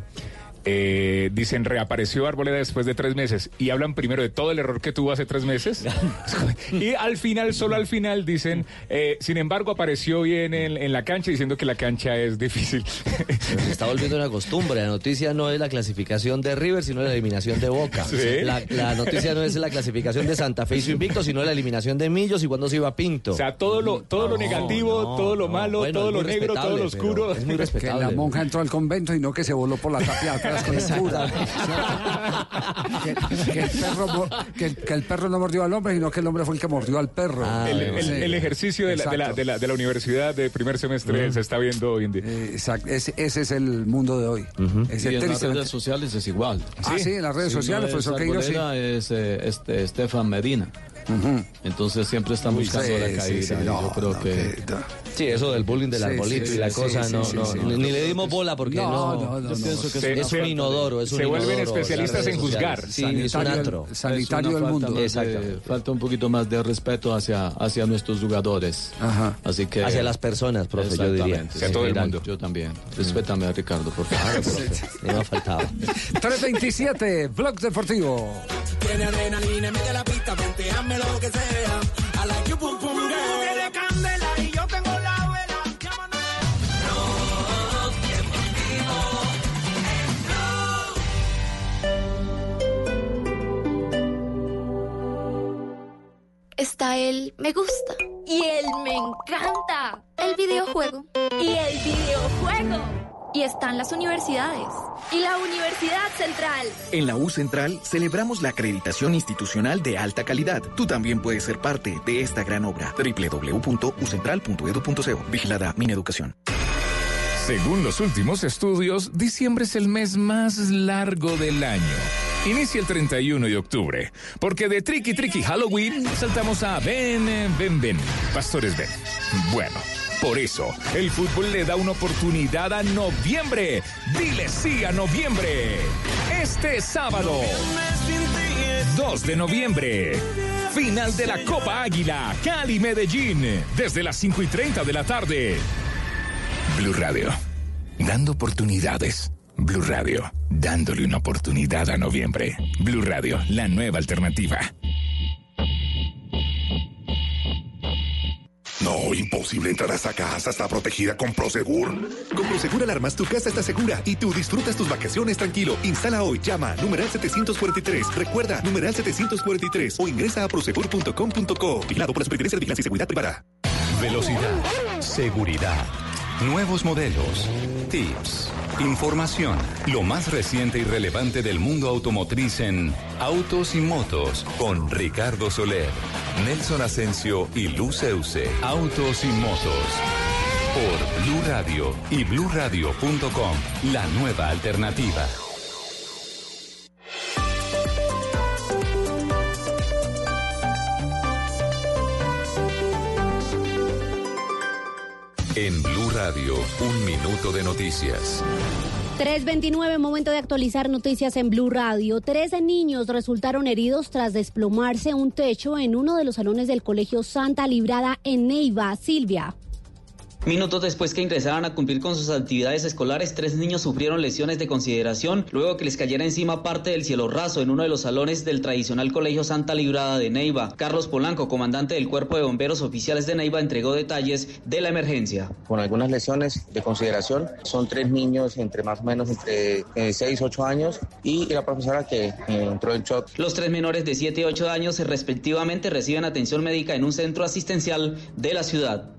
Eh, dicen reapareció Arboleda después de tres meses y hablan primero de todo el error que tuvo hace tres meses y al final, solo al final dicen, eh, sin embargo apareció bien en, en la cancha diciendo que la cancha es difícil. Se está volviendo una costumbre. La noticia no es la clasificación de River, sino la eliminación de Boca. Sí. La, la noticia no es la clasificación de Santa Fe y su invicto, sino la eliminación de Millos y cuando se iba Pinto. O sea, todo lo, todo lo negativo, todo lo malo, Bueno, todo lo negro, todo lo oscuro. es muy Que respetable. la monja entró al convento y no que se voló por la tapia de atrás con el cura. que, que el perro, que, que el perro no mordió al hombre, sino que el hombre fue el que mordió al perro. Ah, el, el- Sí. el ejercicio de la, de, la, de, la, de la universidad de primer semestre se está viendo hoy en día. Eh, Exacto, ese, ese es el mundo de hoy. Ese y en las redes sociales es igual. Ah, sí, en las redes Si sociales, no profesor es Queiroz, sí. Es eh, este, Estefan Medina. Entonces siempre están buscando sí, la sí, caída. sí, no, yo creo no, que que- Sí, eso del bullying del Sí, arbolito sí, y la sí, cosa, sí, no, sí, no, sí. ni le dimos bola porque No, no, no, no, yo no. pienso que Se- es, un inodoro, es un se vuelven inodoro, especialistas en juzgar. sociales. Sí, es un Sanitario- antro. sanitario del mundo. de- Exactamente. falta un poquito más de respeto hacia, hacia nuestros jugadores. Ajá. Así que... Hacia las personas, profe, yo diría. Hacia todo el mundo. Yo también. Respétame a Ricardo, por favor. Me ha faltado. 327, Blog Deportivo. Tiene adrenalina, mete la pista, lo que sea. I like you, pum, pum, El me gusta. Y el me encanta. El videojuego. Y el videojuego. Y están las universidades. Y la Universidad Central. En la U Central celebramos la acreditación institucional de alta calidad. Tú también puedes ser parte de esta gran obra. www.ucentral.edu.co. Vigilada Mineducación. Según los últimos estudios, diciembre es el mes más largo del año. Inicia el 31 de octubre, porque de Tricky Tricky Halloween saltamos a Ven, ven, ven, Pastores ven. Bueno, por eso, el fútbol le da una oportunidad a noviembre. Dile sí a noviembre. Este sábado, 2 de noviembre. Final de la Copa Águila, Cali Medellín, desde las 5 y 30 de la tarde. Blue Radio, dando oportunidades. Blue Radio, dándole una oportunidad a noviembre. Blue Radio, la nueva alternativa. No, imposible entrar a esa casa. Está protegida con Prosegur. Con Prosegur Alarmas, tu casa está segura y tú disfrutas tus vacaciones tranquilo. Instala hoy. Llama numeral 743. Recuerda, numeral 743 o ingresa a prosegur.com.co. Vigilado por la Superintendencia de Vigilancia y Seguridad Privada. Velocidad, seguridad, nuevos modelos, tips, información, lo más reciente y relevante del mundo automotriz en Autos y Motos con Ricardo Soler, Nelson Asensio y Luz Euse. Autos y Motos por Blue Radio y bluradio.com, la nueva alternativa. En Blue Radio, un minuto de noticias. 329, momento de actualizar noticias en Blue Radio. Trece niños resultaron heridos tras desplomarse un techo en uno de los salones del Colegio Santa Librada en Neiva. Silvia. Minutos después que ingresaran a cumplir con sus actividades escolares, tres niños sufrieron lesiones de consideración luego que les cayera encima parte del cielo raso en uno de los salones del tradicional Colegio Santa Librada de Neiva. Carlos Polanco, comandante del Cuerpo de Bomberos Oficiales de Neiva, entregó detalles de la emergencia. con algunas lesiones de consideración. Son tres niños entre más o menos entre 6 8 años y la profesora que eh, entró en shock. Los tres menores de 7 y 8 años respectivamente reciben atención médica en un centro asistencial de la ciudad.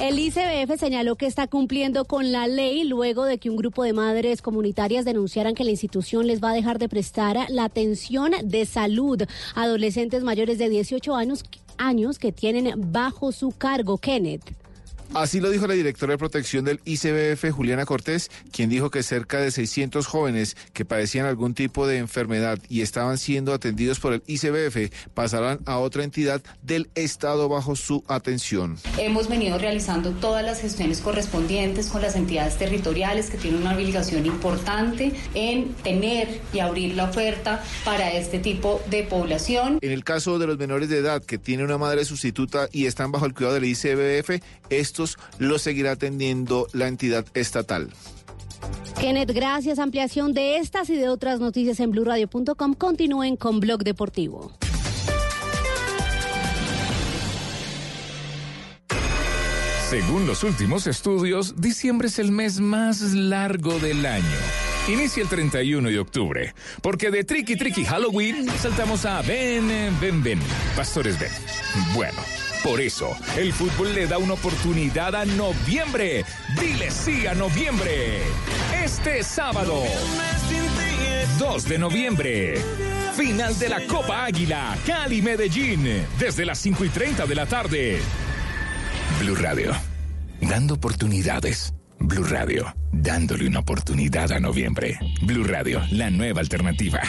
El ICBF señaló que está cumpliendo con la ley luego de que un grupo de madres comunitarias denunciaran que la institución les va a dejar de prestar la atención de salud a adolescentes mayores de 18 años, años que tienen bajo su cargo. Kenneth. Así lo dijo la directora de protección del ICBF, Juliana Cortés, quien dijo que cerca de 600 jóvenes que padecían algún tipo de enfermedad y estaban siendo atendidos por el ICBF pasarán a otra entidad del Estado bajo su atención. Hemos venido realizando todas las gestiones correspondientes con las entidades territoriales que tienen una obligación importante en tener y abrir la oferta para este tipo de población. En el caso de los menores de edad que tienen una madre sustituta y están bajo el cuidado del ICBF, estos los seguirá atendiendo la entidad estatal. Kenneth, gracias. Ampliación de estas y de otras noticias en blurradio.com. Continúen con Blog Deportivo. Según los últimos estudios, diciembre es el mes más largo del año. Inicia el 31 de octubre, porque de Tricky Tricky Halloween saltamos a Ven, ven, ven, Pastores ven. Bueno, por eso, el fútbol le da una oportunidad a noviembre. Dile sí a noviembre. Este sábado, 2 de noviembre. Final de la Copa Águila, Cali Medellín, desde las 5 y 30 de la tarde. Blue Radio, dando oportunidades. Blue Radio, dándole una oportunidad a noviembre. Blue Radio, la nueva alternativa.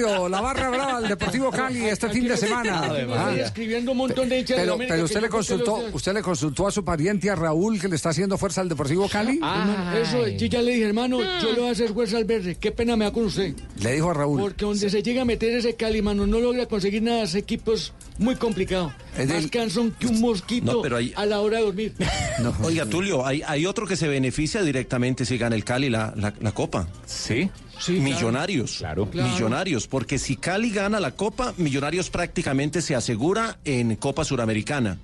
La barra brava del Deportivo Cali este fin de semana. Ah. escribiendo un montón de hinchas de Pero, pero usted le consultó, los- usted le consultó a su pariente a Raúl que le está haciendo fuerza al Deportivo Cali. Hermano, Eso, yo ya le dije, hermano, yo le voy a hacer fuerza al verde. Qué pena me da con usted. Le dijo a Raúl. Porque donde se llega a meter ese Cali, mano, no logra conseguir nada. Ese equipo es muy complicado. Es Más del- cansón que un mosquito No, pero a la hora de dormir. Oiga, Tulio, hay, hay otro que se beneficia directamente si gana el Cali la, la, la Copa. Sí. Millonarios. Claro. Millonarios. Porque si Cali gana la Copa, Millonarios prácticamente se asegura en Copa Suramericana.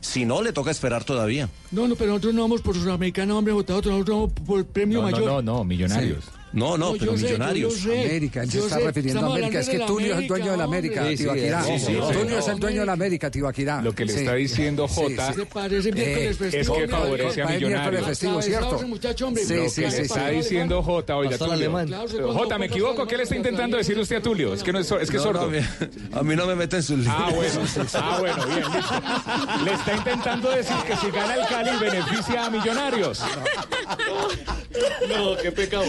Si no, le toca esperar todavía. No, no, pero nosotros no vamos por Sudamericana, hombre, votado, nosotros vamos por el premio No, no, mayor. no, no, Millonarios. No, no, pero sé, Millonarios. sé. América, él se está sé, refiriendo a América. Es que Tulio es el dueño de la América, sí, sí, sí, Tulio es el dueño de la América, Tibaquirá. Lo que le Sí. está diciendo Jota Eh, es que favorece a Millonarios. festivo, ¿cierto? Sí, Lo sí, que sí, le sí. está diciendo Jota, oiga, Tulio. Jota, ¿me equivoco? ¿Qué le está intentando decir usted a Tulio? Es que, no es, es que es sordo. a, mí, a mí no me meten sus líos. Ah, bueno, ah, bueno, bien. Le está intentando decir que si gana el Cali beneficia a Millonarios. No, qué pecado.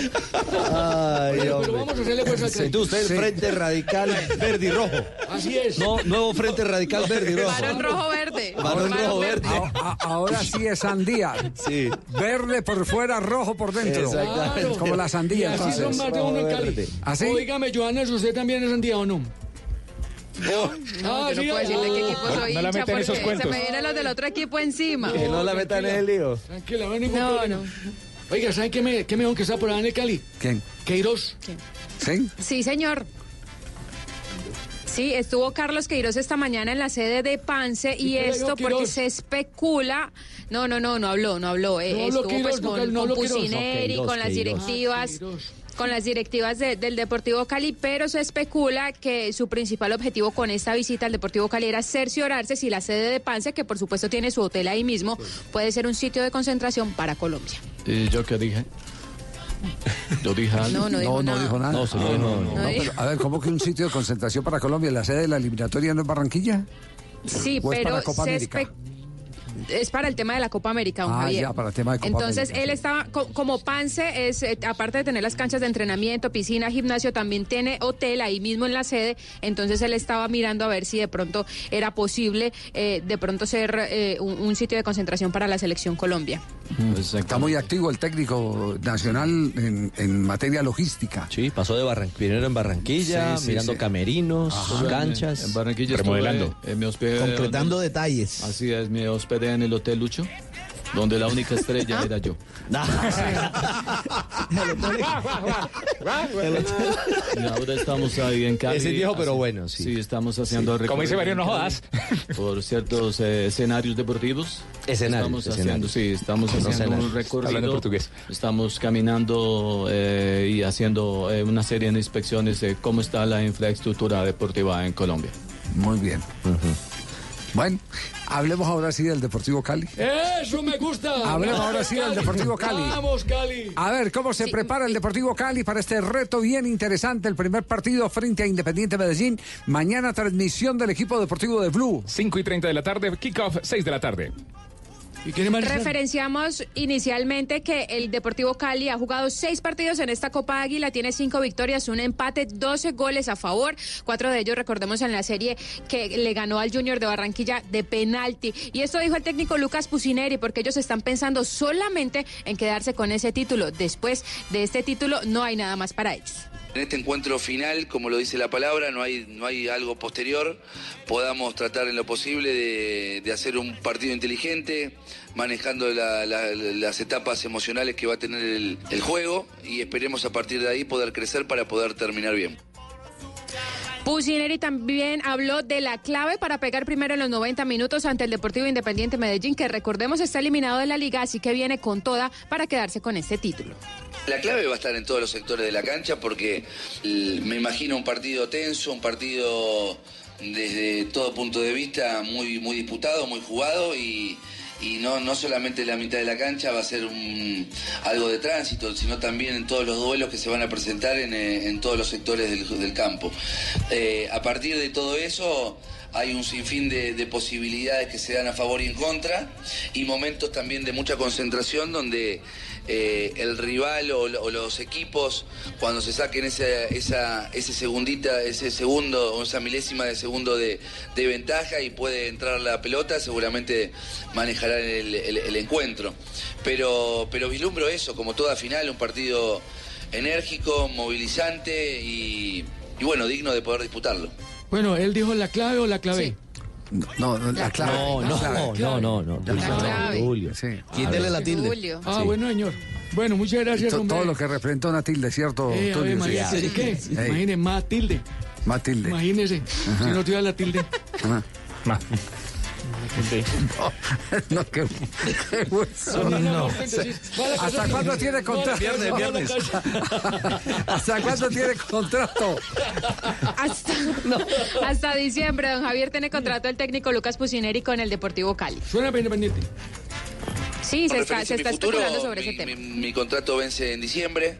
Ay, Pero hombre. vamos a hacerle fuerza al. Entonces usted el Frente Radical Verde y Rojo. Así es. No, nuevo Frente Radical Verde y Rojo. Varón rojo verde. Varón rojo verde. A- a- ahora sí es sandía. Sí. Verde por fuera, rojo por dentro. Exactamente. Como la Y sandía. así son entonces. más de uno en Cali. Verde. ¿Así? Óigame, Johannes, ¿usted también es andía o no? No, Ah, yo no puedo decir de qué equipo No, soy no la hincha metan en esos porque se me vienen los del otro equipo encima. Que no la metan en el lío. Tranquila, no hay ningún No, problema. no. Oiga, ¿saben qué me, qué mejor que está por allá en el Cali? ¿Quién? Queiroz. ¿Sí? Sí, señor. Sí, estuvo Carlos Queiroz esta mañana en la sede de Pance ¿Y esto porque se especula. No, no, no, no habló, no habló. Eh, No habló estuvo Queiroz, pues no, con, no con. Pusineri, con las directivas. Ah, Queiroz. Con las directivas de- del Deportivo Cali, pero se especula que su principal objetivo con esta visita al Deportivo Cali era cerciorarse si la sede de Pance, que por supuesto tiene su hotel ahí mismo, puede ser un sitio de concentración para Colombia. ¿Y yo qué dije? ¿Yo dije algo? No, no dijo no, nada. dijo nada. No, dijo. No, pero, a ver, ¿cómo que un sitio de concentración para Colombia? ¿La sede de la eliminatoria no es Barranquilla? Sí, ¿O es pero se América? Es para el tema de la Copa América, don Ah, Javier. ya, para el tema de Copa Entonces, América, él sí. estaba, co- como Pance, es, eh, aparte de tener las canchas de entrenamiento, piscina, gimnasio, también tiene hotel ahí mismo en la sede. Entonces, él estaba mirando a ver si de pronto era posible eh, de pronto ser eh, un, un sitio de concentración para la selección Colombia. Está muy activo el técnico nacional en, en materia logística. Sí, pasó de Barran... primero en Barranquilla, Sí, sí, mirando sí. camerinos, Ajá. canchas. En Barranquilla Remodelando. estuve, eh, me hospedé Concretando donde- detalles. Así es, me hospedé en el Hotel Lucho, donde la única estrella era yo. Y ahora estamos ahí en Cali. Ese viejo, pero bueno, sí. Sí, estamos haciendo Como dice Mario, no jodas. Por ciertos eh, escenarios deportivos. Escenarios, Estamos haciendo, escenarios. sí, estamos No haciendo escenarios. un recorrido. Hablando portugués. Estamos caminando eh, y haciendo eh, una serie de inspecciones de cómo está la infraestructura deportiva en Colombia. Muy bien. Bueno, hablemos ahora sí del Deportivo Cali. Eso me gusta. Hablemos ahora sí del Deportivo Cali. Vamos, Cali. A ver, ¿cómo se prepara el Deportivo Cali para este reto bien interesante? El primer partido frente a Independiente Medellín. Mañana transmisión del equipo deportivo de Blue. 5 y 30 de la tarde, kickoff 6 de la tarde. ¿Y quién es más Referenciamos inicialmente que el Deportivo Cali ha jugado seis partidos en esta Copa Águila, tiene cinco victorias, un empate, 12 goles a favor, cuatro de ellos recordemos en la serie que le ganó al Junior de Barranquilla de penalti. Y esto dijo el técnico Lucas Pusineri, porque ellos están pensando solamente en quedarse con ese título. Después de este título no hay nada más para ellos. En este encuentro final, como lo dice la palabra, no hay, no hay algo posterior. Podamos tratar en lo posible de, de hacer un partido inteligente, manejando la- la- las etapas emocionales que va a tener el juego y esperemos a partir de ahí poder crecer para poder terminar bien. Pusineri también habló de la clave para pegar primero en los 90 minutos ante el Deportivo Independiente Medellín, que recordemos está eliminado de la liga, así que viene con toda para quedarse con este título. La clave va a estar en todos los sectores de la cancha porque me imagino un partido tenso, un partido desde todo punto de vista muy, muy disputado, muy jugado y, y no, no solamente la mitad de la cancha va a ser un- algo de tránsito, sino también en todos los duelos que se van a presentar en, eh, en todos los sectores del, campo. Eh, a partir de todo eso hay un sinfín de posibilidades que se dan a favor y en contra, y momentos también de mucha concentración donde eh, el rival o, o los equipos, cuando se saquen esa, esa, ese segundita, ese segundo o esa milésima de segundo de, de ventaja y puede entrar la pelota, seguramente manejarán el, el- el encuentro. Pero, pero vislumbro eso, como toda final, un partido enérgico, movilizante y, y bueno, digno de poder disputarlo. Bueno, él dijo la clave o la clave. No, no, la clave. No, la no, clave. no, no, no. Julio, clave. Julio. Sí. Quítele la tilde. Julio. Ah, bueno, señor. Bueno, muchas gracias. Todo lo que representa una tilde, ¿cierto, Eh, Sí. ¿qué? Imagine, más tilde. Más tilde. Imagínese, Ajá. si no tuviera la tilde. Ajá. No, qué, qué hueso. No, ¿Hasta cuándo tiene contrato? la casa. ¿Hasta cuándo tiene contrato? Hasta, hasta diciembre, don Javier tiene contrato el técnico Lucas Pusineri con el Deportivo Cali. Suena para Independiente. Sí, se está, se está especulando sobre ese tema. mi- mi contrato vence en diciembre,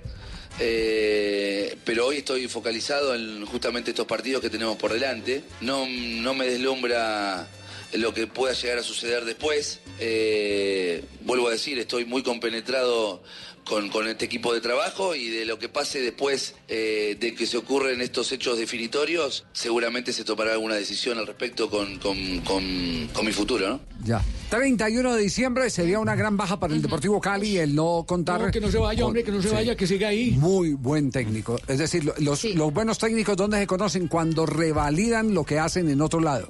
eh, pero hoy estoy focalizado en justamente estos partidos que tenemos por delante. No, no me deslumbra lo que pueda llegar a suceder después. Eh, vuelvo a decir, estoy muy compenetrado con, con este equipo de trabajo y de lo que pase después eh, de que se ocurren estos hechos definitorios, seguramente se tomará alguna decisión al respecto con, con- con- con mi futuro, ¿no? Ya. 31 de diciembre sería una gran baja para el Deportivo Cali el no contar. No, que no se vaya, hombre, que no se Sí. vaya, que siga ahí. Muy buen técnico. Es decir, lo- los, los buenos técnicos, ¿dónde se conocen? Cuando revalidan lo que hacen en otro lado.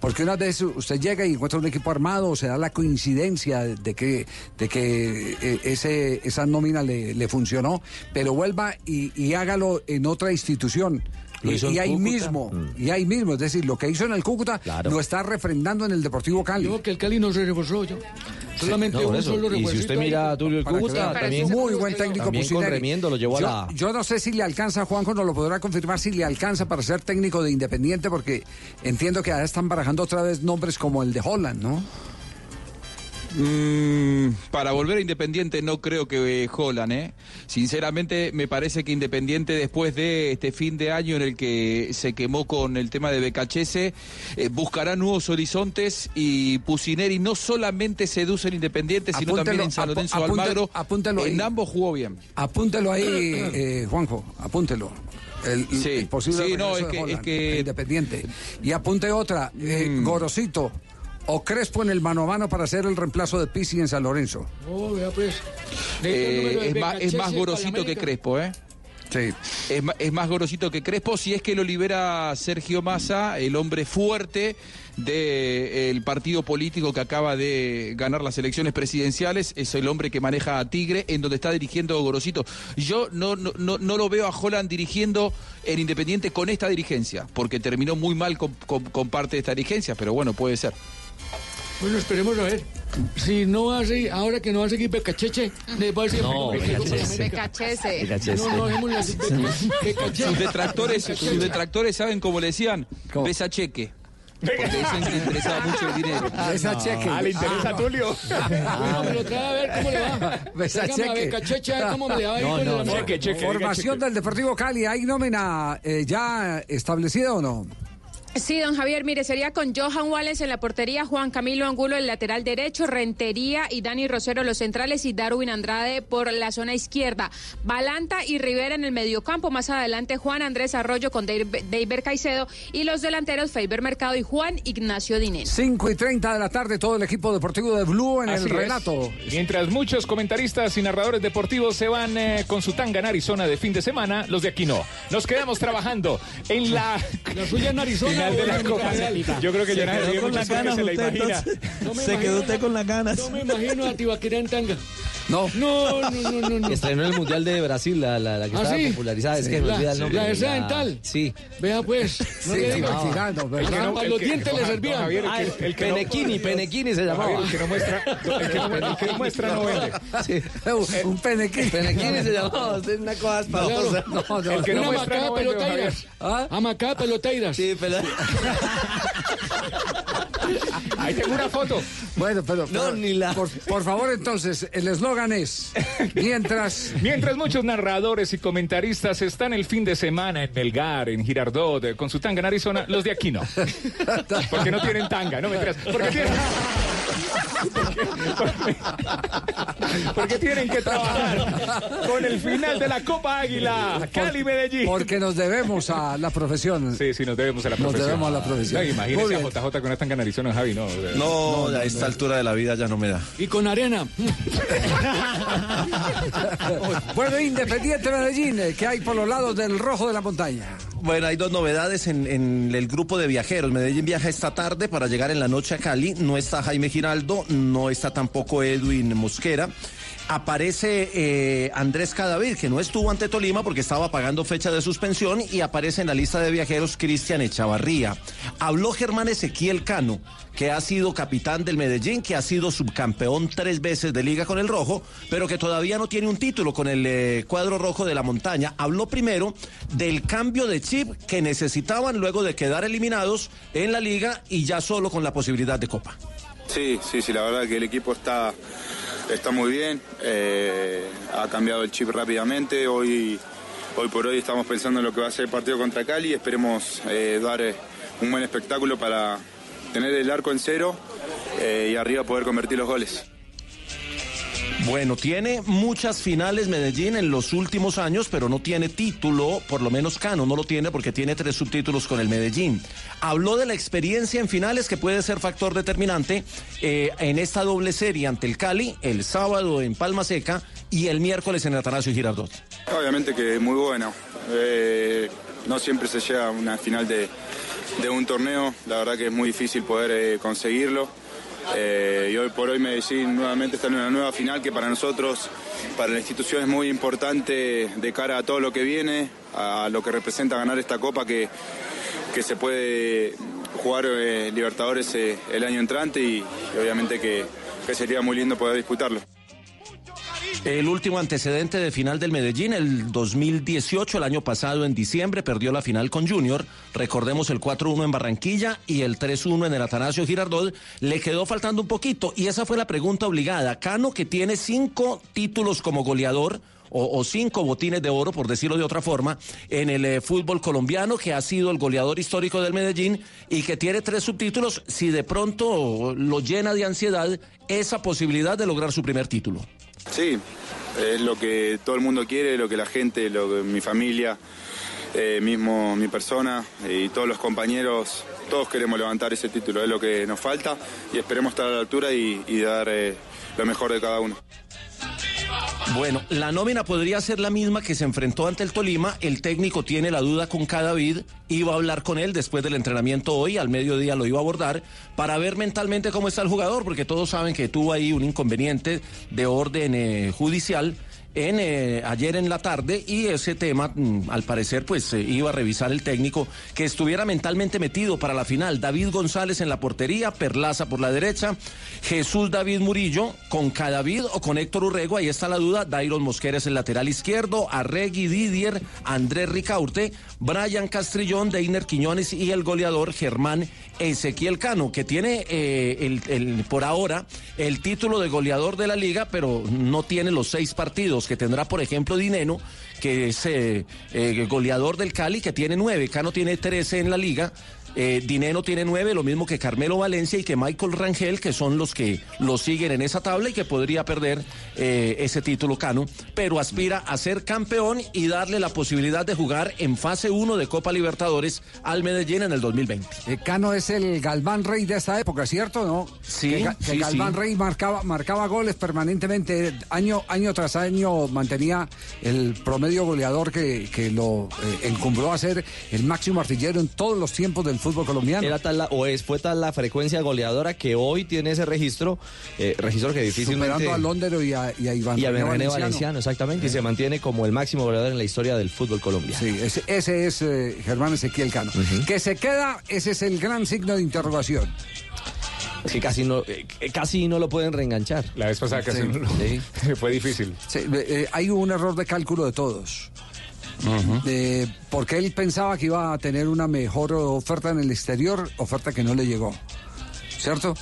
Porque una vez usted llega y encuentra un equipo armado, se da la coincidencia de que, de que eh, ese, esa nómina le, le funcionó, pero vuelva y, y hágalo en otra institución. Y, ahí Cúcuta. mismo, Mm. y ahí mismo, es decir, lo que hizo en el Cúcuta lo está refrendando en el Deportivo Cali. Yo que el Cali no se reforzó yo. Solamente No, un eso. solo Y si usted mira a Tulio el Cúcuta, vea. también muy buen técnico también con Pusineri. Remiendo lo llevó a yo, la yo no sé si le alcanza, Juanjo nos lo podrá confirmar, si le alcanza para ser técnico de Independiente, porque entiendo que ahora están barajando otra vez nombres como el de Holland, ¿no? Mm, para volver a Independiente no creo que eh, Holland, ¿eh? Sinceramente me parece que Independiente después de este fin de año en el que se quemó con el tema de Becachese, eh, buscará nuevos horizontes y Pusineri no solamente seduce en Independiente, sino también en San Lorenzo Almagro. apúntelo en ahí. ambos jugó bien. Apúntelo ahí, eh, Juanjo, apúntelo. El, Sí, el posible sí, no, regreso es de que- Holland, es que- a Independiente. Y apunte otra, eh, Gorosito o Crespo en el mano a mano para hacer el reemplazo de Pizzi en San Lorenzo. Oh, vea pues. Eh, es, más, es más Becachese gorosito que. Crespo, ¿eh? Sí. Es, más gorosito que Crespo si es que lo libera Sergio Massa, el hombre fuerte del partido político que acaba de ganar las elecciones presidenciales. Es el hombre que maneja a Tigre, en donde está dirigiendo Gorosito. Yo no, no, no, no lo veo a Holland dirigiendo en Independiente con esta dirigencia, porque terminó muy mal con, con- con parte de esta dirigencia, pero bueno, puede ser. Bueno, esperemos a ver. Si no seguir, ahora que no va a seguir Becacheche, le va a decir No, Becachese. Becachese. No, no, Becachese. Sus detractores, sus detractores saben cómo le decían, besa cheque. Porque le interesaba mucho el dinero. Besa cheque. Ah, le interesa a Tulio. Trae a ver cómo le va. Becacheche a ver cómo le No, no. Formación del Deportivo Cali, ¿hay nómina eh, ya establecida o no? Sí, don Javier, mire, sería con Johan Wallace en la portería, Juan Camilo Angulo el lateral derecho, Rentería y Dani Rosero los centrales y Darwin Andrade por la zona izquierda. Balanta y Rivera en el mediocampo, más adelante Juan Andrés Arroyo con Deiber Caicedo y los delanteros Faber Mercado y Juan Ignacio Dinés. 5 y 30 de la tarde, todo el equipo deportivo de Blue en Así el es. relato. Mientras muchos comentaristas y narradores deportivos se van eh, con su tanga en Arizona de fin de semana, los de aquí no. Nos quedamos trabajando en la, La suya en Arizona. Final de la Copa. Yo creo que Se Jonás muchas las veces se la imagina. Se quedó usted con las ganas. No me imagino a Tibaquira en tanga. No. No, no, no, no. no. Estrenó en el Mundial de Brasil, la, la, la que ¿Ah, estaba sí? popularizada. Es Sí. que me La- olvida el nombre. la de La- Sedental. Sí. Vea pues. No Sí, le digo. No. El que no- Para los que- dientes le servían. Javier, el Ah, que- el que no- Penequini, Penequini se llamaba. Javier, el que no muestra, el que no, el que no muestra no vende. Sí. Un penequín. Penequini se llamaba. Es una cosa espantosa. No, no, El que no Una muestra macada no vende, peloteiras. Amacá peloteiras. Sí, pero... Ahí tengo una foto. Bueno, pero, pero, por, por favor, entonces, el eslogan mientras... Mientras muchos narradores y comentaristas están el fin de semana en Melgar, en Girardot, eh, con su tanga en Arizona, los de aquí no. Porque no tienen tanga, no me creas. Porque tienen... Porque, porque tienen que trabajar con el final de la Copa Águila, Cali Medellín. Porque nos debemos a la profesión. Sí, sí, nos debemos a la Nos profesión. debemos a la profesión. No, imagínese a. JJ con una tanga en Arizona, Javi, no. No, a esta altura de la vida ya no me da. Y con arena. Bueno, Independiente Medellín, eh, que hay por los lados del rojo de la montaña. Bueno, hay dos novedades en, en el grupo de viajeros. Medellín viaja esta tarde para llegar en la noche a Cali. No está Jaime Giraldo, no está tampoco Edwin Mosquera. Aparece eh, Andrés Cadavid, que no estuvo ante Tolima porque estaba pagando fecha de suspensión, y aparece en la lista de viajeros Cristian Echavarría. Habló Germán Ezequiel Cano, que ha sido capitán del Medellín, que ha sido subcampeón tres veces de liga con el rojo, pero que todavía no tiene un título con el eh, cuadro rojo de la montaña. Habló primero del cambio de chip que necesitaban luego de quedar eliminados en la liga y ya solo con la posibilidad de copa. Sí, sí, sí, la verdad que el equipo está, está muy bien, eh, ha cambiado el chip rápidamente, hoy, hoy por hoy estamos pensando en lo que va a ser el partido contra Cali, esperemos eh, dar eh, un buen espectáculo para tener el arco en cero y arriba poder convertir los goles. Bueno, tiene muchas finales Medellín en los últimos años, pero no tiene título, por lo menos Cano no lo tiene porque tiene tres subtítulos con el Medellín. Habló de la experiencia en finales que puede ser factor determinante eh, en esta doble serie ante el Cali, el sábado en Palma Seca y el miércoles en Atanasio Girardot. Obviamente que es muy bueno, eh, no siempre se llega a una final de, de un torneo, la verdad que es muy difícil poder eh, conseguirlo. Eh, y hoy por hoy Medellín nuevamente está en una nueva final que para nosotros, para la institución es muy importante de cara a todo lo que viene, a lo que representa ganar esta copa que, que se puede jugar eh, Libertadores eh, el año entrante y, y obviamente que, que sería muy lindo poder disputarlo. El último antecedente de final del Medellín, el 2018, el año pasado en diciembre, perdió la final con Junior. Recordemos el 4-1 en Barranquilla y el 3-1 en el Atanasio Girardot. Le quedó faltando un poquito y esa fue la pregunta obligada. Cano, que tiene cinco títulos como goleador. O, cinco botines de oro, por decirlo de otra forma, en el eh, fútbol colombiano, que ha sido el goleador histórico del Medellín y que tiene tres subtítulos, si de pronto lo llena de ansiedad esa posibilidad de lograr su primer título. Sí, es lo que todo el mundo quiere, lo que la gente, lo que mi familia, eh, mismo mi persona y todos los compañeros, todos queremos levantar ese título, es lo que nos falta y esperemos estar a la altura y, y dar eh, lo mejor de cada uno. Bueno, la nómina podría ser la misma que se enfrentó ante el Tolima. El técnico tiene la duda con Cadavid. Iba a hablar con él después del entrenamiento hoy. Al mediodía lo iba a abordar para ver mentalmente cómo está el jugador, porque todos saben que tuvo ahí un inconveniente de orden eh, judicial. Eh, ayer en la tarde y ese tema mm, al parecer pues eh, iba a revisar el técnico que estuviera mentalmente metido para la final. David González en la portería Perlaza por la derecha Jesús David Murillo con Cadavid o con Héctor Urrego ahí está la duda Dairon Mosquera es el lateral izquierdo Arregui Didier Andrés Ricaurte Brian Castrillón Deiner Quiñones y el goleador Germán Ezequiel Cano que tiene eh, el- por ahora el título de goleador de la liga pero no tiene los seis partidos que tendrá, por ejemplo, Dineno, que es eh, eh, goleador del Cali, que tiene nueve. Cano tiene trece en la liga. Eh, Dineno tiene nueve, lo mismo que Carmelo Valencia y que Michael Rangel, que son los que lo siguen en esa tabla y que podría perder eh, ese título Cano, pero aspira a ser campeón y darle la posibilidad de jugar en fase 1 de Copa Libertadores al Medellín en el 2020. Eh, Cano es el Galván Rey de esta época, ¿cierto? ¿No? Sí, Que, Ga- que sí, Galván sí. Rey marcaba, marcaba goles permanentemente, año, año tras año mantenía el promedio goleador que, que lo eh, encumbró a ser el máximo artillero en todos los tiempos del fútbol colombiano. Era tal la, o es, fue tal la frecuencia goleadora que hoy tiene ese registro, eh, registro que difícilmente... Superando a Londero y a, y a Iván y a René Valenciano. Valenciano, exactamente, y se mantiene como el máximo goleador en la historia del fútbol colombiano. Sí, ese, ese es eh, Germán Ezequiel Cano. Que se queda, ese es el gran signo de interrogación. Es que casi no, eh, casi no lo pueden reenganchar. La vez pasada casi no lo- fue difícil. Sí, eh, hay un error de cálculo de todos. Eh, porque él pensaba que iba a tener una mejor oferta en el exterior, oferta que no le llegó. ¿cierto?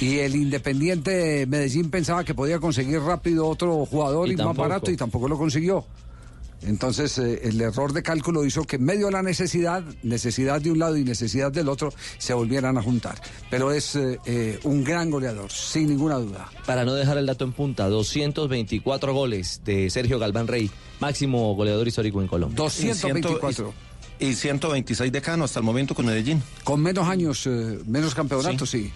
Y el Independiente de Medellín pensaba que podía conseguir rápido otro jugador Y y, más barato y tampoco lo consiguió. Entonces eh, el error de cálculo hizo que en medio de la necesidad, necesidad de un lado y necesidad del otro, se volvieran a juntar. Pero es eh, eh, un gran goleador, sin ninguna duda. Para no dejar el dato en punta, 224 goles de Sergio Galván Rey, máximo goleador histórico en Colombia. 224. Y 126 de Cano hasta el momento con Medellín. Con menos años, eh, menos campeonatos, sí. Sí,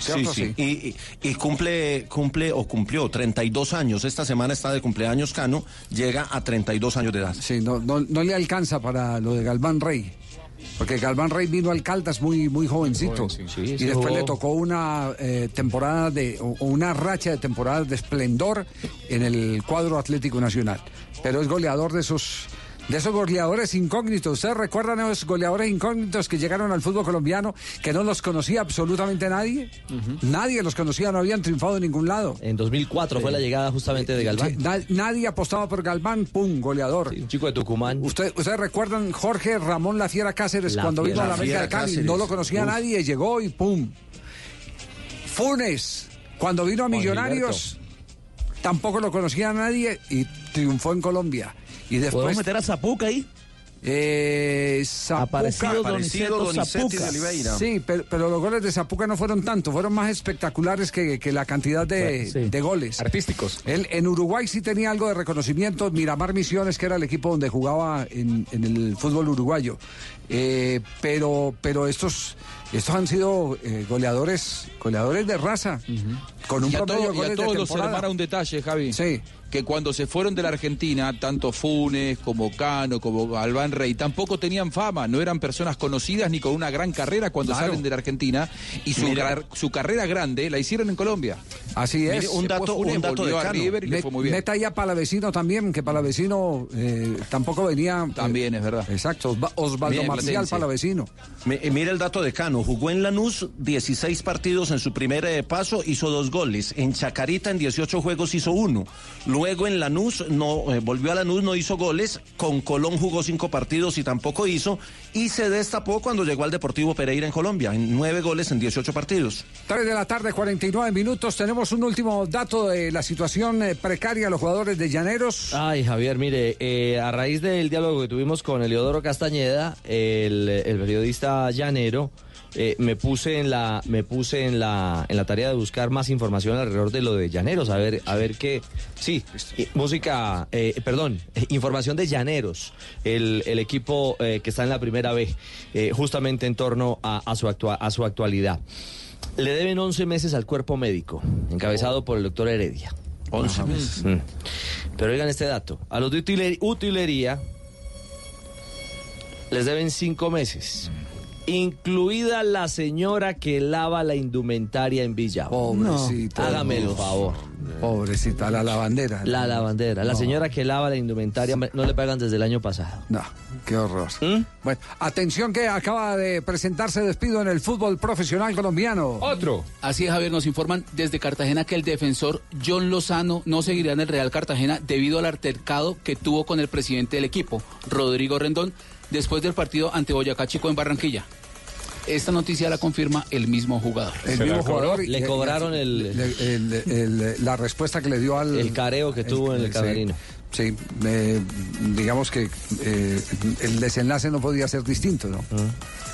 ¿Cierto? sí. Y, y- y cumple, cumple o cumplió 32 años. Esta semana está de cumpleaños Cano, llega a 32 años de edad. Sí, no, no, no le alcanza para lo de Galván Rey. Porque Galván Rey vino al Caldas muy, muy jovencito. Joven, sí. Sí, y después jugó. le tocó una eh, temporada de, o o una racha de temporadas de esplendor en el cuadro Atlético Nacional. Pero es goleador de esos, de esos goleadores incógnitos. ¿Ustedes recuerdan esos goleadores incógnitos que llegaron al fútbol colombiano que no los conocía absolutamente nadie? Nadie los conocía, no habían triunfado en ningún lado. En 2004 fue la llegada justamente de Galván. Sí, na- nadie apostaba por Galván, pum, goleador. un chico de Tucumán. Usted- ¿Ustedes recuerdan Jorge Ramón La Fiera Cáceres La cuando vino a la América de Cali? Cáceres. No lo conocía Uf. nadie, llegó y pum. Funes, cuando vino a Millonarios, tampoco lo conocía nadie y triunfó en Colombia. Y después. ¿Podemos meter a Zapuca ahí? Eh, Zapuca. Aparecido Doniceto Donizetti de Oliveira. Sí, pero, pero los goles de Zapuca no fueron tanto, fueron más espectaculares que, que la cantidad de, Sí. de goles. Artísticos. Él en Uruguay sí tenía algo de reconocimiento. Miramar Misiones, que era el equipo donde jugaba en, en el fútbol uruguayo. Eh, pero, pero estos, estos han sido eh, goleadores, goleadores de raza. Con un y a, todo- y a todos los hermana un detalle, Javi. Sí. Que cuando se fueron de la Argentina, tanto Funes como Cano, como Albán Rey, tampoco tenían fama, no eran personas conocidas ni con una gran carrera cuando Claro. salen de la Argentina. Y su, Mira. car- su carrera grande la hicieron en Colombia. Así es. Mire, un dato- Después un dato de a Cano. River y le fue muy bien. Meta ahí a Palavecino también, que Palavecino eh, tampoco venía. También es verdad. Exacto, Osva- Osvaldo Mire, Marcial. Palavecino. Eh, mira el dato de Cano. Jugó en Lanús 16 partidos en su primer eh, paso, hizo dos goles. En Chacarita en 18 juegos hizo uno. Luego en Lanús no eh, volvió a Lanús, no hizo goles. Con Colón jugó cinco partidos y tampoco hizo. Y se destapó cuando llegó al Deportivo Pereira en Colombia, en nueve goles en 18 partidos. 3 de la tarde, 49 minutos. Tenemos un último dato de la situación eh, precaria de los jugadores de Llaneros. Ay, Javier, mire, eh, a raíz del diálogo que tuvimos con Eliodoro Castañeda, el, el periodista llanero, eh, me puse en la me puse en la en la tarea de buscar más información alrededor de lo de llaneros a ver a ver qué sí eh, música eh, perdón información de llaneros el, el equipo eh, que está en la primera B justamente en torno a, a su actua- a su actualidad le deben 11 meses al cuerpo médico encabezado por el doctor Heredia 11 meses. Mm. Pero oigan este dato. A los de utiler- utilería les deben cinco meses. Incluida la señora que lava la indumentaria en Villa. Pobrecito. Hágame el favor. Pobrecita, la lavandera. La lavandera. La No. señora que lava la indumentaria no le pagan desde el año pasado. No, qué horror. ¿Mm? Bueno, atención que acaba de presentarse despido en el fútbol profesional colombiano. Otro. Así es, Javier, nos informan desde Cartagena que el defensor John Lozano no seguirá en el Real Cartagena debido al altercado que tuvo con el presidente del equipo, Rodrigo Rendón, después del partido ante Boyacá Chico en Barranquilla. Esta noticia la confirma el mismo jugador. El mismo jugador. Le cobraron el- el- el- la respuesta que le dio al. El careo que tuvo en el camerino. Sí, eh, digamos que eh, el desenlace no podía ser distinto, ¿no?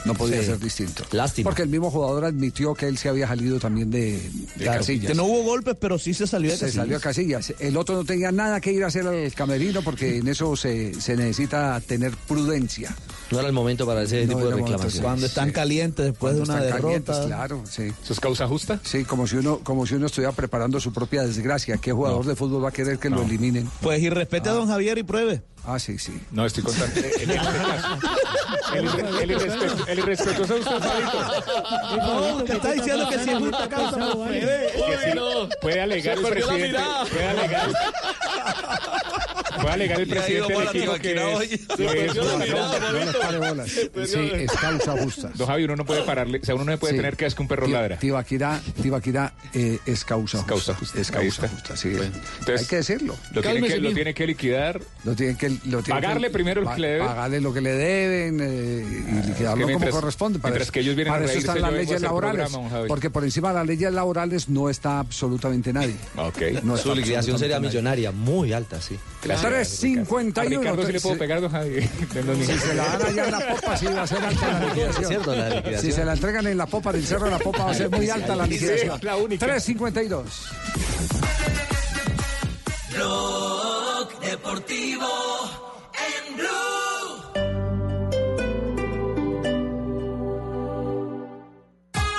No podía Sí. ser distinto. Lástima. Porque el mismo jugador admitió que él se había salido también de, de Casillas. Que no hubo golpes, pero sí se salió de Se Casillas. salió a Casillas. El otro no tenía nada que ir a hacer al camerino porque en eso se, se necesita tener prudencia. No era el momento para ese No tipo de reclamaciones. Cuando están calientes después Cuando de una están derrota. calientes, claro, sí. ¿Eso es causa justa? Sí, como si uno, como si uno estuviera preparando su propia desgracia. ¿Qué jugador de fútbol va a querer que lo eliminen? Pues y respete a don Javier y pruebe. Ah, sí, sí. No, estoy contando. En este caso. El, el irrespetu- el irrespetuoso de usted, Fabito. No, usted está diciendo que si es justa causa, pruebe. Que sí, Puede alegar Se el presidente. Puede alegar. Voy a alegar el presidente del equipo que es- No, no les pare bolas. Sí, es causa justa. Don Javi, uno no puede pararle, o sea, uno no puede Sí. tener que es que un perro ladra. Tibaquirá, Tibaquirá eh, es causa justa. causa justa. Es causa justa, sí. Entonces, Hay que decirlo. Lo tiene que, lo tiene que liquidar. Lo tienen que, Pagarle que- primero lo que le deben. Pagarle lo que le deben eh, y liquidarlo mientras- como corresponde. Mientras que ellos vienen a para eso reírse, están las leyes laborales. programa, don Javi. porque por encima de las leyes laborales no está absolutamente nadie. Ok. No Su liquidación sería millonaria, muy alta, sí. Gracias. 351. A Ricardo sí le puedo pegar, don Javi. Si se la dan allá en la popa, sí va a ser alta la liquidación. Es cierto, la liquidación. Si se la entregan en la popa del cerro de la popa, va a ser muy alta la liquidación. la única. 352. Blog Deportivo en Blue.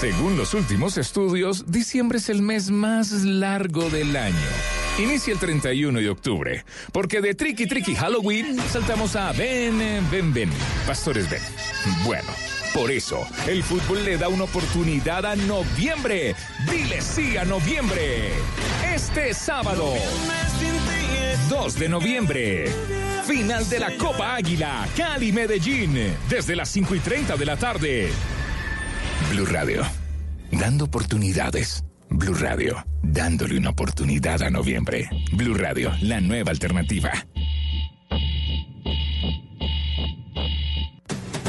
Según los últimos estudios, diciembre es el mes más largo del año. Inicia el 31 de octubre, porque de Tricky Tricky Halloween saltamos a Ven, ven, ven, Pastores ven. Bueno, por eso, el fútbol le da una oportunidad a noviembre. Dile sí a noviembre. Este sábado, 2 de noviembre. Final de la Copa Águila, Cali Medellín, desde las 5 y 30 de la tarde. Blue Radio, dando oportunidades. Blue Radio, dándole una oportunidad a noviembre. Blue Radio, la nueva alternativa.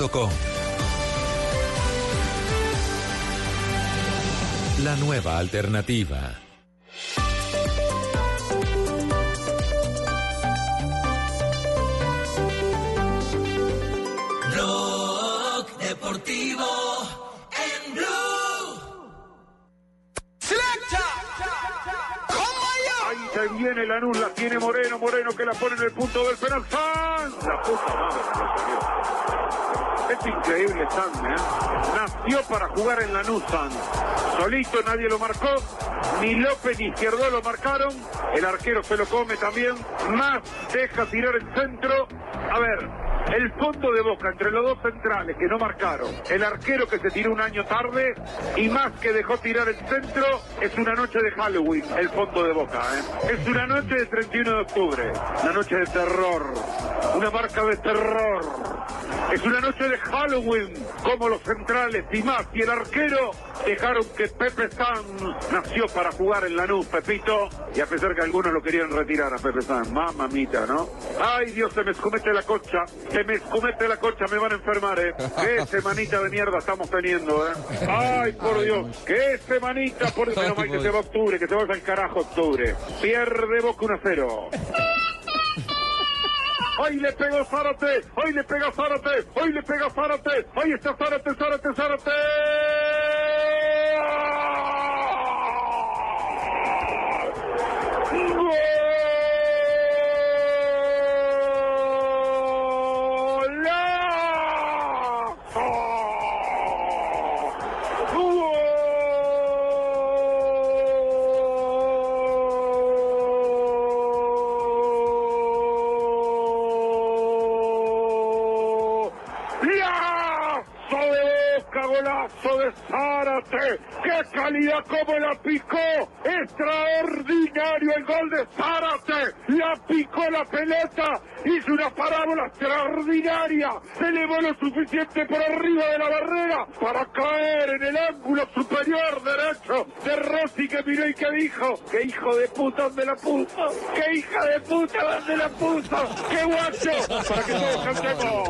bluradio.com. La nueva alternativa. Blog Deportivo en Blue. Ahí se viene Lanús, la tiene Moreno, Moreno que la pone en el punto del penal. ¡San! La puta madre. Es increíble San, ¿eh? Nació para jugar en Lanús San. Solito nadie lo marcó, ni López ni Izquierdo lo marcaron. El arquero se lo come también. Más deja tirar el centro. A ver, el fondo de boca entre los dos centrales que no marcaron, el arquero que se tiró un año tarde y más que dejó tirar el centro, es una noche de Halloween, el fondo de boca. ¿eh? Es una noche de 31 de octubre, una noche de terror, una marca de terror. Es una noche de Halloween, como los centrales y más y el arquero dejaron que Pepe Sanz nació para jugar en Lanús, Pepito, y a pesar que algunos lo querían retirar a Pepe Sanz, mamamita, ¿no? Ay Dios, se me escomete la cocha, se me escomete la cocha, me van a enfermar, ¿eh? Qué semanita de mierda estamos teniendo, ¿eh? Ay, por Dios, qué semanita, por Dios, menos mal que se va octubre, que se vaya al carajo octubre. Pierde Boca 1 a 0. Hoy le pegó Zárate, hoy le pega Zárate, hoy le pega Zárate, hoy está Zárate, Zárate, Zárate. ¡Lazo de! Zárate. ¡Qué calidad como la picó! ¡Extraordinario el gol de Zárate! La picó la pelota, hizo una parábola extraordinaria, se elevó lo suficiente por arriba de la barrera para caer en el ángulo superior derecho de Rossi que miró y que dijo, ¡qué hijo de puta donde la puso! ¡Qué hija de puta donde la puso! ¡Qué guacho! Para que todos cantemos.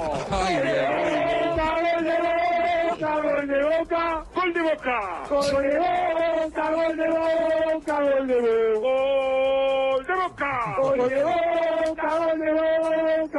¡Gol de Boca! ¡Gol de Boca! ¡Gol de Boca! ¡Gol de Boca! ¡Gol de Boca! ¡Gol de Boca! ¡Gol de Boca! ¡Gol de Boca!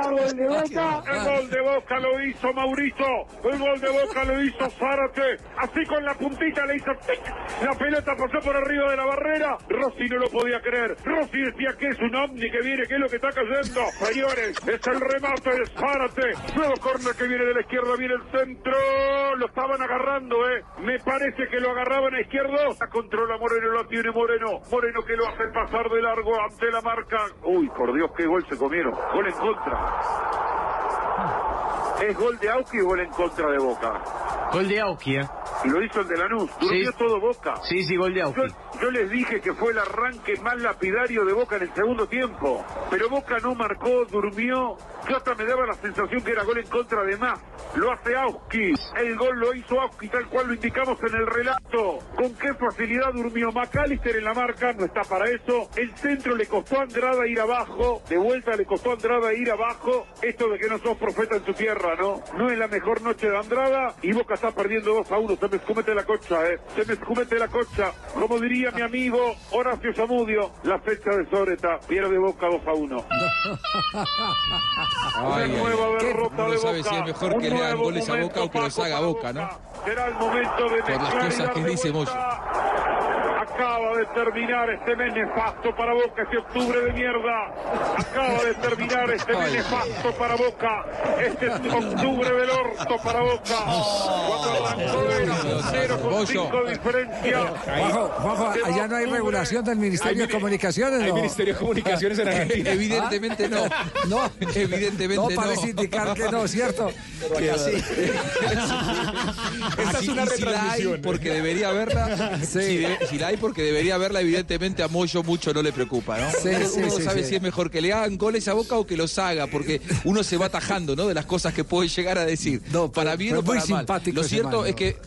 ¡Gol de Boca! El gol de Boca lo hizo Mauricio. El gol de Boca lo hizo Zárate. Así con la puntita le hizo tic. La pelota pasó por arriba de la barrera. Rossi no lo podía creer. Rossi decía que es un ovni que viene, que es lo que está cayendo. Señores, es el remate de Zárate. Nuevo corner que viene de la izquierda, viene el centro. Lo estaban agarrando, ¿eh? Me parece que lo agarraban a izquierdo. La controla Moreno, lo tiene Moreno. Moreno que lo hace pasar de largo ante la marca. Uy, por Dios, qué gol se comieron. Gol en contra. ¿Es gol de Auki o gol en contra de Boca? Gol de Auki, ¿eh? Y lo hizo el de Lanús. Durmió Sí. todo Boca. Sí, sí, gol de Auki. Yo, yo les dije que fue el arranque más lapidario de Boca en el segundo tiempo. Pero Boca no marcó, durmió. Yo hasta me daba la sensación que era gol en contra de más. Lo hace Auski. El gol lo hizo Auski tal cual lo indicamos en el relato. Con qué facilidad durmió McAllister en la marca. No está para eso. El centro le costó a Andrada ir abajo. De vuelta le costó a Andrada ir abajo. Esto de que no sos profeta en tu tierra, ¿no? No es la mejor noche de Andrada. Y Boca está perdiendo 2 a 1. Se me escumete la cocha, ¿eh? Se me escumete la cocha. Como diría mi amigo Horacio Zamudio, la fecha de Soreta pierde Boca 2 a 1. Ay, ay, nueva derrota Uno de sabe Boca. si es mejor que le hagan goles a Boca o que los haga Boca, ¿no? Será el momento de Por las cosas que dice. Moyo. Acaba de terminar este mes nefasto para Boca, este octubre de mierda. Acaba de terminar este mes nefasto para Boca. Este octubre del orto para Boca. Cuando arrancó era 0 con 5 de diferencia. Juanjo, Juanjo, allá no hay regulación del Ministerio de Comunicaciones, Hay ¿no? Ministerio de Comunicaciones en Argentina. Evidentemente no. No, Evidentemente no no. parece indicar que no, ¿cierto? Esta es una si hay, retransmisión. porque debería haberla. Si, de- si la hay, porque debería haberla, evidentemente a Moyo mucho no le preocupa, ¿no? Sí, uno sí, uno sí, sabe si es mejor que le hagan goles a Boca o que los haga, porque uno se va atajando, ¿no? De las cosas que puede llegar a decir. No, para bien o para muy mal. simpático Lo cierto man, es que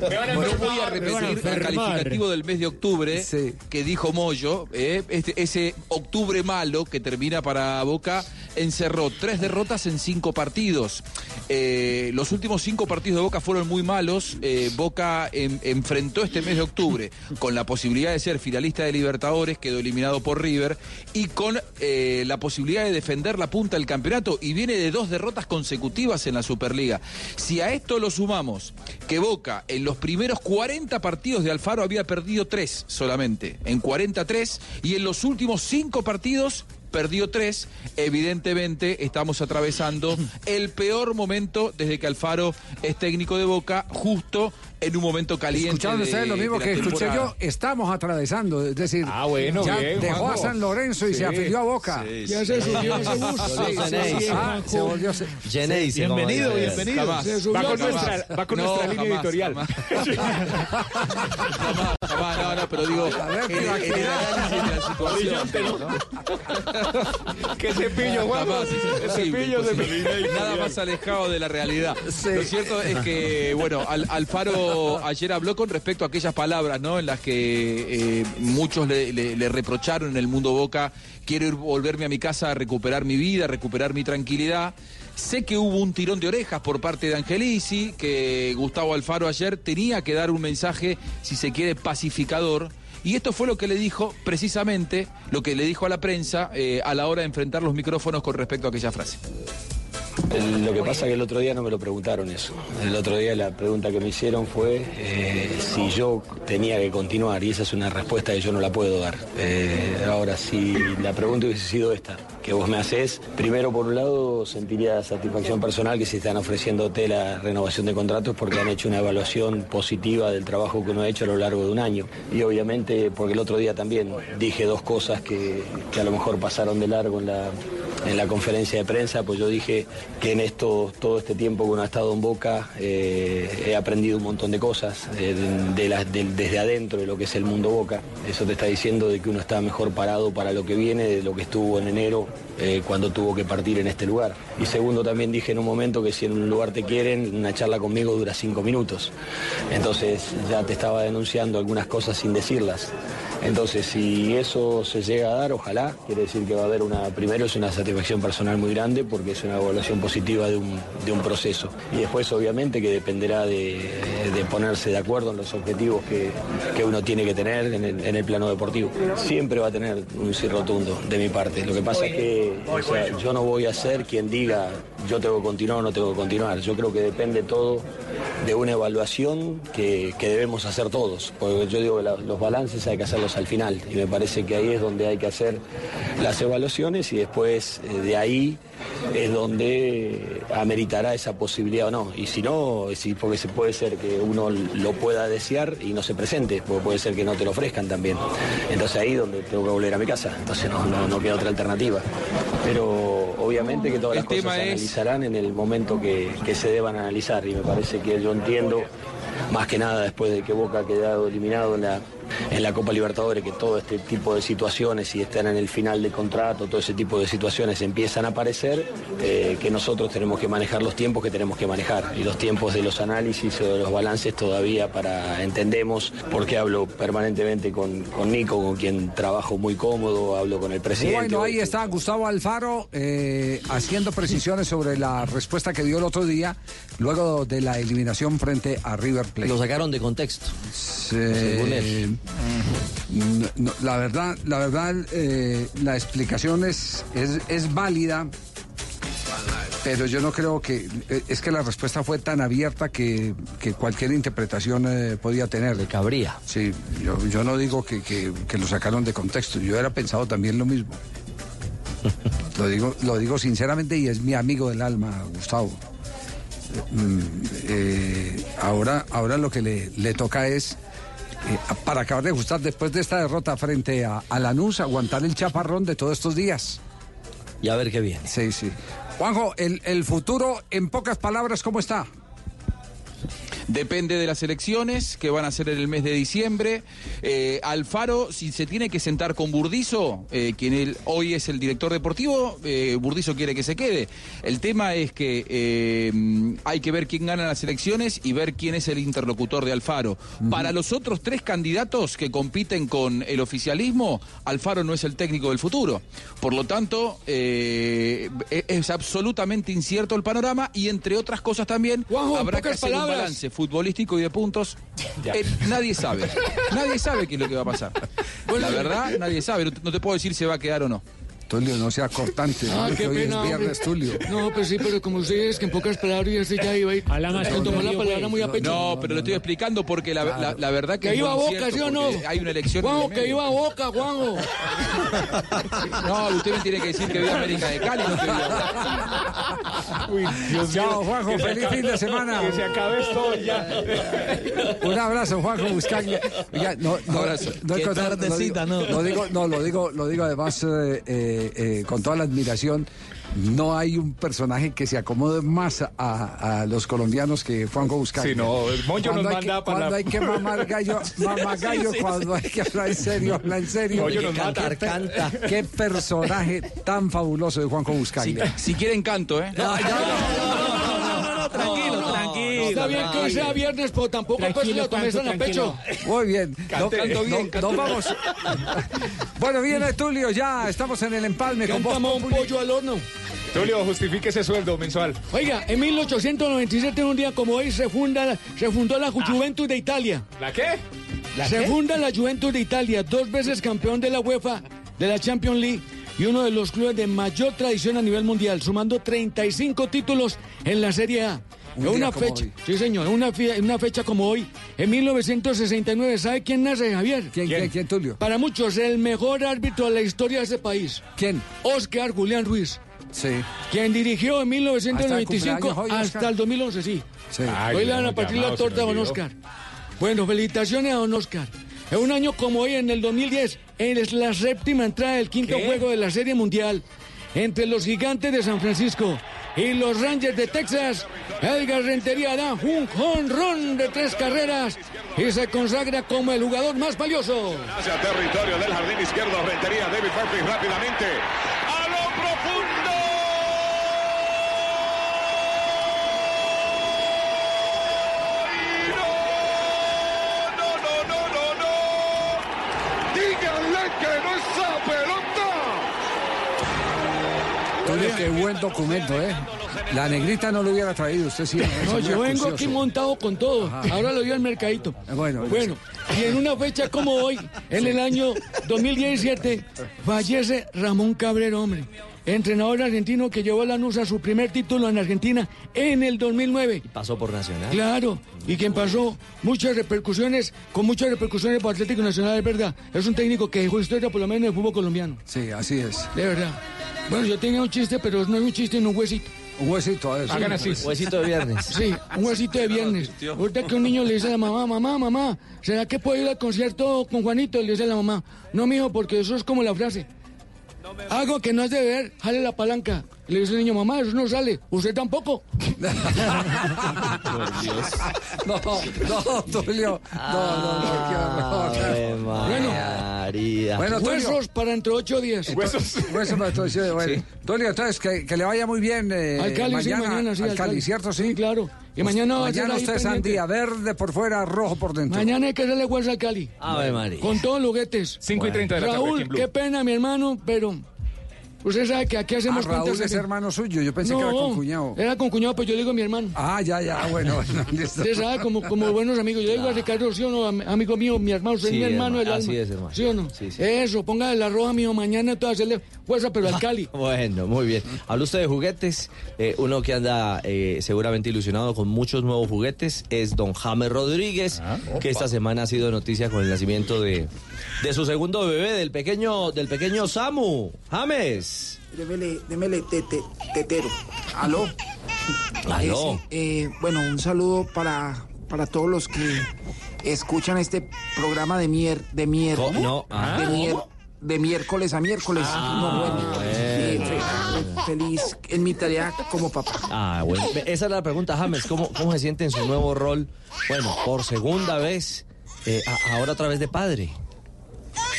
Me van a no voy a repetir el calificativo del mes de octubre Sí. que dijo Moyo. eh, este, ese octubre malo que termina para Boca encerró tres derrotas en cinco partidos. Eh, los últimos cinco partidos de Boca fueron muy malos. Eh, Boca en- enfrentó este mes de octubre con la posibilidad de ser finalista de Libertadores, quedó eliminado por River, y con eh, la posibilidad de defender la punta del campeonato y viene de dos derrotas consecutivas en la Superliga. Si a esto lo sumamos que Boca en los primeros 40 partidos de Alfaro había perdido tres solamente, en 43, y en los últimos cinco partidos perdió tres, evidentemente estamos atravesando el peor momento desde que Alfaro es técnico de Boca, justo en un momento caliente. Escucharon de- ustedes lo mismo que escuché yo, estamos atravesando, es decir, Ah, bueno, ya bien, dejó a Juanjo. San Lorenzo y Sí. se afilió a Boca. Ya se subió ese bus. Sí, Sí, sí, sí, sí, sí, ah, se volvió. se- como Bienvenido, bienvenido. Jamás. Se subió Va con nuestra, va con No, nuestra línea jamás, editorial. Jamás, jamás, no, no, pero digo, en, el análisis de la situación. ¿Qué cepillo, imposible, cepillo. Nada más alejado de la realidad. Sí. Lo cierto es que, bueno, Al- Ayer habló con respecto a aquellas palabras, ¿no? En las que eh, muchos le reprocharon en el mundo Boca, quiero ir, volverme a mi casa a recuperar mi vida, a recuperar mi tranquilidad. Sé que hubo un tirón de orejas por parte de Angelici, que Gustavo Alfaro ayer tenía que dar un mensaje, si se quiere, pacificador. Y esto fue lo que le dijo, precisamente, lo que le dijo a la prensa eh, a la hora de enfrentar los micrófonos con respecto a aquella frase. Lo que pasa es que el otro día no me lo preguntaron eso. El otro día la pregunta que me hicieron fue eh, si yo tenía que continuar y esa es una respuesta que yo no la puedo dar. Eh, ahora, si la pregunta hubiese sido esta, que vos me haces, primero por un lado sentiría satisfacción personal que si están ofreciéndote la renovación de contratos porque han hecho una evaluación positiva del trabajo que uno ha hecho a lo largo de un año. Y obviamente porque el otro día también dije dos cosas que, que a lo mejor pasaron de largo en la, en la conferencia de prensa, pues yo dije que en esto, todo este tiempo que uno ha estado en Boca, eh, he aprendido un montón de cosas eh, desde adentro de lo que es el mundo Boca. Eso te está diciendo de que uno está mejor parado para lo que viene, de lo que estuvo en enero eh, cuando tuvo que partir en este lugar. Y segundo, también dije en un momento que si en un lugar te quieren, una charla conmigo dura cinco minutos. Entonces ya te estaba denunciando algunas cosas sin decirlas. Entonces, si eso se llega a dar, ojalá, quiere decir que va a haber una, primero es una satisfacción personal muy grande porque es una evaluación positiva de un, de un proceso. Y después, obviamente, que dependerá de, de ponerse de acuerdo en los objetivos que, que uno tiene que tener en el, en el plano deportivo. Siempre va a tener un sí rotundo de mi parte. Lo que pasa es que o sea, yo no voy a ser quien diga yo tengo que continuar o no tengo que continuar. Yo creo que depende todo de una evaluación que, que debemos hacer todos. Porque yo digo que la- los balances hay que hacerlos al final y me parece que ahí es donde hay que hacer las evaluaciones y después eh, de ahí es donde ameritará esa posibilidad o no. Y si no, sí, porque se puede ser que uno lo pueda desear y no se presente, porque puede ser que no te lo ofrezcan también. Entonces ahí es donde tengo que volver a mi casa. Entonces no, no, no queda otra alternativa. Pero obviamente que todas El las cosas se es- analizarán en el momento que, que se deban analizar. Y me parece que yo entiendo, más que nada después de que Boca ha quedado eliminado en la, en la Copa Libertadores, que todo este tipo de situaciones, si están en el final de contrato, todo ese tipo de situaciones empiezan a aparecer, eh, que nosotros tenemos que manejar los tiempos que tenemos que manejar. Y los tiempos de los análisis o de los balances todavía para entendemos, porque hablo permanentemente con, con Nico, con quien trabajo muy cómodo, hablo con el presidente. Bueno, ahí está Gustavo Alfaro eh, haciendo precisiones sobre la respuesta que dio el otro día, luego de la eliminación frente a River Plate. Lo sacaron de contexto. según él. No, no, la verdad, la verdad, eh, la explicación es, es, es válida, pero yo no creo que eh, es que la respuesta fue tan abierta que, que cualquier interpretación eh, podía tener. De cabría. Sí, yo, yo no digo que, que- que lo sacaron de contexto. Yo era pensado también lo mismo. Lo digo, lo digo sinceramente y es mi amigo del alma, Gustavo. Mm, eh, ahora, ahora lo que le, le toca es, eh, para acabar de ajustar después de esta derrota frente a, a Lanús, aguantar el chaparrón de todos estos días. Y a ver qué viene. Sí, sí. Juanjo, el, el futuro, en pocas palabras, ¿cómo está? Depende de las elecciones que van a ser en el mes de diciembre. Eh, Alfaro, si se tiene que sentar con Burdizo, eh, quien él hoy es el director deportivo, eh, Burdizo quiere que se quede. El tema es que eh, hay que ver quién gana las elecciones y ver quién es el interlocutor de Alfaro. Para los otros tres candidatos que compiten con el oficialismo, Alfaro no es el técnico del futuro. Por lo tanto, eh, es absolutamente incierto el panorama y entre otras cosas también habrá que hacer un balance futbolístico y de puntos. Eh, nadie sabe. Nadie sabe qué es lo que va a pasar. La verdad, nadie sabe. No te, no te puedo decir si va a quedar o no. Tulio, no sea cortante. Ah, ¿no? qué Que hoy pena, es viernes. Tulio. No, pues sí, pero como ustedes que en pocas palabras ya se ya iba a ir. más Se tomó la palabra pues. muy a pecho. No, pero lo estoy explicando porque la, la- la verdad que, Que iba a Boca, ¿sí o no? Hay una elección. Juanjo, que iba a Boca, Juanjo. No, usted me tiene que decir que vive América de Cali. No que vive Chao, Juanjo. Que se Feliz fin de semana. Que se acabe esto ya. Un abrazo, Juanjo Buscaglia. Oiga, no, no, Abrazo. no Qué tardecita, lo digo, ¿no? Lo digo, no, lo digo, lo digo además eh, eh, eh, con toda la admiración. No hay un personaje que se acomode más a, a los colombianos que Juanjo Buscaglia. Sí, no, Moncho cuando nos hay que, manda para cuando hay que mamar gallo, mama gallo, cuando hay que hablar en serio, habla en serio. Moncho nos Qué mata. Canta. Qué personaje tan fabuloso de Juanjo Si, Buscaglia. si quieren canto, ¿eh? Tranquilo, tranquilo. Está bien que sea viernes, pero tampoco pues lo tomes Juanjo, a pecho. Muy bien. No, bien, nos vamos. bueno, viene Tulio, ya estamos en el empalme con vos. Un pollo al horno. Tulio, justifique ese sueldo mensual. Oiga, en 1897, un día como hoy, se, funda, se fundó la Juventus de Italia. ¿La qué? Se funda la Juventus de Italia, dos veces campeón de la UEFA, de la Champions League y uno de los clubes de mayor tradición a nivel mundial, sumando 35 títulos en la Serie A. Un En una fecha, hoy. sí señor, en una, una fecha como hoy, en 1969, ¿sabe quién nace, Javier? ¿Quién, quién, quién, Tulio? Para muchos, el mejor árbitro de la historia de ese país, ¿Quién? Oscar Julián Ruiz, Sí. quien dirigió en 1995 Hasta el hoy, hasta Oscar. el 2011, sí. Sí. Ay, Hoy le van a partir la torta a don. Oscar. Bueno, felicitaciones a don Oscar. En un año como hoy, en el 2010, es la séptima entrada del quinto ¿Qué? juego de la Serie Mundial entre los gigantes de San Francisco y los Rangers de Texas. Edgar Rentería da un jonrón de tres carreras y se consagra como el jugador más valioso. Hacia territorio del jardín izquierdo, Rentería, David Murphy rápidamente. Tulio, qué buen documento, ¿eh? La negrita no lo hubiera traído, usted sí. No, yo vengo aquí montado con todo. Ahora lo dio al mercadito. Bueno, Bueno, y en una fecha como hoy, en el año 2017, fallece Ramón Cabrero, hombre. Entrenador argentino que llevó a Lanús a su primer título en Argentina en el 2009. Pasó por Nacional. Claro, y quien pasó muchas repercusiones, con muchas repercusiones para Atlético Nacional, es verdad. Es un técnico que dejó historia por lo menos en el fútbol colombiano. Sí, así es. De verdad. Bueno, yo tenía un chiste, pero no es un chiste, no un huesito. Un huesito, a ver. Hagan así. Huesito de viernes. Sí, un huesito de viernes. Ahorita que un niño le dice a la mamá, mamá, mamá, ¿será que puedo ir al concierto con Juanito? Le dice a la mamá, no, mijo, porque eso es como la frase. Algo que no es de ver, jale la palanca. Le dice el niño, mamá, eso no sale. Usted tampoco. No, no, Tulio. No, no, no, qué horror. Bueno, María. Bueno, Tulio. huesos para entre ocho días. Huesos. Huesos para todos, sí, bueno. Tulio, entonces, que, que le vaya muy bien eh, Al Cali, sí, mañana, sí, al al Cali, Cali. ¿cierto? Sí, Sí, claro. Y mañana va a ser Mañana usted es sandía, verde por fuera, rojo por dentro. Mañana hay que hacerle hueso al Cali. Ave María. Con todos los juguetes. 5 y 30 de la tarde. Raúl, qué pena, mi hermano, pero usted sabe que aquí Ah, hacemos Raúl cuentas es de- hermano suyo, yo pensé no, que era con cuñado. Era con cuñado, pues yo digo mi hermano. Ah, ya, ya, bueno. Usted sabe, como, como buenos amigos. Yo digo a Ricardo, sí o no, am- amigo mío, mi hermano, usted Sí, es mi hermano hermano, del así alma. es, hermano. ¿Sí o no? Sí, sí. Eso, ponga la roja mío mañana, todo hacerle fuerza, pero al Cali. Bueno, muy bien. Habla usted de juguetes. eh, uno que anda eh, seguramente ilusionado con muchos nuevos juguetes es don James Rodríguez, que esta semana ha sido noticia con el nacimiento de, de su segundo bebé, del pequeño, del pequeño Samu. James. Démele, démele tete, tetero. ¿Aló? Aló. Eh, eh, bueno, un saludo para, para todos los que escuchan este programa de mier, de mier, Co- no, de, ah. mier- de miércoles a miércoles. no, bueno. Sí, fe- feliz en mi tarea como papá. Ah, bueno. Esa es la pregunta, James. ¿Cómo, cómo se siente en su nuevo rol? Bueno, por segunda vez, eh, ahora a través de padre.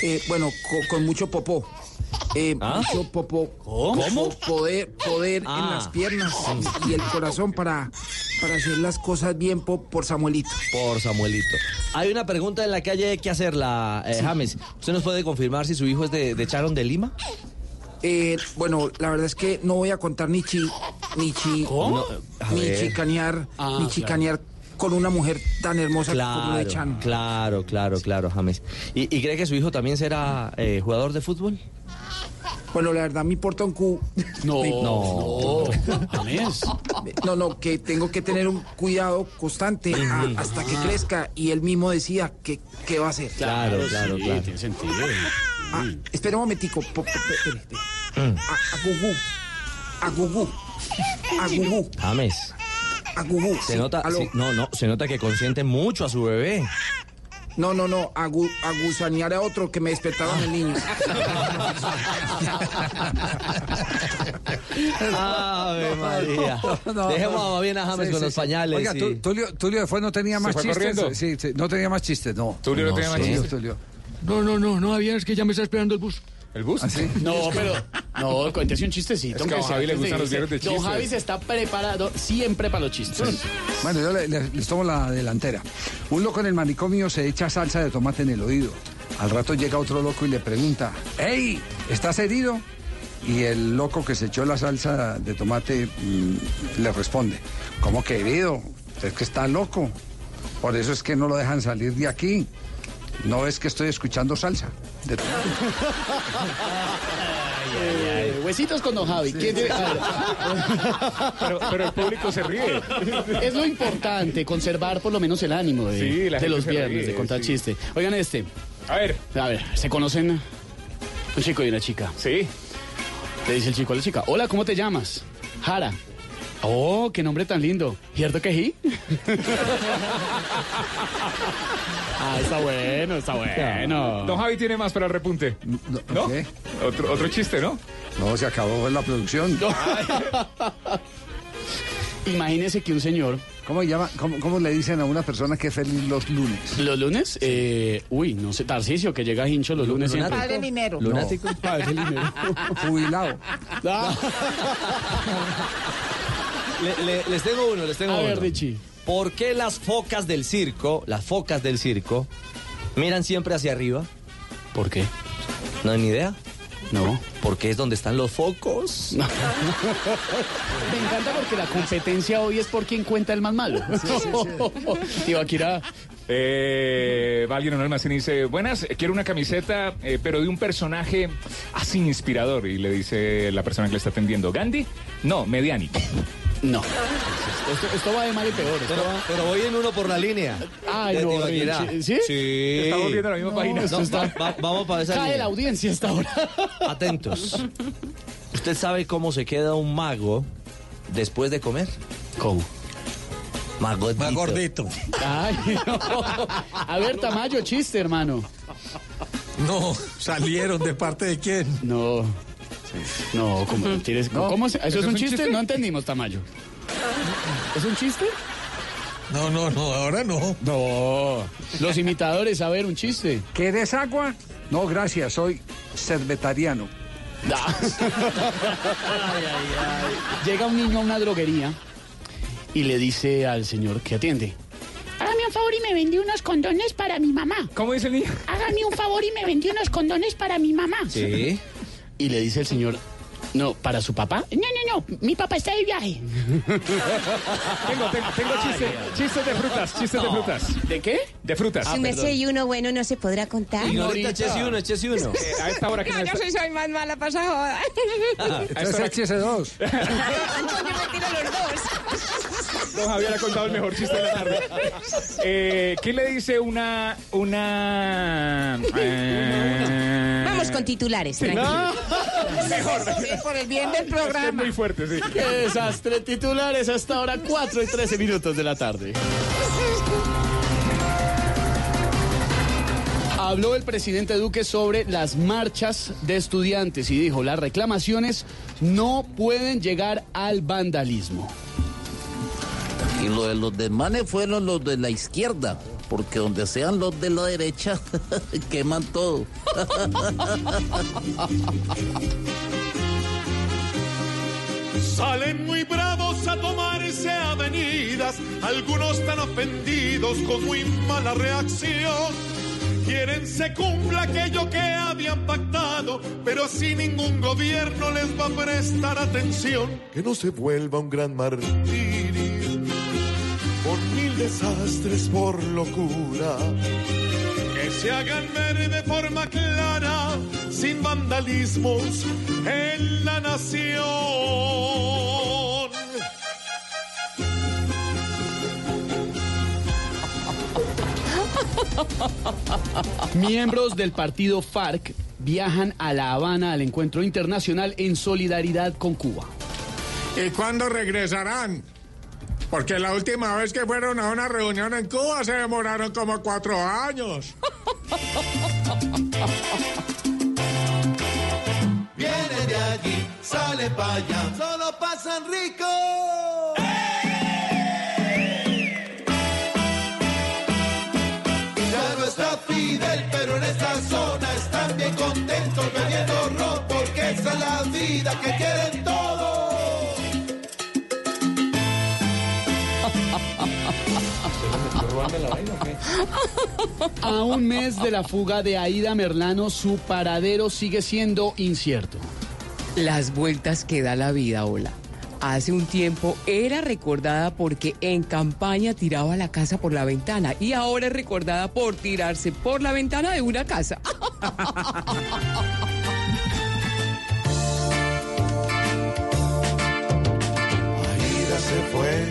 Eh, bueno, co- con, mucho popó. Eh, Mucho. ¿Cómo? ¿Cómo? Poder, poder Ah. en las piernas y el corazón para, para hacer las cosas bien po- por Samuelito. Por Samuelito. Hay una pregunta en la que hay que hacerla, eh, James. ¿Usted nos puede confirmar si su hijo es de, de Charon de Lima? Eh, bueno, la verdad es que no voy a contar ni chi, ni chi, ni chicanear, Ah, ni claro. chicanear con una mujer tan hermosa como de Claro, Chan. claro, claro, claro, James. ¿Y, y cree que su hijo también será eh, jugador de fútbol? Bueno, la verdad me importa un cu. No, Me- no. James. No, no, que tengo que tener un cuidado constante a- hasta que crezca y él mismo decía que qué va a hacer. Claro, claro, sí, claro. tiene sentido. Ah, espera un momentico. Mm. A, a Gugú. A Gugú. James. A Gugú. Se sí, nota, sí, no, no, se nota que consiente mucho a su bebé. No, no, no, a, gu- a otro que me despertaron el niño. Ave María. Dejemos más bien a James Sí, con sí, los pañales. Oiga, y- Tulio, Tulio después no tenía ¿Se más chistes. corriendo? Sí, sí, no tenía más chistes, no. Tulio no, tenía más chistes. Tulio. No, no, no, no, Javier, es que ya me está esperando el bus. ¿El bus? ¿Ah, sí? No, pero. No, cuéntese un chistecito. Es que a don Javi le gustan los viernes de Don chistes. Javi se está preparado siempre para los chistes. Bueno, yo le- le- les tomo la delantera. Un loco en el manicomio se echa salsa de tomate en el oído. Al rato llega otro loco y le pregunta, ¡Ey! ¿Estás herido? Y el loco que se echó la salsa de tomate mm, le responde, ¿cómo que herido? Es que está loco. Por eso es que no lo dejan salir de aquí. No es que estoy escuchando salsa. de tomate". Eh, huesitos con Don Javi. ¿Quién tiene- a ver. Pero, pero el público se ríe. Es lo importante, conservar por lo menos el ánimo de, Sí, los viernes, ríe, de contar sí. chiste. Oigan este. A ver. A ver, ¿se conocen? Un chico y una chica. Sí. Le dice el chico a la chica, hola, ¿cómo te llamas? Jara. Oh, qué nombre tan lindo. ¿Cierto que sí? ah, está bueno, está bueno. Don Javi tiene más para el repunte. ¿No? ¿qué? Otro, otro chiste, ¿no? No, se acabó la producción. Imagínese que un señor. ¿Cómo, llama, cómo, cómo le dicen a una persona que es feliz los lunes? ¿Los lunes? Eh, uy, no sé, Tarcicio, que llega hincho los lunes siempre. Padre minero. Lunático. Padre minero. Jubilado. Le- le- les tengo uno, les tengo A uno. ver, Richie. ¿Por qué las focas del circo, las focas del circo, miran siempre hacia arriba? ¿Por qué? ¿No hay ni idea? No. Porque es donde están los focos. Me encanta porque la competencia hoy es por quien cuenta el más malo. Tibaquirá. Eh, va alguien anónimo y dice, buenas, quiero una camiseta, eh, pero de un personaje así inspirador. Y le dice la persona que le está atendiendo, ¿Gandhi? No, Mediani. No. Esto, esto va de mal y peor. Pero, va- pero voy en uno por la línea. Ay, De no. ¿Sí? Sí. Estamos viendo la misma No, página. esto No, está- va- va- vamos para esa Cae línea. la audiencia hasta ahora. Atentos. ¿Usted sabe cómo se queda un mago después de comer? ¿Cómo? Más gordito. Más gordito. Ay, no. A ver, Tamayo, chiste, hermano. No, salieron de parte de quién. No. No, ¿cómo, tienes- ¿cómo se- ¿Eso es un chiste? No entendimos, Tamayo. ¿Es un chiste? No, no, no, ahora no. No. Los imitadores, a ver, un chiste. ¿Quieres agua? No, gracias, soy cervetariano. Llega un niño a una droguería y le dice al señor que atiende. Hágame un favor y me vendí unos condones para mi mamá. ¿Cómo dice el niño? Hágame un favor y me vendí unos condones para mi mamá. Sí. Y le dice el señor, no, ¿para su papá? No, no, no, mi papá está de viaje. Tengo, tengo, tengo chistes, chistes de frutas, chistes de frutas. ¿De qué? De frutas. Si un desayuno bueno no se podrá contar. Ignorita, échese uno, échese uno. Eh, a esta hora que No, no yo está- soy, soy más mala para esa joda. a esta Entonces hora- échese dos. Antonio me tira los dos. Don Javier ha contado el mejor chiste de la tarde. Eh, ¿Qué le dice una. una. eh, Vamos con titulares, tranquilo. Mejor. Por el bien del Es programa. muy fuerte, sí. ¡Qué desastre! Titulares hasta ahora 4 y 13 minutos de la tarde. Habló el presidente Duque sobre las marchas de estudiantes y dijo, las reclamaciones no pueden llegar al vandalismo. Y lo de los desmanes fueron los de la izquierda, porque donde sean los de la derecha, queman todo. Salen muy bravos a tomarse avenidas, algunos tan ofendidos con muy mala reacción. Quieren se cumpla aquello que habían pactado, pero si ningún gobierno les va a prestar atención. Que no se vuelva un gran martirio, con mil desastres por locura. Que se hagan ver de forma clara, sin vandalismos en la nación. Miembros del partido FARC viajan a La Habana al encuentro internacional en solidaridad con Cuba. ¿Y cuándo regresarán? Porque la última vez que fueron a una reunión en Cuba se demoraron como cuatro años. Viene de allí, sale para allá, solo pasan rico. Ya no está Fidel, pero en esta zona están bien contentos bebiendo ron, porque esa es la vida que quieren todos. A un mes de la fuga de Aida Merlano, su paradero sigue siendo incierto. Las vueltas que da la vida, hola. Hace un tiempo era recordada porque en campaña tiraba la casa por la ventana y ahora es recordada por tirarse por la ventana de una casa. Aida se fue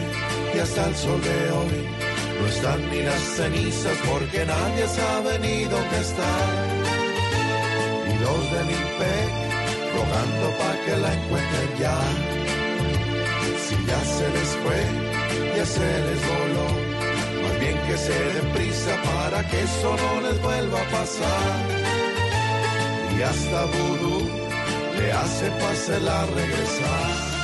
y hasta el sol de hoy no están ni las cenizas porque nadie sabe ni dónde está. Y los del IMPEC rogando para que la encuentren ya. Si ya se les fue, ya se les voló. Más bien que se den prisa para que eso no les vuelva a pasar. Y hasta Vudú te hace pasarla regresar.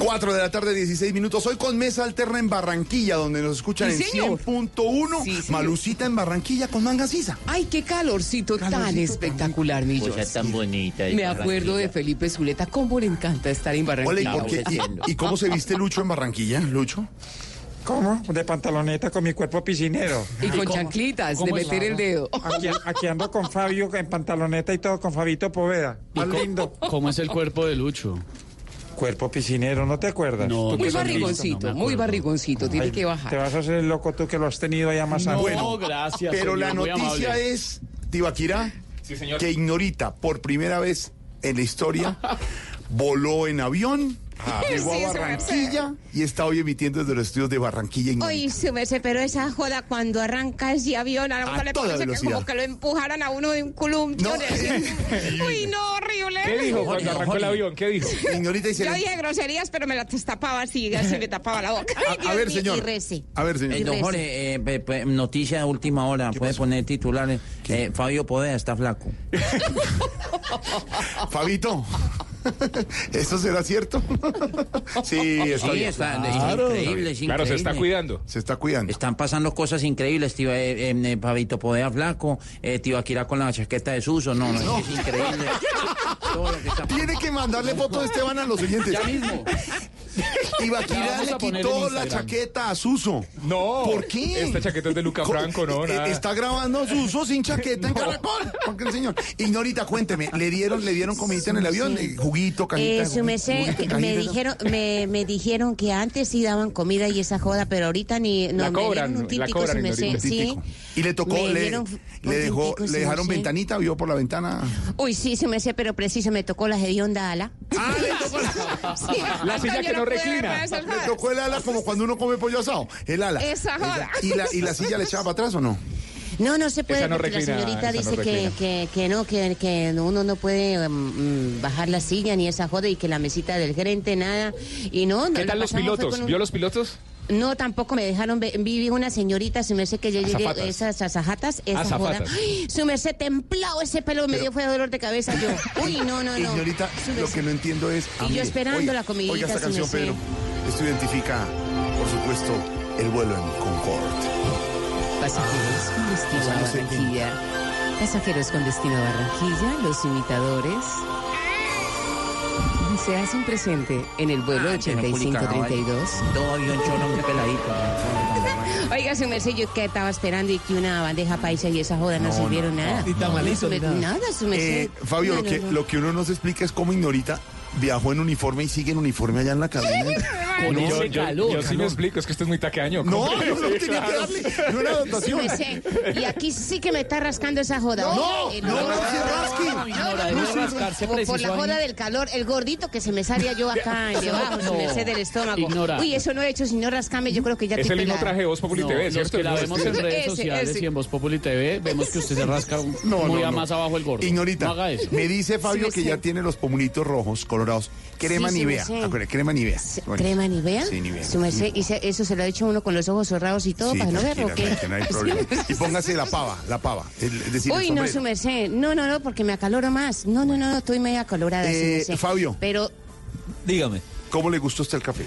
Cuatro de la tarde, 16 minutos. Hoy con mesa alterna en Barranquilla, donde nos escuchan Sí, en señor. 100.1. Sí. Malucita en Barranquilla con manga sisa. Ay, qué calorcito, tan espectacular, mi Cosa tan bonita. Me acuerdo de. Felipe Zuleta, cómo le encanta estar en Hola, ¿y, Barranquilla. qué- y- y cómo se viste Lucho en Barranquilla, Lucho? ¿Cómo? De pantaloneta con mi cuerpo piscinero. Y con chanclitas, de meter el dedo. Aquí, aquí ando con Fabio en pantaloneta y todo, con Fabito Poveda. Más lindo. ¿Cómo es el cuerpo de Lucho? Cuerpo piscinero, ¿no te acuerdas? No, Muy barrigoncito, muy barrigoncito, tiene Ay, que bajar. Te vas a hacer el loco tú que lo has tenido allá más No, Bueno, gracias, Pero señor, la noticia amable. es, Tibaquirá, Sí, señor. que Ignorita, por primera vez en la historia, voló en avión, llegó Sí, a Barranquilla y está hoy emitiendo desde los estudios de Barranquilla. Ignorita. Oye, súbese, pero esa joda cuando arranca ese avión, a A le parece que como que lo empujaran a uno de un columpio. Uy, no, horrible. ¿Qué dijo cuando arrancó el avión? ¿Qué dijo? Ignorita dice... Yo dije groserías, pero me las tapaba así, así me tapaba la boca. A- a ver, Y- señor. Y. A ver, señor. Eh, don Jorge, eh, pe- pe- noticia de última hora, puede poner titulares. Eh, Fabio Poveda está flaco. Fabito, ¿eso será cierto? sí, está Sí, está, Claro. increíble, es Claro, se está increíble. cuidando. Se está cuidando. Están pasando cosas increíbles, tío. Eh, eh, eh, Fabito Poveda flaco, eh, tío Akira con la chaqueta de Suso. No, no, es increíble. Todo lo que está Tiene que mandarle foto de Esteban a los oyentes. Ya mismo. La vamos le quitó la chaqueta a Suso. No. ¿Por qué? Esta chaqueta es de Luca Co- Franco, no, eh, nada. Está grabando a Suso sin chaqueta en Caracol. Porque el señor. Ignorita, cuénteme, ¿le dieron, le dieron comidita en el avión? Eh, Juguito, cajita. Eh, su juguito, me dijeron, me, me dijeron que antes sí daban comida y esa joda, pero ahorita ni no La cobran, un la tintico, cobran, su Ignorita. sí. Y le tocó, Me le, dieron le un dejó, tintico, le su dejaron ventanita, vio por la ventana. Uy, sí, se me sé, pero preciso, me tocó la hedionda ala. Ah, le tocó la, Sí, La silla que no reclina. jodas. tocó el ala como cuando uno come pollo asado. El ala. Esa joda. ¿Y la, ¿Y la silla le echaba para atrás o no? No, no se puede no porque reclina, la señorita esa no dice que, que, que no, que, que uno no puede mm, bajar la silla ni esa joda y que la mesita del gerente, nada. Y no, no ¿Qué tal los pilotos? un- ¿Vio los pilotos? No, tampoco me dejaron ver. Vi vi una señorita, su merced, que yo llegué, esas azajatas, esa joda. Azafatas. Ay, Su merced templado, ese pelo me dio fue dolor de cabeza yo. Uy, no, no, no. Ignorita, Su lo que no entiendo es. Y yo esperando oiga, la comidita, Oiga esta canción. Pedro. Esto identifica, por supuesto, el vuelo en Concorde. Pasajeros con destino a Barranquilla. Pasajeros con destino a Barranquilla, los imitadores. Se hacen presente en el vuelo Ah, que no publica, 8532. Todo avión cholo muy peladito. Oiga, su merced, yo que estaba esperando y que una bandeja paisa y esa joda no, No, sirvieron no, nada. no. Ni merced, nada. nada, su merced. Eh, Fabio, No, lo, no, que, no. lo que uno no se explica es cómo Ignorita viajó en uniforme y sigue en uniforme allá en la cabina. Yo, No, yo- calor, yo sí me explico, es que esto es muy tacaño. No, no, no Sí, tenía que darle. Su dotación. y aquí sí que me está rascando esa joda. No, no, no se rasque. Por, la joda del calor, el gordito que se me salía yo acá en debajo, su merced del estómago. Ignora. Uy, eso no he hecho, sino rascarme, yo creo que ya Es estoy el mismo traje de Voz Populi TV, ¿cierto? que la vemos es- en redes Ese, sociales ese. y en Voz Populi TV, vemos que usted se rasca muy a más abajo el gordo. Ignorita, No haga eso. me dice Fabio que ya tiene los pomulitos rojos, colorados. Crema Sí, Nivea. crema Nivea. Bueno. ¿Crema Nivea? Sí, Nivea. Su merced, y se- eso se lo ha dicho uno con los ojos cerrados y todo, Sí, para no verlo, no hay problema. Y póngase la pava, la pava. Es es decir, el Uy, no, su merced. No, no, no, porque me acaloro más. No, no, no, no, estoy media acalorada, Eh. Fabio. Pero Dígame. ¿Cómo le gustó usted el café?